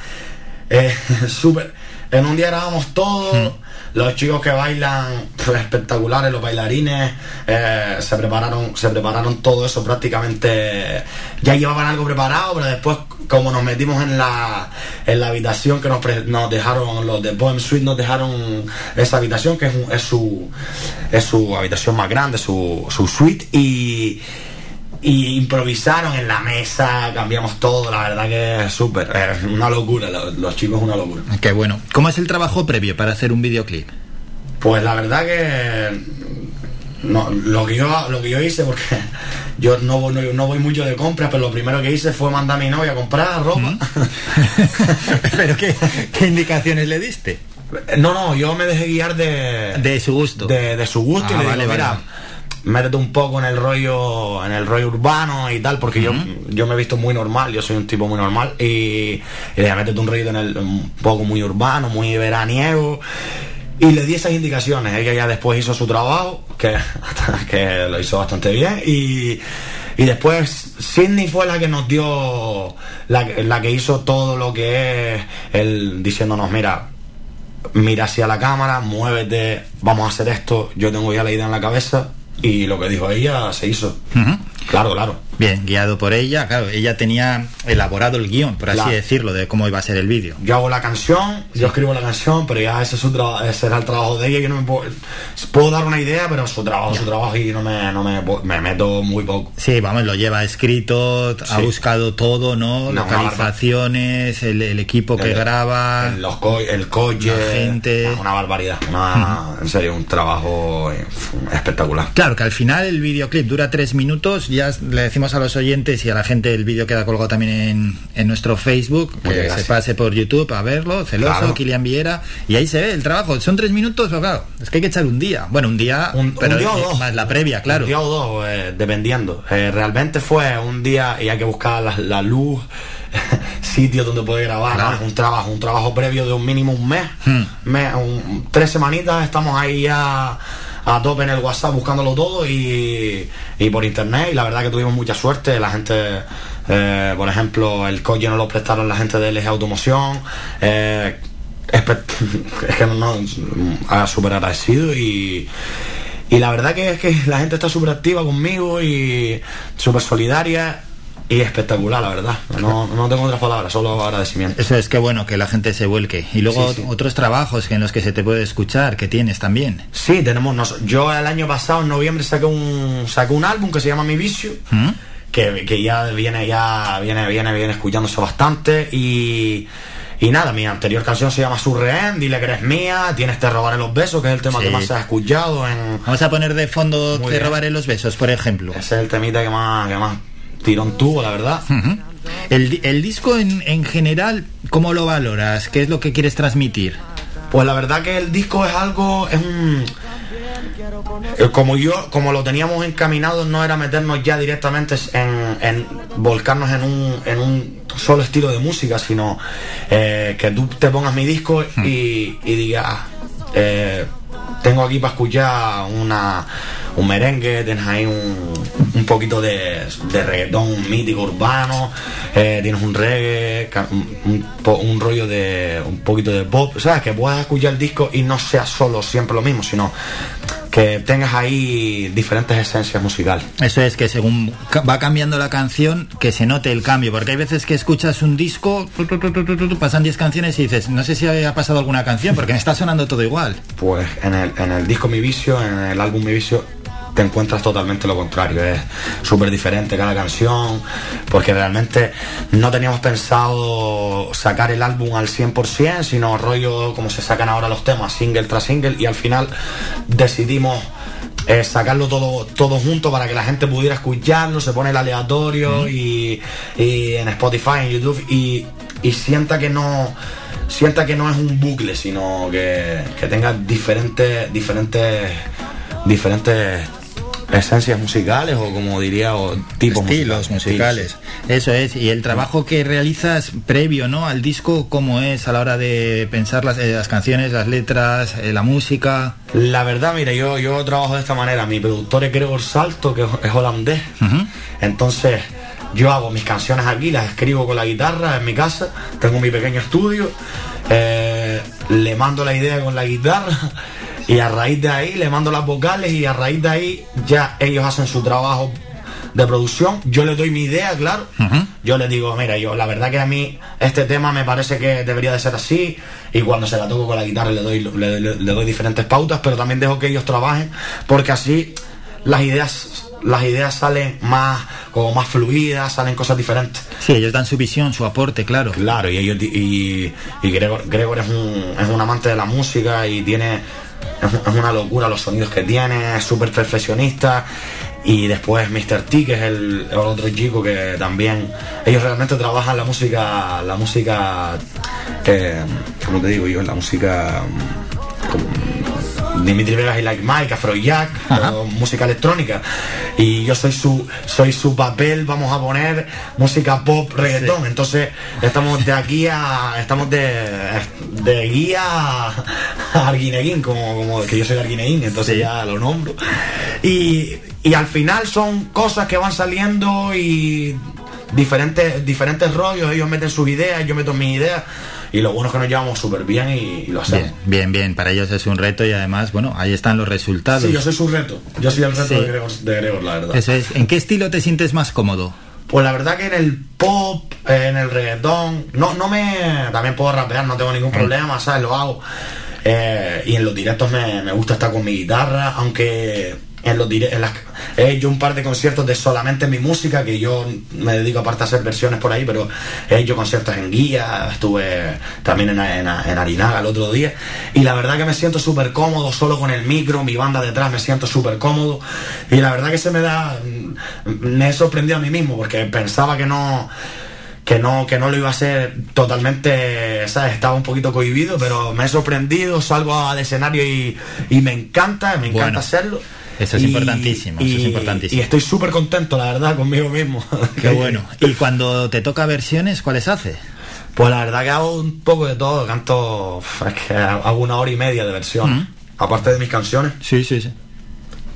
S22: eh, (laughs) súper. En un día grabamos todo. Los chicos que bailan espectaculares, los bailarines, eh, se prepararon, se prepararon todo eso prácticamente. Ya llevaban algo preparado, pero después, como nos metimos en la, en la habitación que nos, nos dejaron, los de Bohem Suite nos dejaron esa habitación, que es, es su, es su habitación más grande, su, su suite, y, y improvisaron en la mesa, cambiamos todo, la verdad que es súper, es una locura, los, los chicos una locura.
S1: Qué bueno. ¿Cómo es el trabajo previo para hacer un videoclip?
S22: Pues la verdad que no, lo que yo lo que yo hice porque (laughs) yo no, voy- no, no voy mucho de compras, pero lo primero que hice fue mandar a mi novia a comprar ropa. (laughs)
S1: ¿Pero qué, qué indicaciones le diste?
S22: No, no, yo me dejé guiar de
S1: de su gusto.
S22: De, de su gusto
S1: Ah,
S22: y le
S1: vale,
S22: digo,
S1: vale.
S22: mira, métete un poco en el rollo en el rollo urbano y tal, porque yo, yo me he visto muy normal, yo soy un tipo muy normal y, y le dije, métete un rollo en el un poco muy urbano, muy veraniego. Y le di esas indicaciones. Ella ya después hizo su trabajo, que, (laughs) que lo hizo bastante bien. Y, y después Sidney fue la que nos dio, la, que- la que hizo todo lo que es el diciéndonos, mira, mira hacia la cámara, muévete, vamos a hacer esto, yo tengo ya la idea en la cabeza y lo que dijo ella se hizo. Claro, claro.
S1: Bien, guiado por ella, claro, ella tenía elaborado el guion, por así
S22: Claro.
S1: decirlo, de cómo iba a ser el vídeo.
S22: Yo hago la canción, yo escribo la canción, pero ya ese, es su ese era el trabajo de ella. Yo no me puedo, puedo dar una idea, pero su trabajo, su trabajo y no me, no me, me meto muy poco.
S1: Sí, vamos, lo lleva escrito, ha buscado todo, ¿no?
S22: No,
S1: Localizaciones, el, el equipo que
S22: El-
S1: graba,
S22: el, los co- el coche,
S1: la gente.
S22: una barbaridad, una- en serio, un trabajo eh, espectacular.
S1: Claro, que al final el videoclip dura tres minutos, ya le decimos a los oyentes y a la gente el vídeo queda colgado también en, en nuestro Facebook,
S22: Muchas
S1: que se pase por YouTube a verlo, Celoso,
S22: Claro.
S1: Kilian Viera, y ahí se ve el trabajo. Son tres minutos, pero claro, es que hay que echar un día. Bueno, un día, pero
S22: un día o dos.
S1: más la previa, claro.
S22: Un día o dos, eh, dependiendo. Eh, realmente fue un día y hay que buscar la, la luz, (laughs) sitio donde poder grabar.
S1: Claro.
S22: Un trabajo, un trabajo previo de un mínimo un mes.
S1: Hmm.
S22: mes, un- tres semanitas estamos ahí ya a tope en el WhatsApp buscándolo todo y, y por internet. Y la verdad que tuvimos mucha suerte. La gente eh, por ejemplo el coche nos lo prestaron la gente de LG Automoción eh, (laughs) es que no, no ah, súper agradecido y y la verdad que es que la gente está súper activa conmigo y súper solidaria y espectacular, la verdad. No, no tengo otras palabras, solo agradecimiento.
S1: Eso es que bueno que la gente se vuelque. Y luego
S22: Sí, sí.
S1: otros trabajos en los que se te puede escuchar, que tienes también.
S22: Sí, tenemos. nos- yo el año pasado, en noviembre, saqué un, saqué un álbum que se llama Mi Vicio.
S1: ¿Mm?
S22: que, que ya viene ya viene viene viene escuchándose bastante y y nada, mi anterior canción se llama Surreen, dile que eres mía, tienes te robaré los besos, que es el tema
S1: Sí.
S22: que más se ha escuchado en
S1: Vamos a poner de fondo
S22: Muy
S1: Te
S22: bien.
S1: robaré los besos, por ejemplo.
S22: ese es el temita que más que más tirón tuvo, la verdad.
S1: El, di- el disco en, en general, ¿cómo lo valoras? ¿Qué es lo que quieres transmitir?
S22: Pues la verdad que el disco es algo, es un... eh, Como yo, como lo teníamos encaminado, no era meternos ya directamente en, en volcarnos en un, en un solo estilo de música, sino eh, que tú te pongas mi disco y, y digas, ah, eh, tengo aquí para escuchar una, un merengue, tienes ahí un, un poquito de, de reggaetón mítico urbano, eh, tienes un reggae, un, un rollo de un poquito de pop, ¿sabes? Que puedas escuchar el disco y no sea solo siempre lo mismo, sino que tengas ahí diferentes esencias musicales.
S1: Eso es que según va cambiando la canción, que se note el cambio, porque hay veces que escuchas un disco, tu, tu, tu, pasan 10 canciones y dices, no sé si ha pasado alguna canción, porque me está sonando todo igual.
S22: Pues en el, en el disco Mi Vicio, en el álbum Mi Vicio, te encuentras totalmente lo contrario. Es súper diferente cada canción, porque realmente no teníamos pensado sacar el álbum al 100%, sino rollo como se sacan ahora los temas, single tras single, y al final decidimos eh, sacarlo todo, todo junto para que la gente pudiera escucharlo, se pone el aleatorio y, y en Spotify, en YouTube, y, y sienta que no sienta que no es un bucle, sino que, que tenga diferentes, diferentes, diferentes esencias musicales o como diría o tipos
S1: Estilos musicales. Eso es. Y el trabajo que realizas previo, ¿no? Al disco, ¿cómo es a la hora de pensar las, eh, las canciones, las letras, eh, la música?
S22: La verdad, mira, yo, yo trabajo de esta manera. Mi productor es Gregor Salto, que es holandés. Entonces, yo hago mis canciones aquí, las escribo con la guitarra en mi casa. Tengo mi pequeño estudio. eh, le mando la idea con la guitarra. Y a raíz de ahí le mando las vocales y a raíz de ahí ya ellos hacen su trabajo de producción. Yo les doy mi idea, claro. Yo les digo, mira, yo la verdad que a mí este tema me parece que debería de ser así. Y cuando se la toco con la guitarra le doy, le, le- le doy diferentes pautas, pero también dejo que ellos trabajen, porque así las ideas, las ideas salen más, como más fluidas, salen cosas diferentes.
S1: Sí, ellos dan su visión, su aporte, claro.
S22: Claro, y ellos y, y Gregor, Gregor es un, es un amante de la música y tiene es, una locura los sonidos que tiene, es súper perfeccionista. Y después Mr. T, que es el, otro chico que también ellos realmente trabajan la música, la música, eh, ¿cómo te digo yo? La música mm, Dimitri Vegas y Like Mike, Afrojack, música electrónica. Y yo soy su, soy su papel, vamos a poner música pop, reggaetón. Entonces estamos de aquí a, estamos de, de guía a Arguineguín, como, como que yo soy de Arguineguín, entonces ya lo nombro. Y, y al final son cosas que van saliendo y diferentes, diferentes rollos, ellos meten sus ideas, yo meto mis ideas y lo bueno es que nos llevamos súper bien y, y lo hacemos.
S1: Bien, bien, bien. Para ellos es un reto y además, bueno, ahí están los resultados.
S22: Sí, yo soy su reto. Yo soy el reto
S1: Sí.
S22: de, Gregor, de Gregor, la verdad.
S1: Eso es. ¿En qué estilo te sientes más cómodo?
S22: Pues la verdad que en el pop, en el reggaetón, no, no me. También puedo rapear, no tengo ningún problema, ¿sabes? Lo hago. Eh, y en los directos me, me gusta estar con mi guitarra, aunque en los en las- he hecho un par de conciertos de solamente mi música, que yo me dedico aparte a hacer versiones por ahí, pero he hecho conciertos en guía, estuve también en, en, en Arinaga el otro día, y la verdad que me siento súper cómodo solo con el micro, mi banda detrás, me siento súper cómodo, y la verdad que se me da, me he sorprendido a mí mismo, porque pensaba que no que no, que no lo iba a hacer totalmente, ¿sabes? Estaba un poquito cohibido, pero me he sorprendido, salgo al escenario y, y me encanta, me encanta
S1: Bueno,
S22: hacerlo.
S1: Eso es
S22: Y-
S1: importantísimo, eso es importantísimo.
S22: Y estoy súper contento, la verdad, conmigo mismo. (laughs)
S1: Qué bueno. (laughs) Y cuando te toca versiones, ¿cuáles haces?
S22: Pues la verdad que hago un poco de todo, canto, es que hago una hora y media de versiones, aparte de mis canciones.
S1: Sí, sí, sí.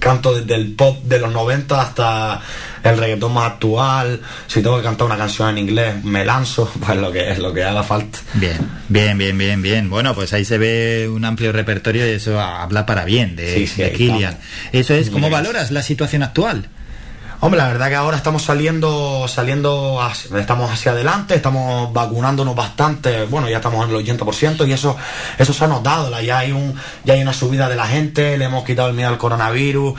S22: Canto desde el pop de los 90 hasta el reggaetón más actual. Si tengo que cantar una canción en inglés, me lanzo, (laughs) pues lo que es, lo que haga falta.
S1: Bien, bien, bien, bien, bien. Bueno, pues ahí se ve un amplio repertorio y eso habla para bien de,
S22: Sí, sí,
S1: de Kilian. Eso es, ¿cómo valoras la situación actual?
S22: Hombre, la verdad que ahora estamos saliendo, saliendo, estamos hacia adelante, estamos vacunándonos bastante, bueno, ya estamos en el 80% y eso, eso se ha notado, ya hay un, ya hay una subida de la gente, le hemos quitado el miedo al coronavirus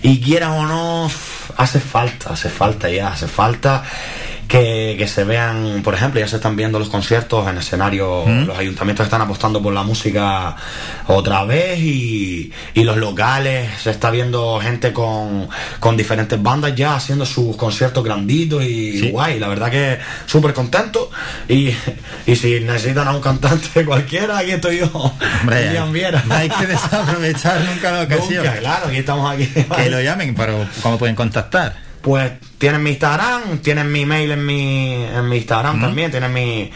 S22: y quieran o no, hace falta, hace falta ya, hace falta que, que se vean, por ejemplo, ya se están viendo los conciertos en escenario,
S1: ¿Mm?
S22: los ayuntamientos están apostando por la música otra vez y, y los locales, se está viendo gente con, con diferentes bandas ya haciendo sus conciertos granditos y guay, la verdad que súper contento y, y si necesitan a un cantante (laughs) cualquiera, aquí estoy yo.
S1: Hombre,
S22: William Viera.
S1: no hay que desaprovechar nunca la ocasión.
S22: Nunca, claro, aquí estamos aquí.
S1: Que lo llamen, pero ¿cómo pueden contactar?
S22: Pues tienen mi Instagram, tienen mi mail en mi, en mi Instagram también, tienen mi...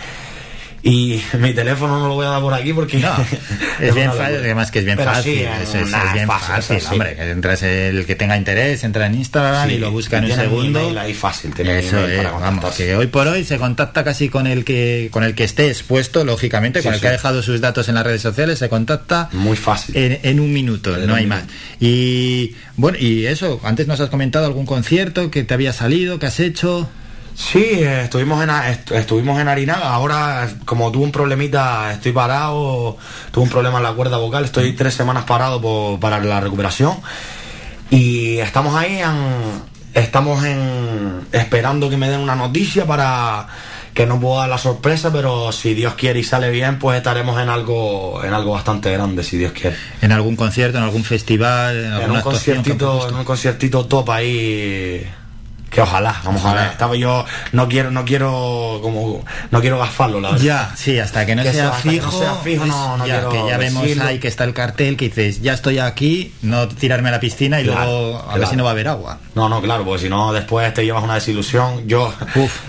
S22: Y mi teléfono no lo voy a dar por aquí porque...
S1: No, (laughs) es bien fácil, además que es bien
S22: Pero
S1: fácil,
S22: sí,
S1: es, bien
S22: fácil,
S1: fácil,
S22: eso sí.
S1: hombre, que entras el que tenga interés, entra en Instagram
S22: Sí,
S1: y lo busca en un segundo.
S22: ahí fácil,
S1: Eso es,
S22: para
S1: vamos, que hoy por hoy se contacta casi con el que con el que esté expuesto, lógicamente, con el que ha dejado sus datos en las redes sociales, se contacta
S22: muy fácil
S1: en, en un minuto, no hay más. Y bueno, y eso, antes nos has comentado algún concierto que te había salido, que has hecho.
S22: Sí, eh, estuvimos en, est- estuvimos en Arinaga. Ahora, como tuve un problemita, estoy parado. Tuve un problema en la cuerda vocal. Estoy tres semanas parado por- para la recuperación. Y estamos ahí, en- estamos en, esperando que me den una noticia para que no puedo dar la sorpresa, pero si Dios quiere y sale bien, pues estaremos en algo, en algo bastante grande, si Dios quiere.
S1: En algún concierto, en algún festival, en
S22: un conciertito, en un conciertito top ahí. Que ojalá, vamos a ver. Estaba yo, no quiero, no quiero como, no quiero gasfarlo, la verdad.
S1: Ya, sí, hasta que no
S22: Que
S1: sea
S22: que
S1: fijo,
S22: no sea fijo, no- no
S1: ya,
S22: quiero
S1: que ya vemos
S22: decirlo.
S1: ahí que está el cartel que dices, ya estoy aquí, no tirarme a la piscina y
S22: Claro,
S1: luego a ver si no va a haber agua.
S22: No, no, claro, porque si no después te llevas una desilusión. Yo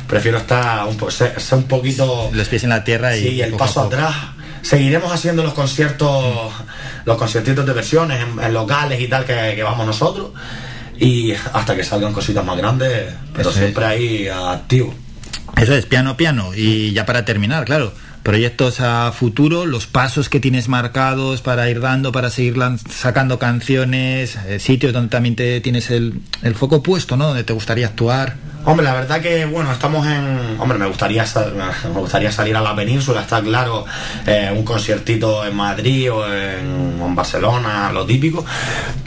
S22: prefiero estar un, po- ser, ser un poquito
S1: Los pies en la tierra y,
S22: Sí, el paso atrás. Seguiremos haciendo los conciertos, los conciertitos de versiones en, en locales y tal que, que vamos nosotros. Y hasta que salgan cositas más grandes, pero
S1: Eso es.
S22: siempre ahí activo.
S1: Eso es, piano, piano. Y ya para terminar, claro, proyectos a futuro, los pasos que tienes marcados para ir dando, para seguir sacando canciones, eh, sitios donde también te tienes el, el foco puesto, ¿no? Donde te gustaría actuar.
S22: Hombre, la verdad que bueno, estamos en. Hombre, me gustaría me gustaría salir a la península, está claro, eh, un conciertito en Madrid o en, Barcelona, lo típico.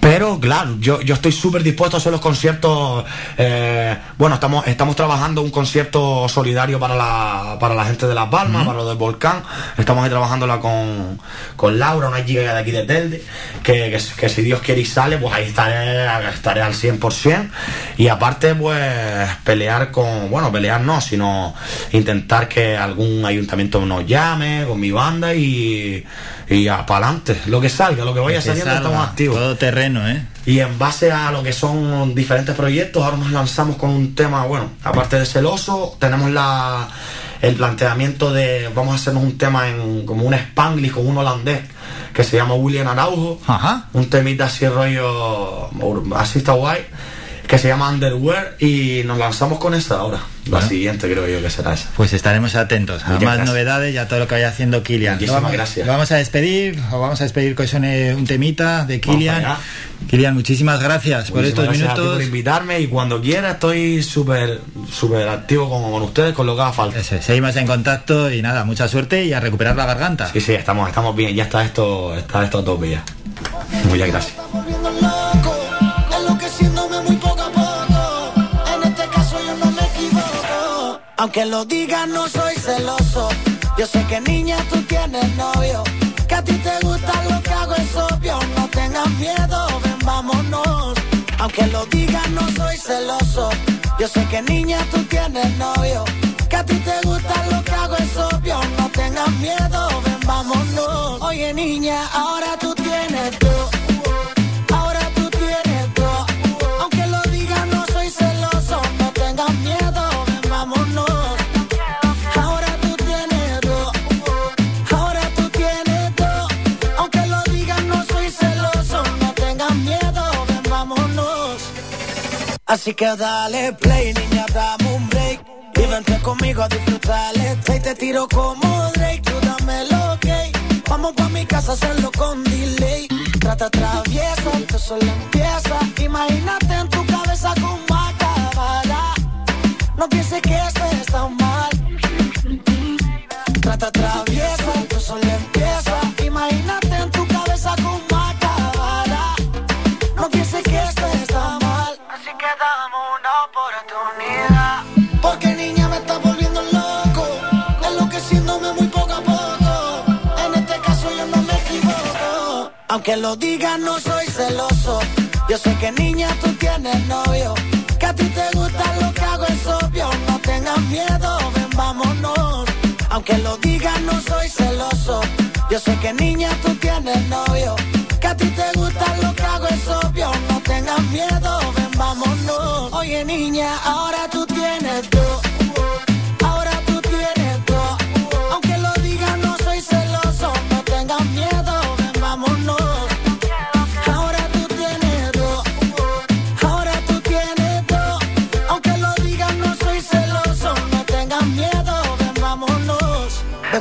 S22: Pero claro, yo, yo estoy súper dispuesto a hacer los conciertos. eh, bueno, estamos, estamos trabajando un concierto solidario para la, para la gente de Las Palmas, para los del volcán. Estamos ahí trabajándola con, con Laura, una chica de aquí de Telde, que, que, que si Dios quiere y sale, pues ahí estaré, estaré al 100%. Y aparte, pues pelear con, bueno, pelear no, sino intentar que algún ayuntamiento nos llame con mi banda y, y para adelante, lo que salga, lo que vaya
S1: Que
S22: saliendo,
S1: salga,
S22: estamos activos.
S1: Todo terreno, ¿eh?
S22: Y en base a lo que son diferentes proyectos, ahora nos lanzamos con un tema, bueno, aparte de celoso, tenemos la el planteamiento de vamos a hacernos un tema en como un spanglish con un holandés que se llama William Araujo. Un temita así rollo así está guay. Que se llama Underwear y nos lanzamos con esa ahora. La siguiente creo yo que será esa.
S1: Pues estaremos atentos a
S22: Muchas
S1: más
S22: gracias.
S1: novedades y a todo lo que vaya haciendo Kilian.
S22: Muchísimas
S1: vamos,
S22: gracias.
S1: vamos a despedir, o vamos a despedir que suene un temita de Kilian. Kilian, muchísimas gracias por
S22: Muchísimas
S1: estos
S22: gracias a ti
S1: minutos.
S22: por invitarme y cuando quiera estoy súper súper activo con, con ustedes con lo que haga falta.
S1: Seguimos en contacto y nada, mucha suerte y a recuperar la garganta.
S22: Sí, sí, estamos, estamos bien, ya está esto, está esto a tope ya. Muchas gracias.
S3: Aunque lo digas, no soy celoso. Yo sé que niña tú tienes novio. Que a ti te gusta lo que hago es obvio. No tengas miedo, ven, vámonos. Aunque lo digas, no soy celoso. Yo sé que niña tú tienes novio. Que a ti te gusta lo que hago es obvio. No tengas miedo, ven, vámonos. Oye, niña, ahora tú tienes todo. Así que dale play, niña, dame un break. Y vente conmigo a disfrutar el. Te tiro como Drake, tú dame lo que. Vamos pa' mi casa a hacerlo con delay. Trata travieso, esto solo empieza. Imagínate en tu cabeza cómo acabará. No pienses que esto está mal. Trata travieso, Aunque lo digas, no soy celoso. Yo sé que niña tú tienes novio. Que a ti te gusta lo que hago es obvio. No tengas miedo, ven, vámonos. Aunque lo digas, no soy celoso. Yo sé que niña tú tienes novio. Que a ti te gusta lo que hago es obvio. No tengas miedo, ven, vámonos. Oye, niña, ahora tú tienes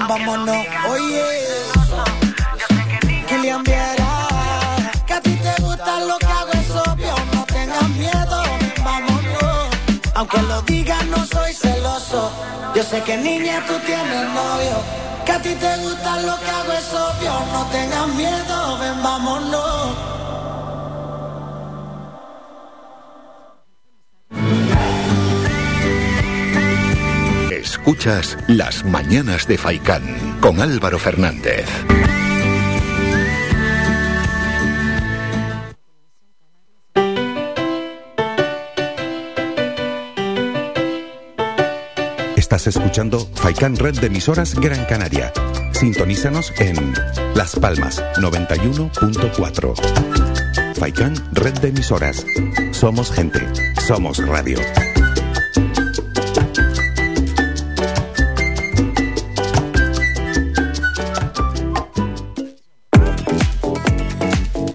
S3: vámonos. Oye. Kilian Viera. Que a ti te gusta lo que hago es obvio. No tengas miedo, vámonos. Aunque lo digas, no soy celoso. Yo sé que niña tú tienes novio. Que a ti te gusta lo que hago es obvio. No tengas miedo, ven, vámonos.
S2: Escuchas Las Mañanas de Faicán con Álvaro Fernández.
S9: Estás escuchando Faikan Red de emisoras Gran Canaria. Sintonízanos en Las Palmas 91.4. Faikan Red de emisoras. Somos gente. Somos radio.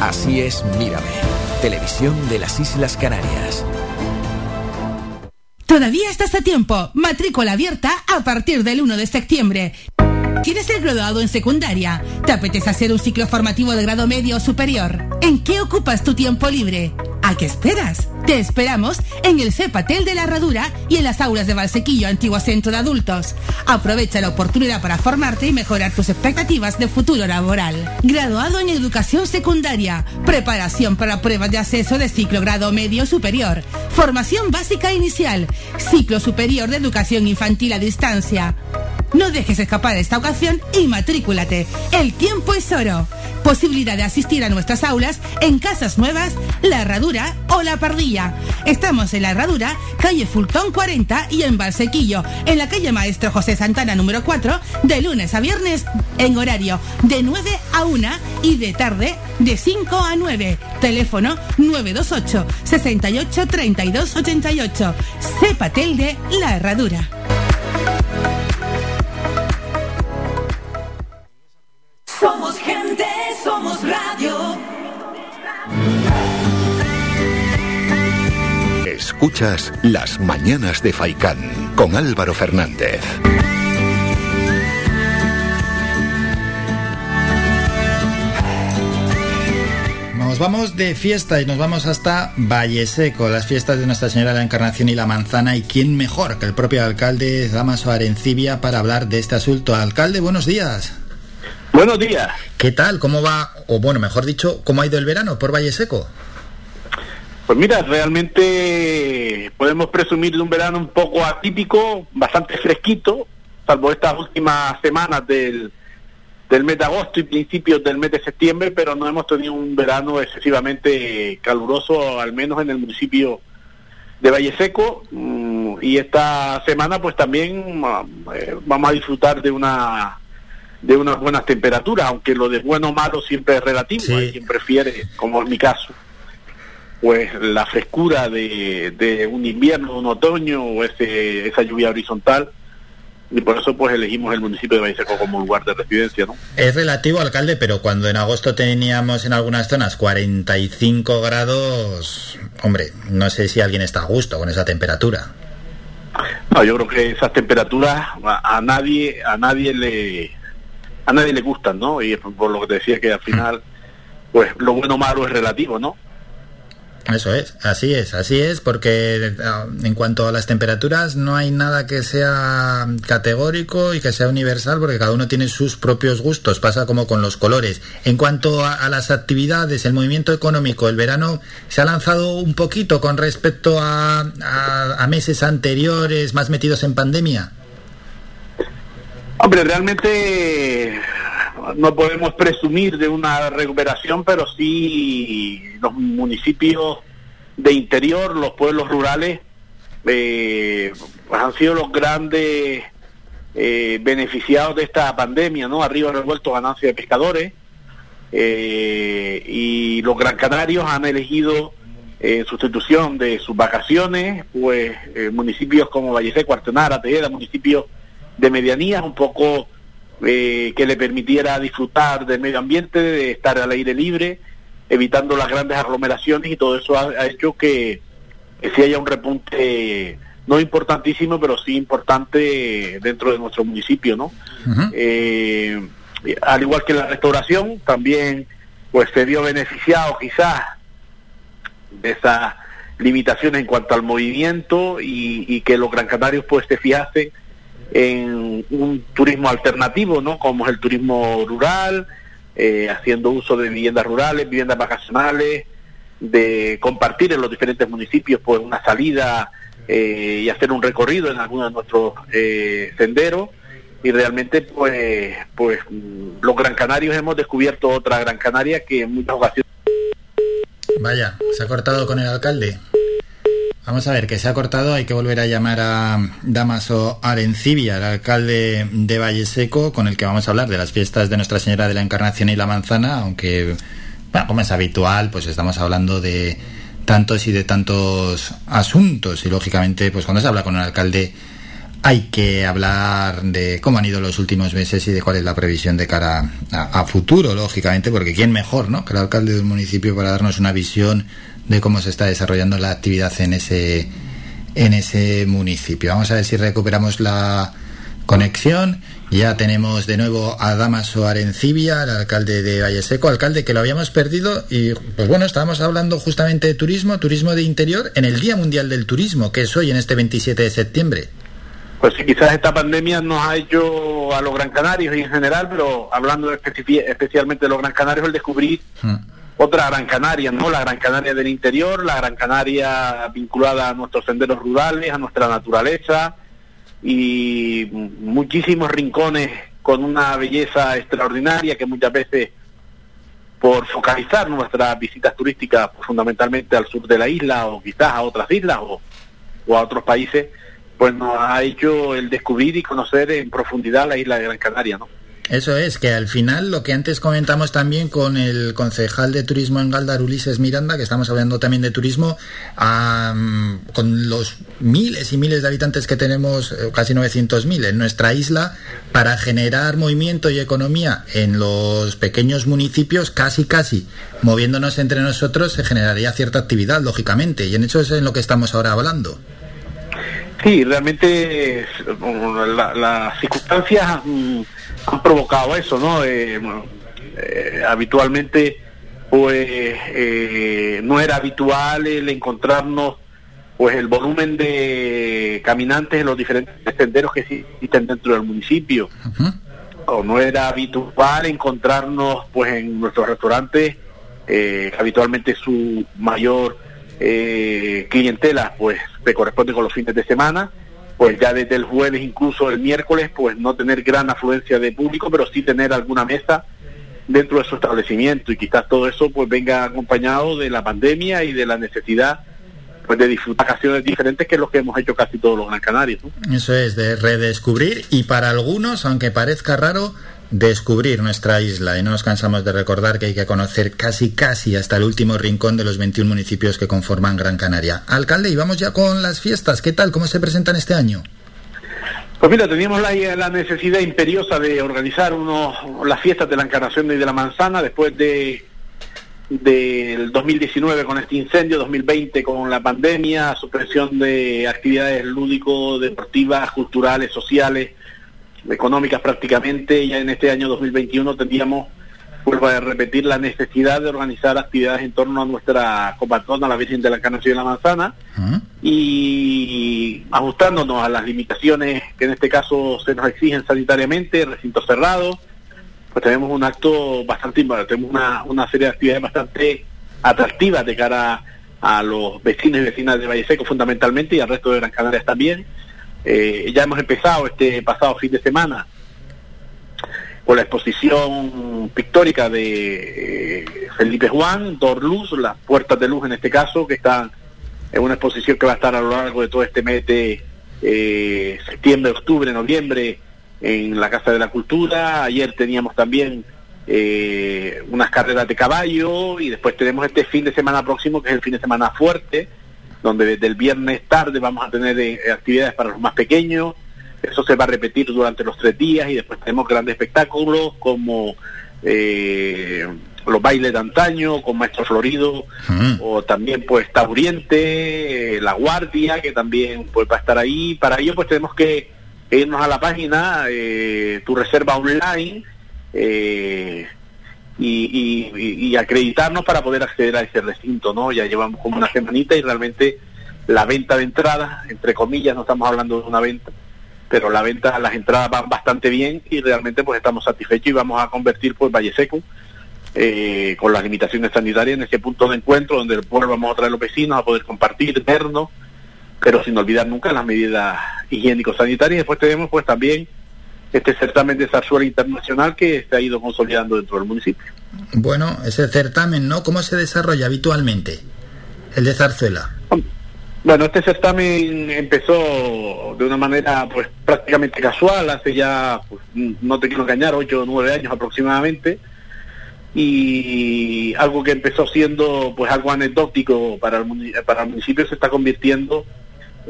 S23: Así es Mírame, televisión de las Islas Canarias.
S10: Todavía estás a tiempo. Matrícula abierta a partir del 1 de septiembre. ¿Tienes el graduado en secundaria? ¿Te apetece hacer un ciclo formativo de grado medio o superior? ¿En qué ocupas tu tiempo libre? ¿A qué esperas? Te esperamos en el CEPATEL de la Herradura y en las aulas de Valsequillo, antiguo centro de adultos. Aprovecha la oportunidad para formarte y mejorar tus expectativas de futuro laboral. Graduado en educación secundaria, preparación para pruebas de acceso de ciclo grado medio superior, formación básica inicial, ciclo superior de educación infantil a distancia. No dejes escapar esta ocasión y matrículate. El tiempo es oro. Posibilidad de asistir a nuestras aulas en Casas Nuevas, La Herradura o La Pardilla. Estamos en La Herradura, calle Fultón 40 y en Valsequillo, en la calle Maestro José Santana número 4, de lunes a viernes en horario de 9 a 1 y de tarde de 5 a 9. Teléfono 928 68 32 88. Cepatel de La Herradura.
S2: Escuchas Las Mañanas de Faicán con Álvaro Fernández.
S1: Nos vamos de fiesta y nos vamos hasta Valle Seco, las fiestas de Nuestra Señora de la Encarnación y la Manzana. ¿Y quién mejor que el propio alcalde Damaso Arencibia para hablar de este asunto? Alcalde, buenos días.
S24: Buenos días.
S1: ¿Qué tal? ¿Cómo va? O bueno, mejor dicho, ¿cómo ha ido el verano por Valle Seco?
S24: Pues mira, realmente podemos presumir de un verano un poco atípico, bastante fresquito, salvo estas últimas semanas del, del mes de agosto y principios del mes de septiembre, pero no hemos tenido un verano excesivamente caluroso, al menos en el municipio de Valle Seco. Mm, Y esta semana pues también ah, eh, vamos a disfrutar de una de unas buenas temperaturas, aunque lo de bueno o malo siempre es relativo, hay quien prefiere, como es mi caso, pues la frescura de, de un invierno, un otoño o ese, esa lluvia horizontal y por eso pues elegimos el municipio de Valle Seco como lugar de residencia, ¿no?
S1: Es relativo, alcalde, pero cuando en agosto teníamos en algunas zonas 45 grados, hombre, no sé si alguien está a gusto con esa temperatura.
S24: No, yo creo que esas temperaturas a, a nadie a nadie le a nadie le gustan, ¿no? Y por lo que te decía que al final pues lo bueno o malo es relativo, ¿no?
S1: Eso es, así es, así es, porque ah, en cuanto a las temperaturas no hay nada que sea categórico y que sea universal, porque cada uno tiene sus propios gustos, pasa como con los colores. En cuanto a, las actividades, el movimiento económico, el verano se ha lanzado un poquito con respecto a- a meses anteriores, más metidos en pandemia.
S24: Hombre, realmente no podemos presumir de una recuperación, pero sí los municipios de interior, los pueblos rurales, eh, han sido los grandes eh, beneficiados de esta pandemia, ¿no? Arriba revuelto ganancia de pescadores eh, y los gran canarios han elegido eh, en sustitución de sus vacaciones, pues eh, municipios como Valleseco, Artenara, Tejeda, municipios de medianías, un poco eh, que le permitiera disfrutar del medio ambiente, de estar al aire libre, evitando las grandes aglomeraciones y todo eso ha, ha hecho que, que sí haya un repunte no importantísimo, pero sí importante dentro de nuestro municipio, ¿no? Eh, al igual que la restauración, también pues se vio beneficiado quizás de esas limitaciones en cuanto al movimiento y, y que los gran canarios pues se fijasen en un turismo alternativo, ¿no? Como es el turismo rural, eh, haciendo uso de viviendas rurales, viviendas vacacionales, de compartir en los diferentes municipios pues una salida eh, y hacer un recorrido en algunos de nuestros eh, senderos y realmente pues pues los Gran Canarios hemos descubierto otra Gran Canaria que en muchas ocasiones
S1: Vaya, se ha cortado con el alcalde. Vamos a ver, que se ha cortado, hay que volver a llamar a Damaso Arencibia, el alcalde de Valle Seco, con el que vamos a hablar de las fiestas de Nuestra Señora de la Encarnación y la Manzana, aunque, bueno, como es habitual, pues estamos hablando de tantos y de tantos asuntos y lógicamente, pues cuando se habla con un alcalde hay que hablar de cómo han ido los últimos meses y de cuál es la previsión de cara a, a futuro, lógicamente, porque quién mejor, ¿no? Que el alcalde del municipio para darnos una visión de cómo se está desarrollando la actividad en ese en ese municipio. Vamos a ver si recuperamos la conexión. Ya tenemos de nuevo a Damaso Arencibia, el alcalde de Valleseco, alcalde que lo habíamos perdido y pues bueno, estábamos hablando justamente de turismo, turismo de interior en el Día Mundial del Turismo, que es hoy en este 27 de septiembre.
S24: Pues sí, quizás esta pandemia nos ha hecho a los Gran Canarios y en general, pero hablando especi- especialmente de los Gran Canarios, el descubrir otra Gran Canaria, ¿no? La Gran Canaria del interior, la Gran Canaria vinculada a nuestros senderos rurales, a nuestra naturaleza y muchísimos rincones con una belleza extraordinaria que muchas veces por focalizar nuestras visitas turísticas fundamentalmente al sur de la isla o quizás a otras islas o, o a otros países, pues nos ha hecho el descubrir y conocer en profundidad la isla de Gran Canaria, ¿no?
S1: Eso es, que al final lo que antes comentamos también con el concejal de turismo en Galdar, Ulises Miranda, que estamos hablando también de turismo, am, con los miles y miles de habitantes que tenemos, eh, casi 900.000 en nuestra isla, para generar movimiento y economía en los pequeños municipios, casi casi moviéndonos entre nosotros, se generaría cierta actividad, lógicamente, y en eso es en lo que estamos ahora hablando.
S24: Sí, realmente es, bueno, la- las circunstancias mm, han provocado eso, ¿no? Eh, eh, habitualmente, pues, eh, no era habitual el encontrarnos, pues, el volumen de caminantes en los diferentes senderos que existen dentro del municipio. O no era habitual encontrarnos, pues, en nuestros restaurantes, eh, habitualmente su mayor eh, clientela pues se corresponde con los fines de semana pues ya desde el jueves incluso el miércoles pues no tener gran afluencia de público pero sí tener alguna mesa dentro de su establecimiento y quizás todo eso pues venga acompañado de la pandemia y de la necesidad pues de disfrutar vacaciones diferentes que es lo que hemos hecho casi todos los gran canarios.
S1: Eso es, de redescubrir y para algunos, aunque parezca raro, descubrir nuestra isla. Y no nos cansamos de recordar que hay que conocer casi casi hasta el último rincón de los 21 municipios que conforman Gran Canaria. Alcalde, y vamos ya con las fiestas. ¿Qué tal? ¿Cómo se presentan este año?
S24: Pues mira, teníamos la, necesidad imperiosa de organizar unos, las fiestas de la Encarnación y de la Manzana después de del 2019 con este incendio, 2020 con la pandemia, suspensión de actividades lúdico, deportivas, culturales, sociales, económicas prácticamente. Ya en este año 2021 tendríamos, vuelvo a repetir, la necesidad de organizar actividades en torno a nuestra compatrona, la Virgen de la Encarnación y la Manzana, y ajustándonos a las limitaciones que en este caso se nos exigen sanitariamente, recintos cerrados, pues tenemos un acto bastante, tenemos una, una serie de actividades bastante atractivas de cara a los vecinos y vecinas de Valle Seco fundamentalmente y al resto de Gran Canarias también. Eh, ya hemos empezado este pasado fin de semana con la exposición pictórica de eh, Felipe Juan, Dor Luz, las puertas de luz en este caso, que están en una exposición que va a estar a lo largo de todo este mes de eh, septiembre, octubre, noviembre en la Casa de la Cultura. Ayer teníamos también eh, unas carreras de caballo y después tenemos este fin de semana próximo, que es el fin de semana fuerte, donde desde el viernes tarde vamos a tener eh, actividades para los más pequeños. Eso se va a repetir durante los tres días y después tenemos grandes espectáculos como eh, los bailes de antaño con Maestro Florido o también pues Tauriente, eh, La Guardia que también pues va a estar ahí. Para ello pues tenemos que irnos a la página eh, tu reserva online eh, y, y- y acreditarnos para poder acceder a ese recinto, ¿no? Ya llevamos como una semanita y realmente la venta de entradas, entre comillas, no estamos hablando de una venta, pero la venta, las entradas van bastante bien y realmente pues estamos satisfechos y vamos a convertir pues Valle Seco eh, con las limitaciones sanitarias en ese punto de encuentro donde después vamos a traer los vecinos a poder compartir, vernos, pero sin olvidar nunca las medidas higiénico-sanitarias. Después tenemos pues también este certamen de zarzuela internacional que se ha ido consolidando dentro del municipio.
S1: Bueno, ese certamen, ¿no? ¿Cómo se desarrolla habitualmente? El de zarzuela.
S24: Bueno, este certamen empezó de una manera pues prácticamente casual, hace ya, pues, no te quiero engañar, ocho o nueve años aproximadamente, y algo que empezó siendo pues algo anecdótico para el, para el municipio se está convirtiendo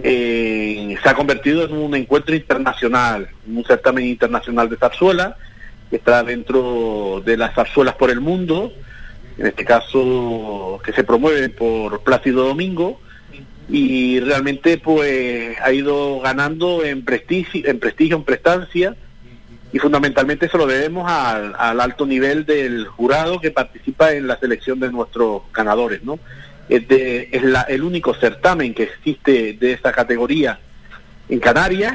S24: en- se ha convertido en un encuentro internacional, un certamen internacional de zarzuela, que está dentro de las zarzuelas por el mundo, en este caso que se promueve por Plácido Domingo, y realmente pues ha ido ganando en prestigio, en prestigio, en prestancia y fundamentalmente se lo debemos al, al alto nivel del jurado que participa en la selección de nuestros ganadores, ¿no? Es, de- es la- el único certamen que existe de esta categoría en Canarias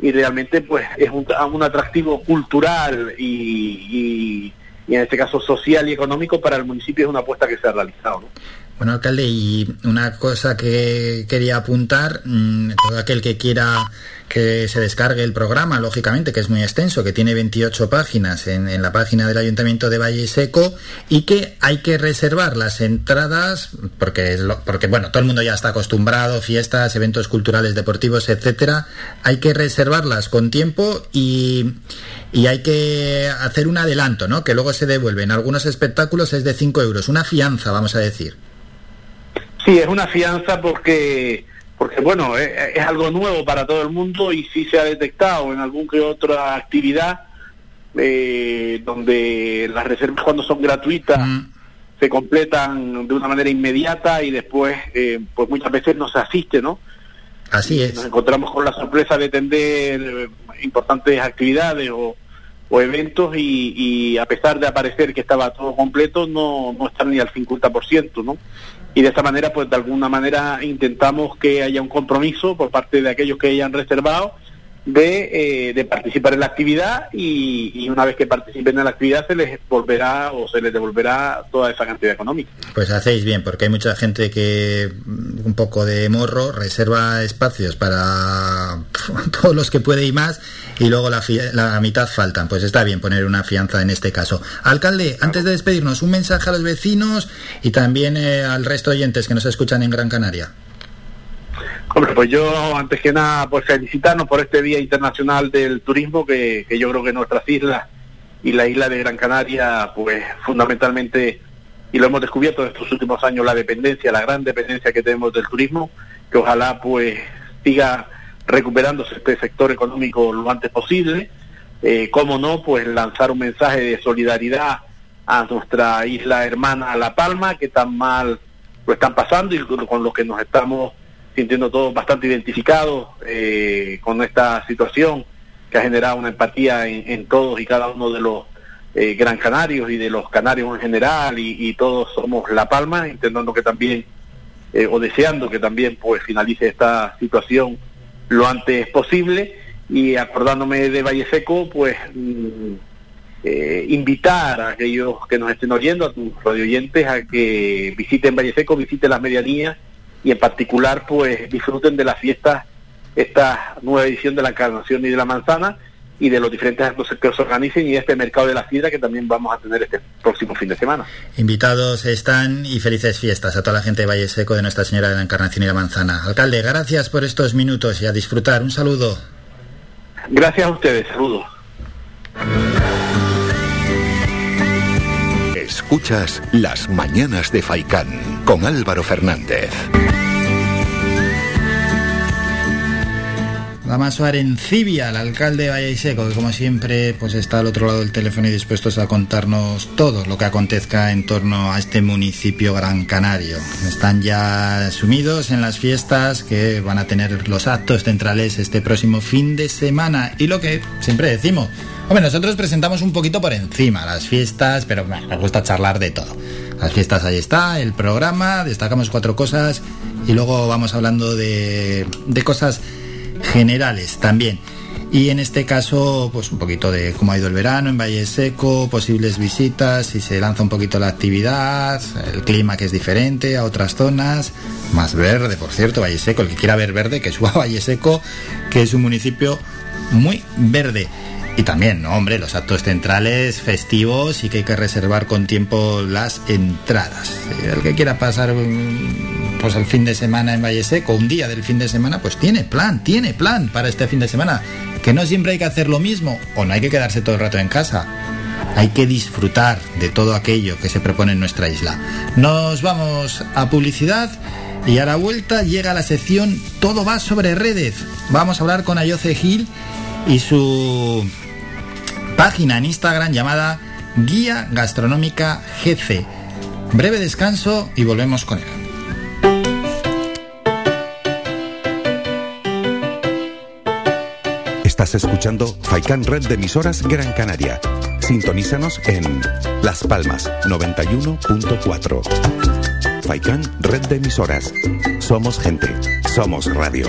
S24: y realmente pues es un, un atractivo cultural y, y- en este caso social y económico para el municipio es una apuesta que se ha realizado. ¿no?
S1: Bueno, alcalde, y una cosa que quería apuntar, mm, todo aquel que quiera que se descargue el programa, lógicamente, que es muy extenso, que tiene 28 páginas en, en la página del Ayuntamiento de Valle Seco y que hay que reservar las entradas, porque, es lo- porque bueno, todo el mundo ya está acostumbrado, fiestas, eventos culturales, deportivos, etcétera, hay que reservarlas con tiempo y, y hay que hacer un adelanto, ¿no? Que luego se devuelven. Algunos espectáculos es de 5 euros, una fianza, vamos a decir.
S24: Sí, es una fianza porque, porque bueno, es, es algo nuevo para todo el mundo y sí se ha detectado en algún que otra actividad eh, donde las reservas cuando son gratuitas se completan de una manera inmediata y después eh, pues muchas veces no se asiste, ¿no?
S1: Así es.
S24: Nos encontramos con la sorpresa de atender eh, importantes actividades o, o eventos y, y a pesar de aparecer que estaba todo completo, no, no están ni al 50%, ¿no? Y de esta manera, pues de alguna manera intentamos que haya un compromiso por parte de aquellos que hayan reservado de, eh, de participar en la actividad y, y una vez que participen en la actividad se les volverá o se les devolverá toda esa cantidad económica.
S1: Pues hacéis bien, porque hay mucha gente que mm, un poco de morro reserva espacios para (laughs) todos los que puede y más y luego la, la mitad faltan. Pues está bien poner una fianza en este caso. Alcalde, antes de despedirnos, un mensaje a los vecinos y también eh, al resto de oyentes que nos escuchan en Gran Canaria.
S24: Hombre, pues yo antes que nada pues felicitarnos por este Día Internacional del Turismo que, yo creo que nuestras islas y la isla de Gran Canaria pues fundamentalmente y lo hemos descubierto en estos últimos años la dependencia, la gran dependencia que tenemos del turismo, que ojalá pues siga recuperándose este sector económico lo antes posible. Eh, cómo no, pues lanzar un mensaje de solidaridad a nuestra isla hermana La Palma, que tan mal lo están pasando y con los que nos estamos sintiendo todos bastante identificados eh, con esta situación que ha generado una empatía en, en todos y cada uno de los eh, gran canarios y de los canarios en general y, todos somos La Palma, intentando que también eh, o deseando que también pues finalice esta situación lo antes posible y acordándome de Valle Seco pues mm, eh, invitar a aquellos que nos estén oyendo, a tus radioyentes, a que visiten Valle Seco, visiten las medianías y en particular pues disfruten de las fiestas, esta nueva edición de la Encarnación y de la Manzana y de los diferentes actos que se organicen y este mercado de la sidra que también vamos a tener este próximo fin de semana.
S1: Invitados están y felices fiestas a toda la gente de Valle Seco de Nuestra Señora de la Encarnación y la Manzana. Alcalde, gracias por estos minutos y a disfrutar. Un saludo.
S24: Gracias a ustedes, saludos.
S2: Escuchas Las Mañanas de Faicán con Álvaro Fernández.
S1: Damaso Arencibia, el alcalde de Valle Seco, que como siempre pues está al otro lado del teléfono y dispuestos a contarnos todo lo que acontezca en torno a este municipio gran canario. Están ya sumidos en las fiestas que van a tener los actos centrales este próximo fin de semana. Y lo que siempre decimos, hombre, nosotros presentamos un poquito por encima las fiestas, pero bueno, nos gusta charlar de todo. Las fiestas ahí está, el programa, destacamos cuatro cosas y luego vamos hablando de, de cosas generales también. Y en este caso, pues un poquito de cómo ha ido el verano en Valle Seco, posibles visitas, si se lanza un poquito la actividad, el clima que es diferente a otras zonas, más verde, por cierto, Valle Seco, el que quiera ver verde, que suba a Valle Seco, que es un municipio muy verde. Y también, ¿no? hombre, los actos centrales festivos y que hay que reservar con tiempo las entradas. El que quiera pasar mm, pues el fin de semana en Valle Seco, un día del fin de semana, pues tiene plan, tiene plan para este fin de semana. Que no siempre hay que hacer lo mismo o no hay que quedarse todo el rato en casa. Hay que disfrutar de todo aquello que se propone en nuestra isla. Nos vamos a publicidad y a la vuelta llega la sección Todo va sobre redes. Vamos a hablar con Ayoce Gil y su página en Instagram llamada Guía Gastronómica GC. Breve descanso y volvemos con él.
S9: Estás escuchando Faikan Red de emisoras Gran Canaria. Sintonízanos en Las Palmas 91.4. Faikan Red de emisoras. Somos gente, somos radio.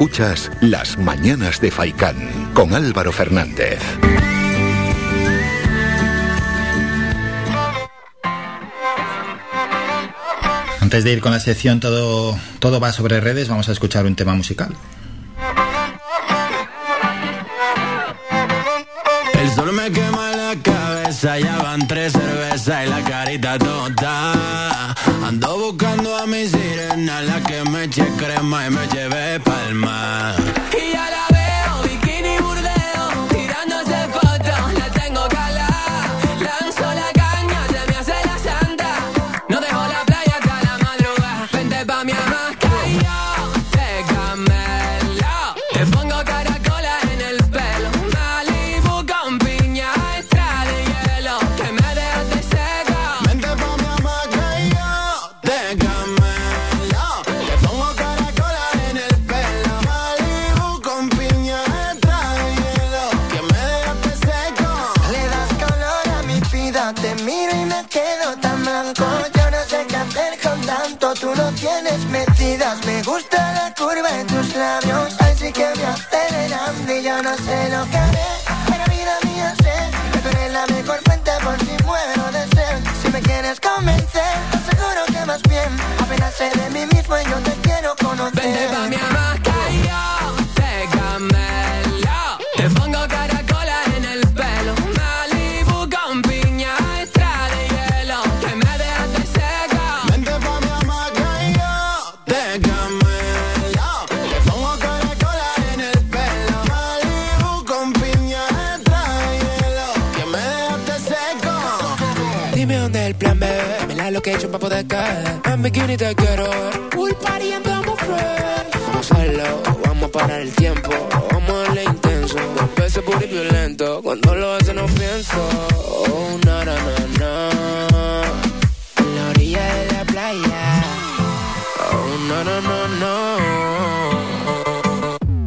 S2: Escuchas Las Mañanas de Faicán con Álvaro Fernández.
S1: Antes de ir con la sección todo, todo va sobre redes, vamos a escuchar un tema musical.
S25: El sol me quema la cabeza, ya van tres cervezas y la carita tonta. Ando buscando a mi sirena, la que me eche crema y me lleve
S17: no
S3: sé lo que haré. Pero vida mía sé que tú eres la mejor fuente por si muero de sed. Si me quieres convencer, te aseguro que más bien apenas sé de mí mismo y yo te quiero conocer.
S17: Vente pa' mi hamaca
S25: pa'
S17: poder caer. En bikini te quiero ver. Pool party fresh. Vamos a hacerlo, vamos a parar el tiempo. Vamos a darle intenso. Dos veces puro y violento. Cuando lo hace no pienso. Oh, na, na, na, na. En la orilla de la playa. Oh, no, no, no, no.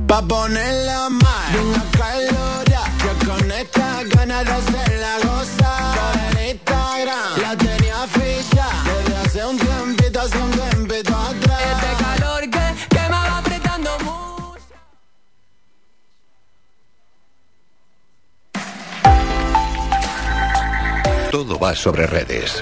S25: Pa' ponerla mal, bien
S2: Todo va sobre redes.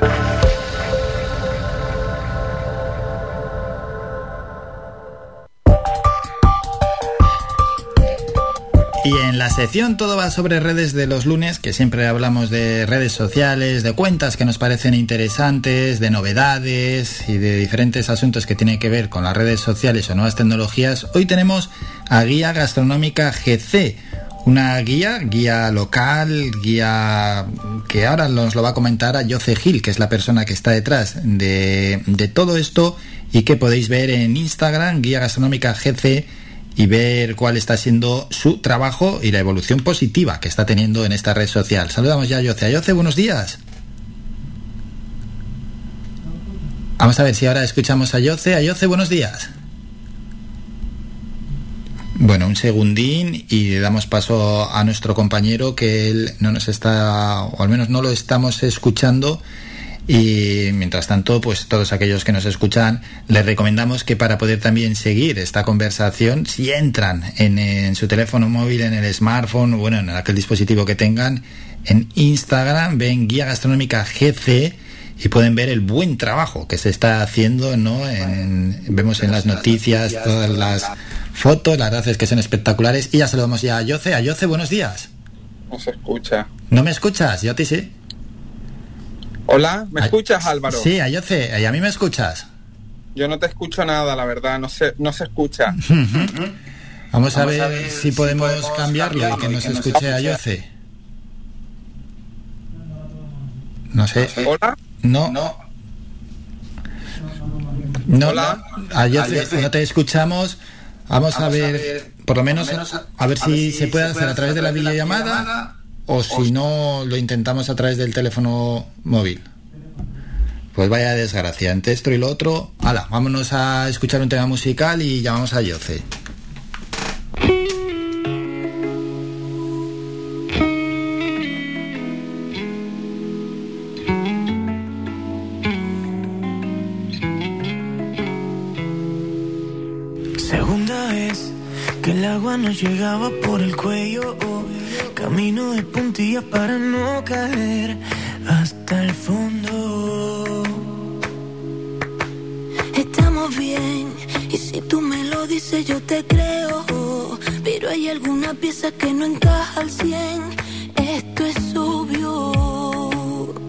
S1: Y en la sección Todo va sobre redes de los lunes, que siempre hablamos de redes sociales, de cuentas que nos parecen interesantes, de novedades y de diferentes asuntos que tienen que ver con las redes sociales o nuevas tecnologías, hoy tenemos a Guía Gastronómica GC, una guía, guía local, guía que ahora nos lo va a comentar a Yoce Gil, que es la persona que está detrás de, de todo esto y que podéis ver en Instagram, Guía Gastronómica GC y ver cuál está siendo su trabajo y la evolución positiva que está teniendo en esta red social. Saludamos ya a Yoce. Ayoce, buenos días. Vamos a ver si ahora escuchamos a Yoce. Ayoce, buenos días. Bueno, un segundín y damos paso a nuestro compañero que él no nos está, o al menos no lo estamos escuchando. Y mientras tanto, pues todos aquellos que nos escuchan, les recomendamos que para poder también seguir esta conversación, si entran en, en su teléfono móvil, en el smartphone, bueno, en aquel dispositivo que tengan, en Instagram, ven Guía Gastronómica GC y pueden ver el buen trabajo que se está haciendo, ¿no? En- vemos en las noticias todas las fotos, la verdad es que son espectaculares. Y ya saludamos ya a Yoce. Ayoce, buenos días.
S26: No se escucha.
S1: ¿No me escuchas? Yo a ti sí.
S26: Hola, ¿me escuchas, Álvaro?
S1: Sí, Ayoce, ¿y a mí me escuchas?
S26: Yo no te escucho nada, la verdad, no se, no se escucha. (laughs)
S1: Vamos a ver, si podemos cambiarlo y que nos escuche Ayoce. No sé.
S26: ¿Hola?
S1: No. No. No, Ayoce, no te escuchamos. Vamos, a, ver, por lo menos, a, ver si se puede hacer a través de la videollamada o si no lo intentamos a través del teléfono móvil. Pues vaya desgracia, entre esto y lo otro. Hala, vámonos a escuchar un tema musical y llamamos a Yoce.
S27: Agua nos llegaba por el cuello. Camino de puntillas para no caer hasta el fondo.
S15: Estamos bien, y si tú me lo dices yo te creo. Pero hay alguna pieza que no encaja al 100, esto es obvio.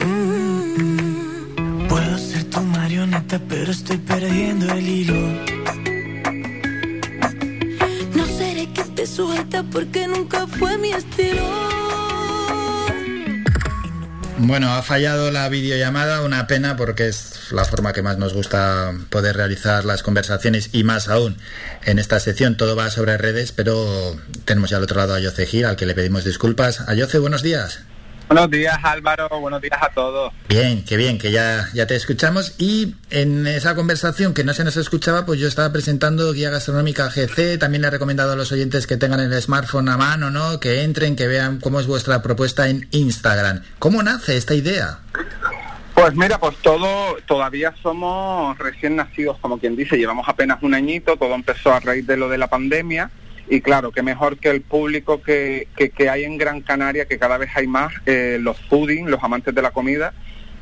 S15: Mm.
S27: Puedo ser tu marioneta, pero estoy perdiendo el hilo.
S15: Sujeta porque nunca fue mi estilo.
S1: Bueno, ha fallado la videollamada, una pena porque es la forma que más nos gusta poder realizar las conversaciones y más aún en esta sección todo va sobre redes, pero tenemos ya al otro lado a Yoce Gil, al que le pedimos disculpas. Ayoce, buenos días.
S26: Buenos días, Álvaro, buenos días a todos.
S1: Bien, qué bien, que ya, ya te escuchamos. Y en esa conversación que no se nos escuchaba, pues yo estaba presentando Guía Gastronómica GC. También le he recomendado a los oyentes que tengan el smartphone a mano, ¿no? Que entren, que vean cómo es vuestra propuesta en Instagram. ¿Cómo nace esta idea?
S26: Pues mira, pues todo, todavía somos recién nacidos, como quien dice, llevamos apenas un añito, todo empezó a raíz de lo de la pandemia y claro, que mejor que el público que, que, que hay en Gran Canaria, que cada vez hay más, eh, los fooding, los amantes de la comida,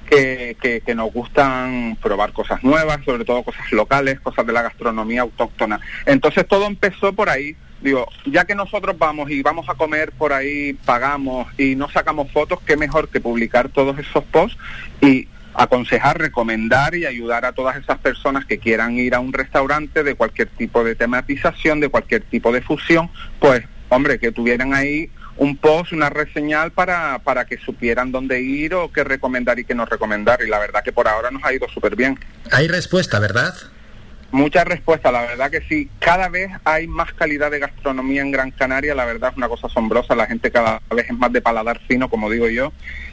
S26: que, que, que nos gustan probar cosas nuevas, sobre todo cosas locales, cosas de la gastronomía autóctona. Entonces todo empezó por ahí. Digo, ya que nosotros vamos y vamos a comer por ahí, pagamos y no sacamos fotos, qué mejor que publicar todos esos posts y aconsejar, recomendar y ayudar a todas esas personas que quieran ir a un restaurante de cualquier tipo de tematización, de cualquier tipo de fusión, pues hombre, que tuvieran ahí un post, una reseñal para, para que supieran dónde ir o qué recomendar y qué no recomendar. Y la verdad que por ahora nos ha ido súper bien.
S1: Hay respuesta, ¿verdad?
S26: Mucha respuesta, la verdad que sí. Cada vez hay más calidad de gastronomía en Gran Canaria, la verdad es una cosa asombrosa. La gente cada vez es más de paladar fino, como digo yo.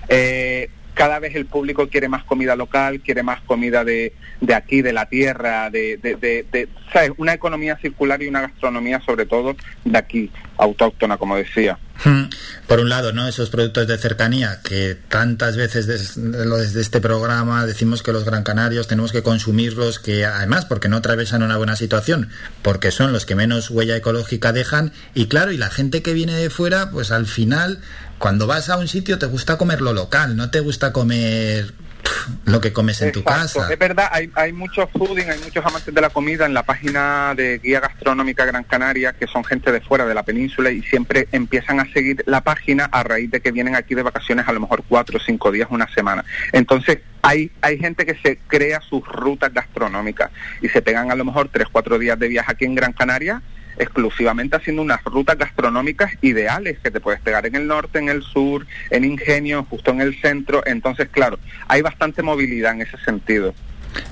S26: Eh, cada vez el público quiere más comida local, quiere más comida de, de aquí, de la tierra, de, de, de, ¿sabes? Una economía circular y una gastronomía sobre todo de aquí, autóctona, como decía.
S1: Hmm. Por un lado, ¿no? Esos productos de cercanía que tantas veces desde este programa decimos que los gran canarios tenemos que consumirlos, que además porque no atravesan una buena situación, porque son los que menos huella ecológica dejan y claro, y la gente que viene de fuera, pues al final cuando vas a un sitio te gusta comer lo local, no te gusta comer lo que comes en tu casa.
S26: Es verdad, hay, hay muchos fooding, hay muchos amantes de la comida en la página de Guía Gastronómica Gran Canaria, que son gente de fuera de la península y siempre empiezan a seguir la página a raíz de que vienen aquí de vacaciones a lo mejor cuatro o cinco días, una semana. Entonces, hay, hay gente que se crea sus rutas gastronómicas y se pegan a lo mejor tres, cuatro días de viaje aquí en Gran Canaria exclusivamente haciendo unas rutas gastronómicas ideales que te puedes pegar en el norte, en el sur, en Ingenio, justo en el centro. Entonces, claro, hay bastante movilidad en ese sentido.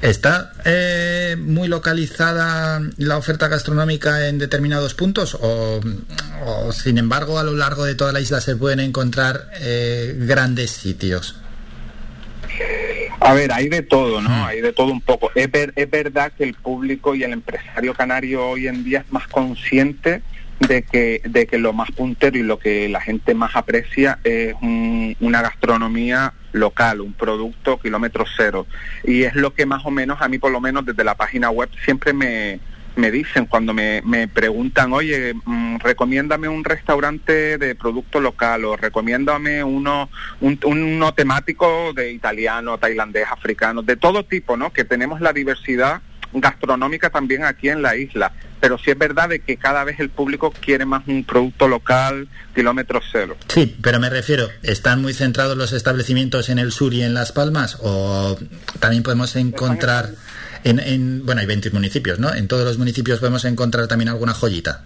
S1: ¿Está eh, muy localizada la oferta gastronómica en determinados puntos o, sin embargo a lo largo de toda la isla se pueden encontrar eh, grandes sitios?
S26: A ver, hay de todo, ¿no? Hay de todo un poco. Es, ver- es verdad que el público y el empresario canario hoy en día es más consciente de que, de que lo más puntero y lo que la gente más aprecia es un- una gastronomía local, un producto kilómetro cero. Y es lo que más o menos, a mí por lo menos desde la página web, siempre me, me dicen cuando me, me preguntan, oye, mm, recomiéndame un restaurante de producto local o recomiéndame uno, un, uno temático de italiano, tailandés, africano, de todo tipo, ¿no? Que tenemos la diversidad gastronómica también aquí en la isla, pero sí es verdad de que cada vez el público quiere más un producto local, kilómetro cero.
S1: Sí, pero me refiero, ¿están muy centrados los establecimientos en el sur y en Las Palmas o también podemos encontrar en, en bueno, hay 20 municipios, ¿no? En todos los municipios podemos encontrar también alguna joyita.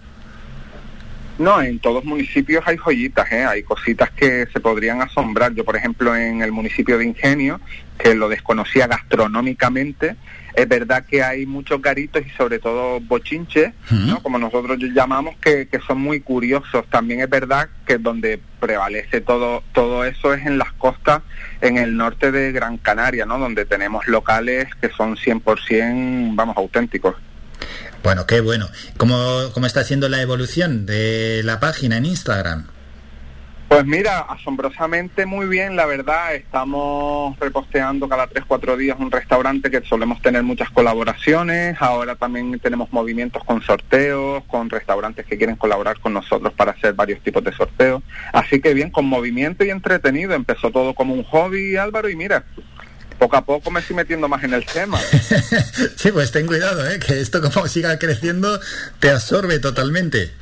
S26: No, en todos municipios hay joyitas, ¿eh? hay cositas que se podrían asombrar. Yo, por ejemplo, en el municipio de Ingenio, que lo desconocía gastronómicamente, es verdad que hay muchos garitos y sobre todo bochinches, ¿no? como nosotros llamamos, que, que son muy curiosos. También es verdad que donde prevalece todo todo eso es en las costas, en el norte de Gran Canaria, ¿no? donde tenemos locales que son 100%, vamos, auténticos.
S1: Bueno, qué bueno. ¿Cómo, ¿Cómo está siendo la evolución de la página en Instagram?
S26: Pues mira, asombrosamente muy bien, la verdad. Estamos reposteando cada 3-4 días un restaurante que solemos tener muchas colaboraciones. Ahora también tenemos movimientos con sorteos, con restaurantes que quieren colaborar con nosotros para hacer varios tipos de sorteos. Así que bien, con movimiento y entretenido. Empezó todo como un hobby, Álvaro, y mira, poco a poco me estoy metiendo más en el tema. (laughs)
S1: Sí, pues ten cuidado, ¿eh? que esto como siga creciendo te absorbe totalmente.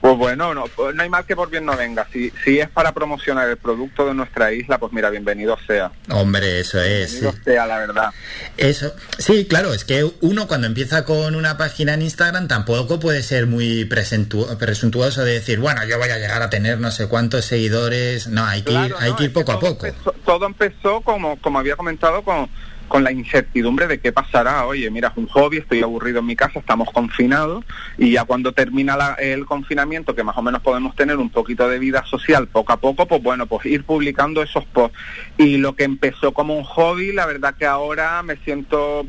S26: Pues bueno, no, pues no hay mal que por bien no venga. Si, si es para promocionar el producto de nuestra isla, pues mira, bienvenido sea.
S1: Hombre, eso es.
S26: Bienvenido sea, la verdad.
S1: Eso, sí, claro, es que uno cuando empieza con una página en Instagram tampoco puede ser muy presuntuoso de decir, bueno, yo voy a llegar a tener no sé cuántos seguidores. No, hay que ir, hay
S26: no,
S1: que ir poco a poco.
S26: empezó- todo empezó, como, como había comentado, con, con la incertidumbre de qué pasará. Oye, mira, es un hobby, estoy aburrido en mi casa, estamos confinados y ya cuando termina la- el confinamiento, que más o menos podemos tener un poquito de vida social poco a poco, pues bueno, pues ir publicando esos posts. Y lo que empezó como un hobby, la verdad que ahora me siento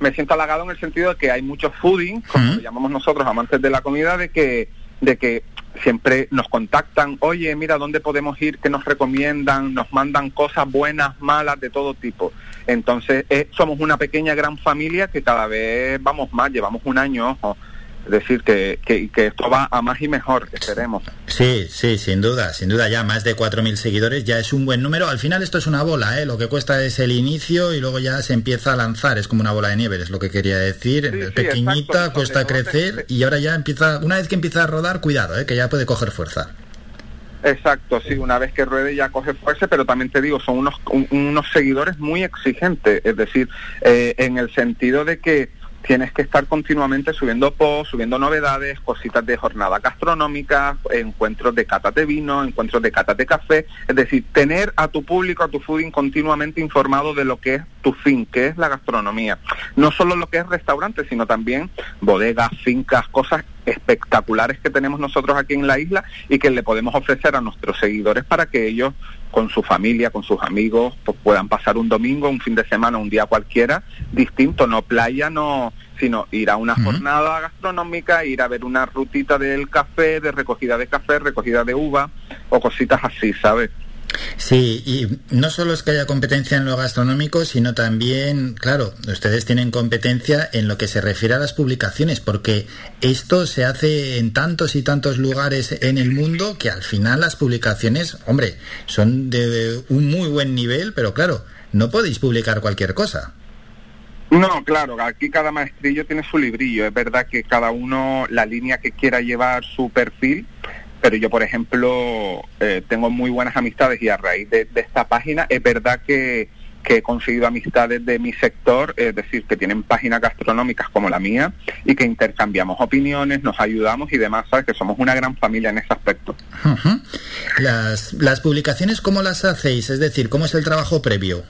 S26: me siento halagado en el sentido de que hay muchos fooding, como lo llamamos nosotros, amantes de la comida, de que de que siempre nos contactan, oye, mira, ¿dónde podemos ir? ¿Qué nos recomiendan? Nos mandan cosas buenas, malas, de todo tipo. Entonces, eh, somos una pequeña, gran familia que cada vez vamos más, llevamos un año, ojo. Es decir, que, que, que esto va a más y mejor, esperemos.
S1: Sí, sí, sin duda, sin duda ya más de 4.000 seguidores ya es un buen número. Al final esto es una bola, ¿eh? lo que cuesta es el inicio y luego ya se empieza a lanzar, es como una bola de nieve, es lo que quería decir.
S26: sí,
S1: Pequeñita,
S26: exacto,
S1: cuesta crecer y ahora ya empieza, una vez que empieza a rodar, cuidado, ¿eh? que ya puede coger fuerza.
S26: Exacto, sí, una vez que ruede ya coge fuerza, pero también te digo, son unos, un- unos seguidores muy exigentes, es decir, eh, en el sentido de que tienes que estar continuamente subiendo posts, subiendo novedades, cositas de jornada gastronómica, encuentros de catas de vino, encuentros de catas de café, es decir, tener a tu público, a tu fooding continuamente informado de lo que es tu fin, que es la gastronomía. No solo lo que es restaurante, sino también bodegas, fincas, cosas espectaculares que tenemos nosotros aquí en la isla y que le podemos ofrecer a nuestros seguidores para que ellos con su familia, con sus amigos, pues puedan pasar un domingo, un fin de semana, un día cualquiera distinto, no playa, no sino ir a una jornada gastronómica, ir a ver una rutita del café, de recogida de café, recogida de uva o cositas así, ¿sabes?
S1: Sí, y no solo es que haya competencia en lo gastronómico, sino también, claro, ustedes tienen competencia en lo que se refiere a las publicaciones, porque esto se hace en tantos y tantos lugares en el mundo que al final las publicaciones, hombre, son de un muy buen nivel, pero claro, no podéis publicar cualquier cosa.
S26: No, claro, aquí cada maestrillo tiene su librillo. Es verdad que cada uno, la línea que quiera llevar su perfil, pero yo, por ejemplo, eh, tengo muy buenas amistades y a raíz de, de esta página es verdad que, que he conseguido amistades de mi sector, es decir, que tienen páginas gastronómicas como la mía y que intercambiamos opiniones, nos ayudamos y demás, ¿sabes? Que somos una gran familia en ese aspecto.
S1: Las, las publicaciones, ¿cómo las hacéis? Es decir, ¿cómo es el trabajo previo?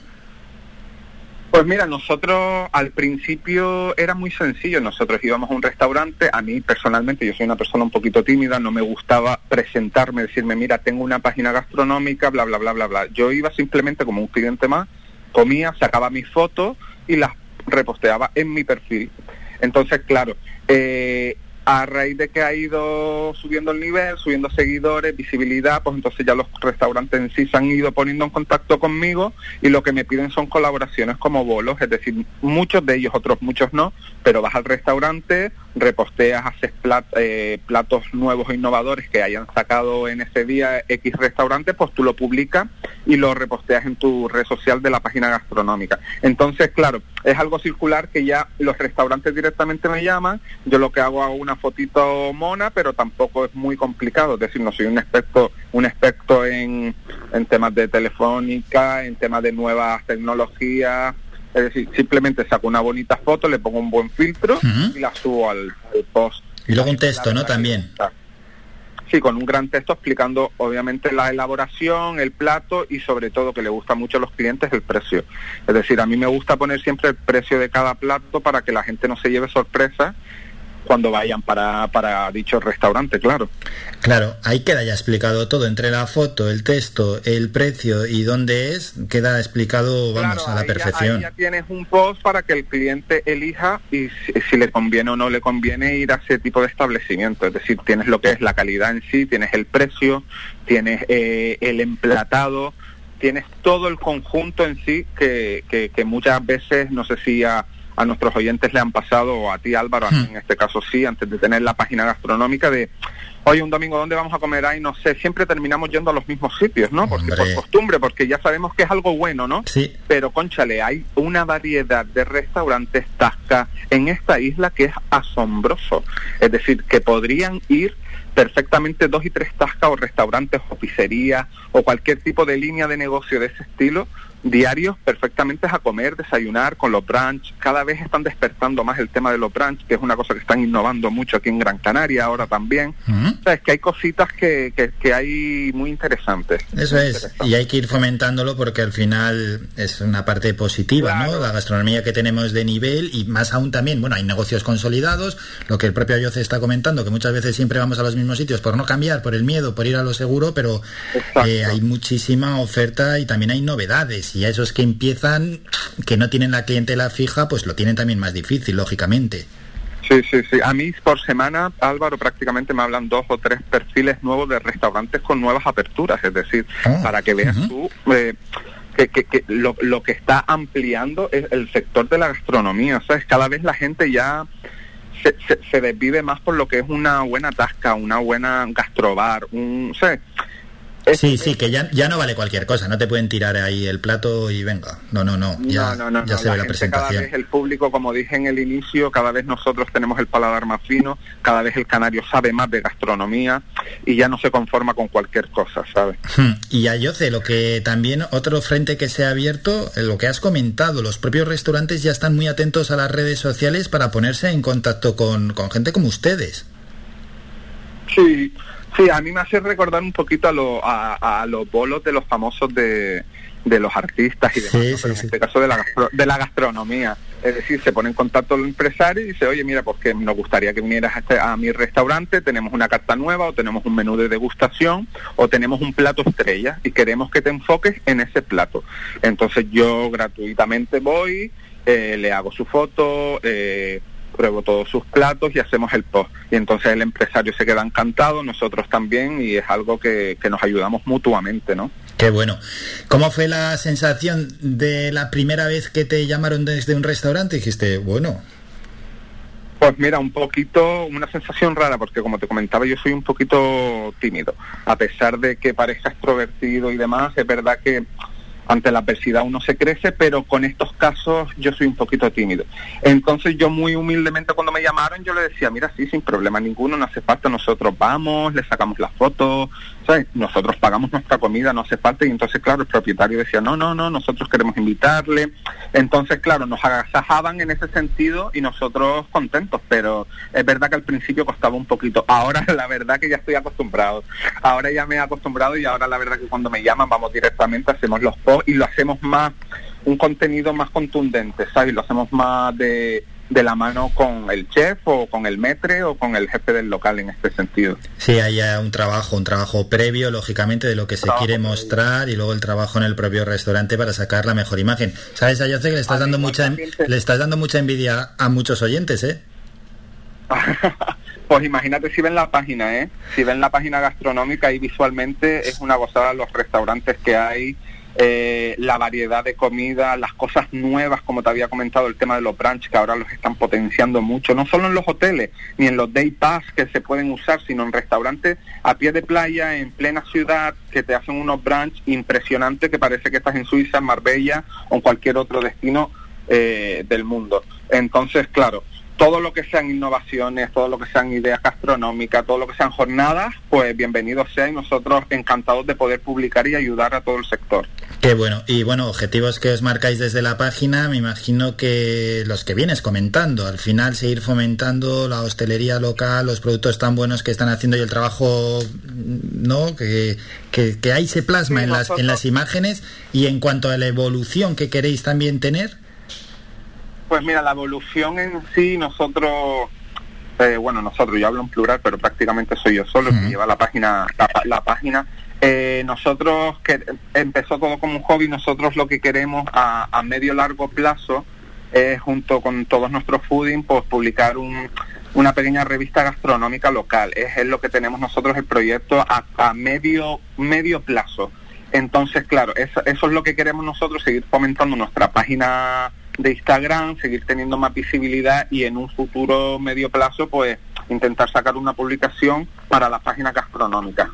S26: Pues mira, nosotros al principio era muy sencillo, nosotros íbamos a un restaurante, a mí personalmente, yo soy una persona un poquito tímida, no me gustaba presentarme, decirme, mira, tengo una página gastronómica, bla, bla, bla, bla, bla. Yo iba simplemente como un cliente más, comía, sacaba mis fotos y las reposteaba en mi perfil. Entonces, claro, eh, a raíz de que ha ido subiendo el nivel, subiendo seguidores, visibilidad, pues entonces ya los restaurantes en sí se han ido poniendo en contacto conmigo y lo que me piden son colaboraciones como bolos, es decir, muchos de ellos, otros muchos no, pero vas al restaurante, reposteas, haces eh, platos nuevos e innovadores que hayan sacado en ese día X restaurante, pues tú lo publicas y lo reposteas en tu red social de la página gastronómica. Entonces, claro, es algo circular que ya los restaurantes directamente me llaman, yo lo que hago hago una fotito mona, pero tampoco es muy complicado, es decir, no soy un experto, un experto en, en temas de telefónica, en temas de nuevas tecnologías, es decir, simplemente saco una bonita foto, le pongo un buen filtro y la subo al, al post.
S1: Y luego un texto, ¿no? También.
S26: Sí, con un gran texto explicando obviamente la elaboración, el plato y sobre todo que le gusta mucho a los clientes el precio. Es decir, a mí me gusta poner siempre el precio de cada plato para que la gente no se lleve sorpresa cuando vayan para, para dicho restaurante, claro.
S1: Claro, ahí queda ya explicado todo, entre la foto, el texto, el precio y dónde es, queda explicado, vamos, a la
S26: Ahí ya-
S1: perfección.
S26: ahí ya tienes un post para que el cliente elija y si, si le conviene o no le conviene ir a ese tipo de establecimiento. Es decir, tienes lo que es la calidad en sí, tienes el precio, tienes eh, el emplatado, tienes todo el conjunto en sí que, que, que muchas veces, no sé si a, a nuestros oyentes le han pasado, o a ti Álvaro, a mí en este caso sí, antes de tener la página gastronómica de... Oye, un domingo, ¿dónde vamos a comer? Ay, no sé, siempre terminamos yendo a los mismos sitios, ¿no? Porque por costumbre, porque ya sabemos que es algo bueno, ¿no?
S1: Sí.
S26: Pero, conchale, hay una variedad de restaurantes tasca en esta isla que es asombroso. Es decir, que podrían ir perfectamente dos y tres tascas o restaurantes o pizzerías o cualquier tipo de línea de negocio de ese estilo diarios perfectamente a comer, desayunar con los brunch. Cada vez están despertando más el tema de los brunch, que es una cosa que están innovando mucho aquí en Gran Canaria ahora también. O sea, es que hay cositas que, que, que hay muy interesantes.
S1: Eso es, y hay que ir fomentándolo porque al final es una parte positiva, ¿no? La gastronomía que tenemos de nivel y más aún también, bueno, hay negocios consolidados, lo que el propio Ayoce está comentando, que muchas veces siempre vamos a los mismos sitios por no cambiar, por el miedo, por ir a lo seguro, pero eh, hay muchísima oferta y también hay novedades y a esos que empiezan, que no tienen la clientela fija, pues lo tienen también más difícil, lógicamente.
S26: Sí, sí, sí. A mí por semana, Álvaro, prácticamente me hablan dos o tres perfiles nuevos de restaurantes con nuevas aperturas. Es decir, para que veas tú eh, que, que- que lo, lo que está ampliando es el sector de la gastronomía. ¿Sabes? Cada vez la gente ya se, se, se desvive más por lo que es una buena tasca, una buena gastrobar, un... ¿sabes?
S1: Sí, sí, que ya, ya no vale cualquier cosa, no te pueden tirar ahí el plato y venga. No, no, no, ya,
S26: no, no, no,
S1: ya se ve la presentación.
S26: Cada vez el público, como dije en el inicio, cada vez nosotros tenemos el paladar más fino, cada vez el canario sabe más de gastronomía y ya no se conforma con cualquier cosa, ¿sabes?
S1: Hmm, Y Ayoce, lo que también otro frente que se ha abierto, eh, lo que has comentado, los propios restaurantes ya están muy atentos a las redes sociales para ponerse en contacto con, con gente como ustedes.
S26: Sí, sí, a mí me hace recordar un poquito a, lo- a, a los bolos de los famosos de, de los artistas y demás, ¿no? Pero en este caso de la, gastro- de la gastronomía. Es decir, se pone en contacto el empresario y dice, oye, mira, porque nos gustaría que vinieras a, este- a mi restaurante, tenemos una carta nueva o tenemos un menú de degustación o tenemos un plato estrella y queremos que te enfoques en ese plato. Entonces yo gratuitamente voy, eh, le hago su foto, eh, pruebo todos sus platos y hacemos el post. Y entonces el empresario se queda encantado, nosotros también, y es algo que, que nos ayudamos mutuamente, ¿no?
S1: Qué bueno. ¿Cómo fue la sensación de la primera vez que te llamaron desde un restaurante? Dijiste, bueno,
S26: Pues mira, un poquito, una sensación rara, porque como te comentaba, yo soy un poquito tímido. A pesar de que parezca extrovertido y demás, es verdad que ante la adversidad uno se crece, pero con estos casos yo soy un poquito tímido. Entonces yo muy humildemente cuando me llamaron yo le decía, mira, sí, sin problema ninguno, no hace falta, nosotros vamos, le sacamos las fotos, ¿sabes? Nosotros pagamos nuestra comida, no hace falta. Y entonces, claro, el propietario decía, no, no, no, nosotros queremos invitarle. Entonces, claro, nos agasajaban en ese sentido y nosotros contentos, pero es verdad que al principio costaba un poquito. Ahora (laughs) la verdad que ya estoy acostumbrado. Ahora ya me he acostumbrado y ahora la verdad que cuando me llaman vamos directamente, hacemos los posts y lo hacemos más, un contenido más contundente, ¿sabes? Lo hacemos más de, de la mano con el chef o con el metre o con el jefe del local en este sentido.
S1: sí, hay un trabajo, un trabajo previo, lógicamente, de lo que se quiere mostrar y luego el trabajo en el propio restaurante para sacar la mejor imagen. ¿Sabes, Ayoce, que le estás dando mucha, le estás dando mucha envidia a muchos oyentes, eh? (laughs)
S26: Pues imagínate si ven la página, ¿eh? Si ven la página gastronómica y visualmente es una gozada los restaurantes que hay, eh, la variedad de comida, las cosas nuevas, como te había comentado, el tema de los brunch que ahora los están potenciando mucho, no solo en los hoteles ni en los day pass que se pueden usar, sino en restaurantes a pie de playa, en plena ciudad, que te hacen unos brunch impresionantes que parece que estás en Suiza, en Marbella o en cualquier otro destino eh, del mundo. Entonces, claro, todo lo que sean innovaciones, todo lo que sean ideas gastronómicas, todo lo que sean jornadas, pues bienvenido sea y nosotros encantados de poder publicar y ayudar a todo el sector.
S1: Qué bueno. Y bueno, objetivos que os marcáis desde la página, me imagino que los que vienes comentando, al final seguir fomentando la hostelería local, los productos tan buenos que están haciendo y el trabajo, ¿no? Que, que, que ahí se plasma
S26: Sí,
S1: en, las, en las imágenes y en cuanto a la evolución que queréis también tener.
S26: Pues mira, la evolución en sí, nosotros, eh, bueno, nosotros, yo hablo en plural, pero prácticamente soy yo solo el que lleva la página, la, página. Eh, nosotros, que empezó todo como un hobby, nosotros lo que queremos a, a medio largo plazo es, junto con todos nuestros fooding, pues publicar un, una pequeña revista gastronómica local. Es, es lo que tenemos nosotros el proyecto a, a medio, medio plazo. Entonces, claro, eso, eso es lo que queremos nosotros, seguir fomentando nuestra página de Instagram, seguir teniendo más visibilidad y en un futuro medio plazo, pues intentar sacar una publicación para las páginas gastronómicas.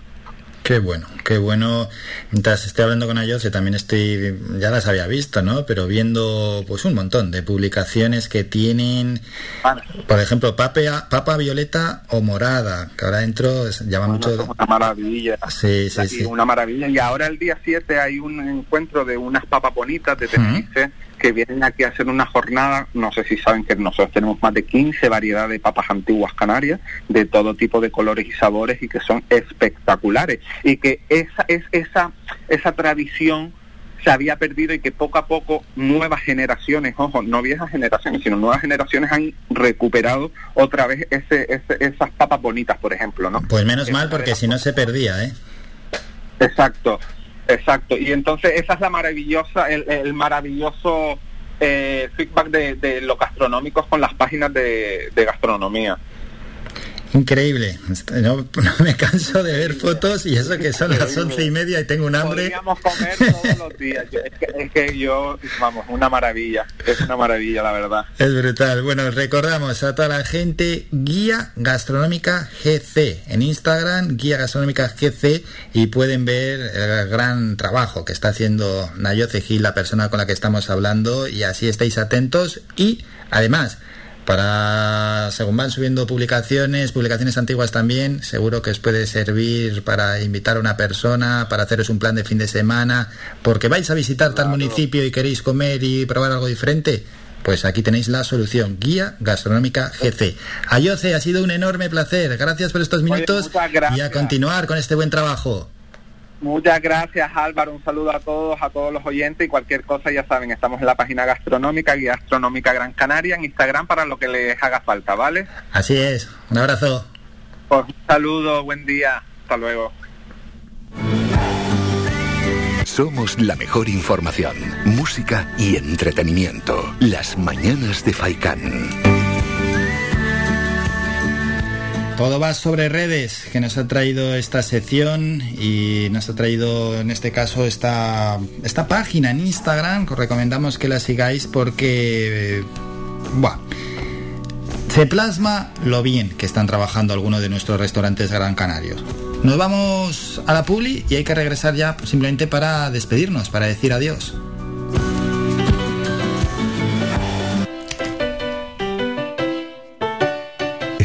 S1: Qué bueno, qué bueno. Mientras estoy hablando con Ayose, también estoy, ya las había visto, ¿no? Pero viendo pues un montón de publicaciones que tienen, por ejemplo, papea- papa violeta o morada, que ahora dentro es- llama mucho...
S26: Una maravilla.
S1: Sí, sí, sí.
S26: Una maravilla. Y ahora el día 7 hay un encuentro de unas papas bonitas de Tenerife que vienen aquí a hacer una jornada. No sé si saben que nosotros tenemos más de 15 variedades de papas antiguas canarias de todo tipo de colores y sabores y que son espectaculares. Y que esa es esa esa tradición se había perdido y que poco a poco nuevas generaciones, ojo, no viejas generaciones, sino nuevas generaciones han recuperado otra vez ese, ese- esas papas bonitas, por ejemplo, ¿no?
S1: Pues menos mal, porque si no se perdía, ¿eh?
S26: Exacto, exacto. Y entonces esa es la maravillosa, el, maravilloso eh, feedback de, de los gastronómicos con las páginas de, de gastronomía.
S1: Increíble. No, no me canso de ver fotos y eso que son las once y media y tengo un hambre.
S26: Podríamos comer todos los días. Yo- es, que, es que yo, vamos, una maravilla. Es una maravilla, la verdad.
S1: Es brutal. Bueno, recordamos a toda la gente Guía Gastronómica GC en Instagram, Guía Gastronómica GC y pueden ver el gran trabajo que está haciendo Nayoce Gil, la persona con la que estamos hablando y así estáis atentos y además para según van subiendo publicaciones, publicaciones antiguas también, seguro que os puede servir para invitar a una persona, para haceros un plan de fin de semana, porque vais a visitar tal municipio y queréis comer y probar algo diferente. Pues aquí tenéis la solución, Guía Gastronómica GC. Ayoce, ha sido un enorme placer. Gracias por estos minutos y a continuar con este buen trabajo.
S26: Muchas gracias Álvaro, un saludo a todos, a todos los oyentes y cualquier cosa ya saben, estamos en la página gastronómica, Guía Gastronómica Gran Canaria, en Instagram para lo que les haga falta, ¿vale?
S1: Así es, un abrazo.
S26: Pues un saludo, buen día, hasta luego.
S2: Somos la mejor información, música y entretenimiento. Las mañanas de Faikán.
S1: Todo va sobre redes, que nos ha traído esta sección y nos ha traído en este caso esta, esta página en Instagram, que os recomendamos que la sigáis porque, eh, se plasma lo bien que están trabajando algunos de nuestros restaurantes gran canarios. Nos vamos a la publi y hay que regresar ya simplemente para despedirnos, para decir adiós.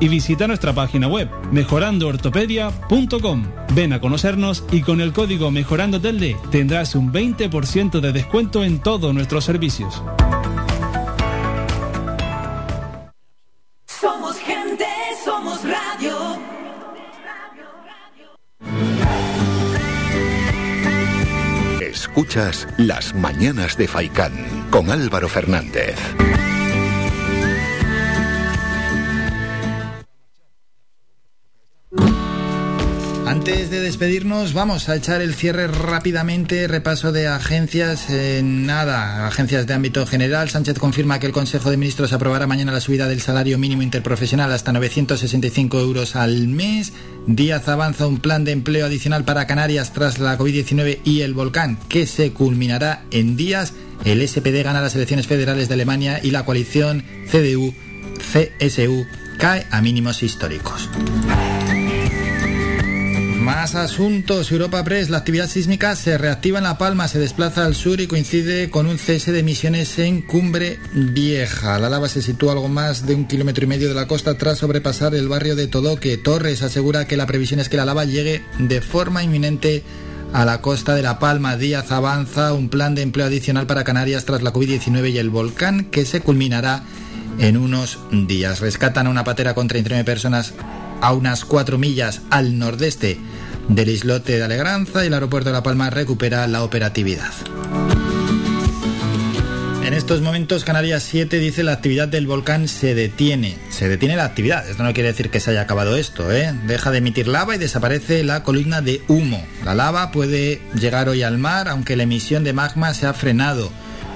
S8: y visita nuestra página web mejorandoortopedia.com. Ven a conocernos y con el código Mejorando Telde tendrás un 20% de descuento en todos nuestros servicios.
S11: Somos gente, somos radio.
S2: Escuchas Las Mañanas de Faikán con Álvaro Fernández.
S1: Antes de despedirnos, vamos a echar el cierre rápidamente, repaso de agencias. En nada, agencias de ámbito general. Sánchez confirma que el Consejo de Ministros aprobará mañana la subida del salario mínimo interprofesional hasta 965 euros al mes. Díaz avanza un plan de empleo adicional para Canarias tras la COVID-19 y el volcán, que se culminará en días. El SPD gana las elecciones federales de Alemania y la coalición CDU-CSU cae a mínimos históricos. Más asuntos. Europa Press. La actividad sísmica se reactiva en La Palma, se desplaza al sur y coincide con un cese de emisiones en Cumbre Vieja. La lava se sitúa algo más de un kilómetro y medio de la costa tras sobrepasar el barrio de Todoque. Torres asegura que la previsión es que la lava llegue de forma inminente a la costa de La Palma. Díaz avanza un plan de empleo adicional para Canarias tras la COVID-19 y el volcán que se culminará en unos días. Rescatan a una patera con 39 personas a unas 4 millas al nordeste del islote de Alegranza y el aeropuerto de La Palma recupera la operatividad. En estos momentos Canarias 7 dice la actividad del volcán se detiene. Se detiene la actividad. Esto no quiere decir que se haya acabado esto, ¿eh? Deja de emitir lava y desaparece la columna de humo. La lava puede llegar hoy al mar, aunque la emisión de magma se ha frenado.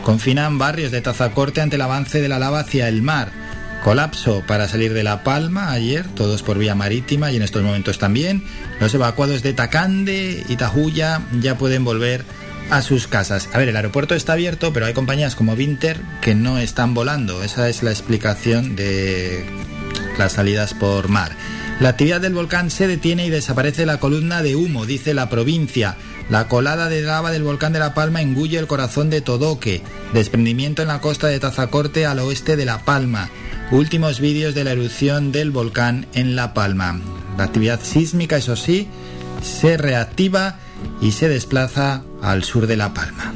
S1: Confinan barrios de Tazacorte ante el avance de la lava hacia el mar. Colapso para salir de La Palma ayer, todos por vía marítima y en estos momentos también. Los evacuados de Tacande y Tajuya ya pueden volver a sus casas. A ver, el aeropuerto está abierto, pero hay compañías como Vinter que no están volando. Esa es la explicación de las salidas por mar. La actividad del volcán se detiene y desaparece la columna de humo, dice la provincia. La colada de lava del volcán de La Palma engulle el corazón de Todoque. Desprendimiento en la costa de Tazacorte al oeste de La Palma. Últimos vídeos de la erupción del volcán en La Palma. La actividad sísmica, eso sí, se reactiva y se desplaza al sur de La Palma.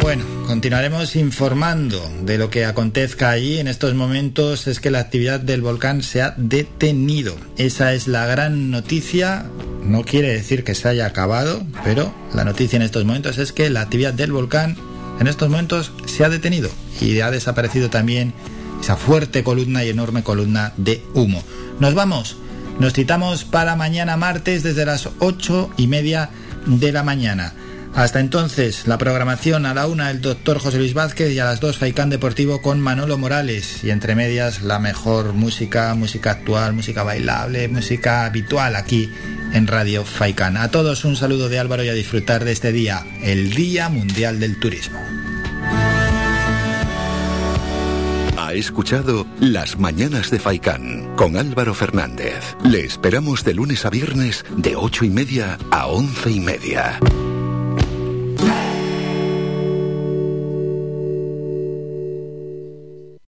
S1: Bueno, continuaremos informando de lo que acontezca allí. En estos momentos es que la actividad del volcán se ha detenido. Esa es la gran noticia. No quiere decir que se haya acabado, pero la noticia en estos momentos es que la actividad del volcán en estos momentos se ha detenido y ha desaparecido también esa fuerte columna y enorme columna de humo. Nos vamos. Nos citamos para mañana martes desde las ocho y media de la mañana. Hasta entonces, la programación a la una el doctor José Luis Vázquez y a las dos Faicán Deportivo con Manolo Morales y entre medias la mejor música, música actual, música bailable, música habitual aquí en Radio Faicán. A todos un saludo de Álvaro y a disfrutar de este día, el Día Mundial del Turismo.
S2: Ha escuchado Las Mañanas de Faicán con Álvaro Fernández. Le esperamos de lunes a viernes de ocho y media a once y media.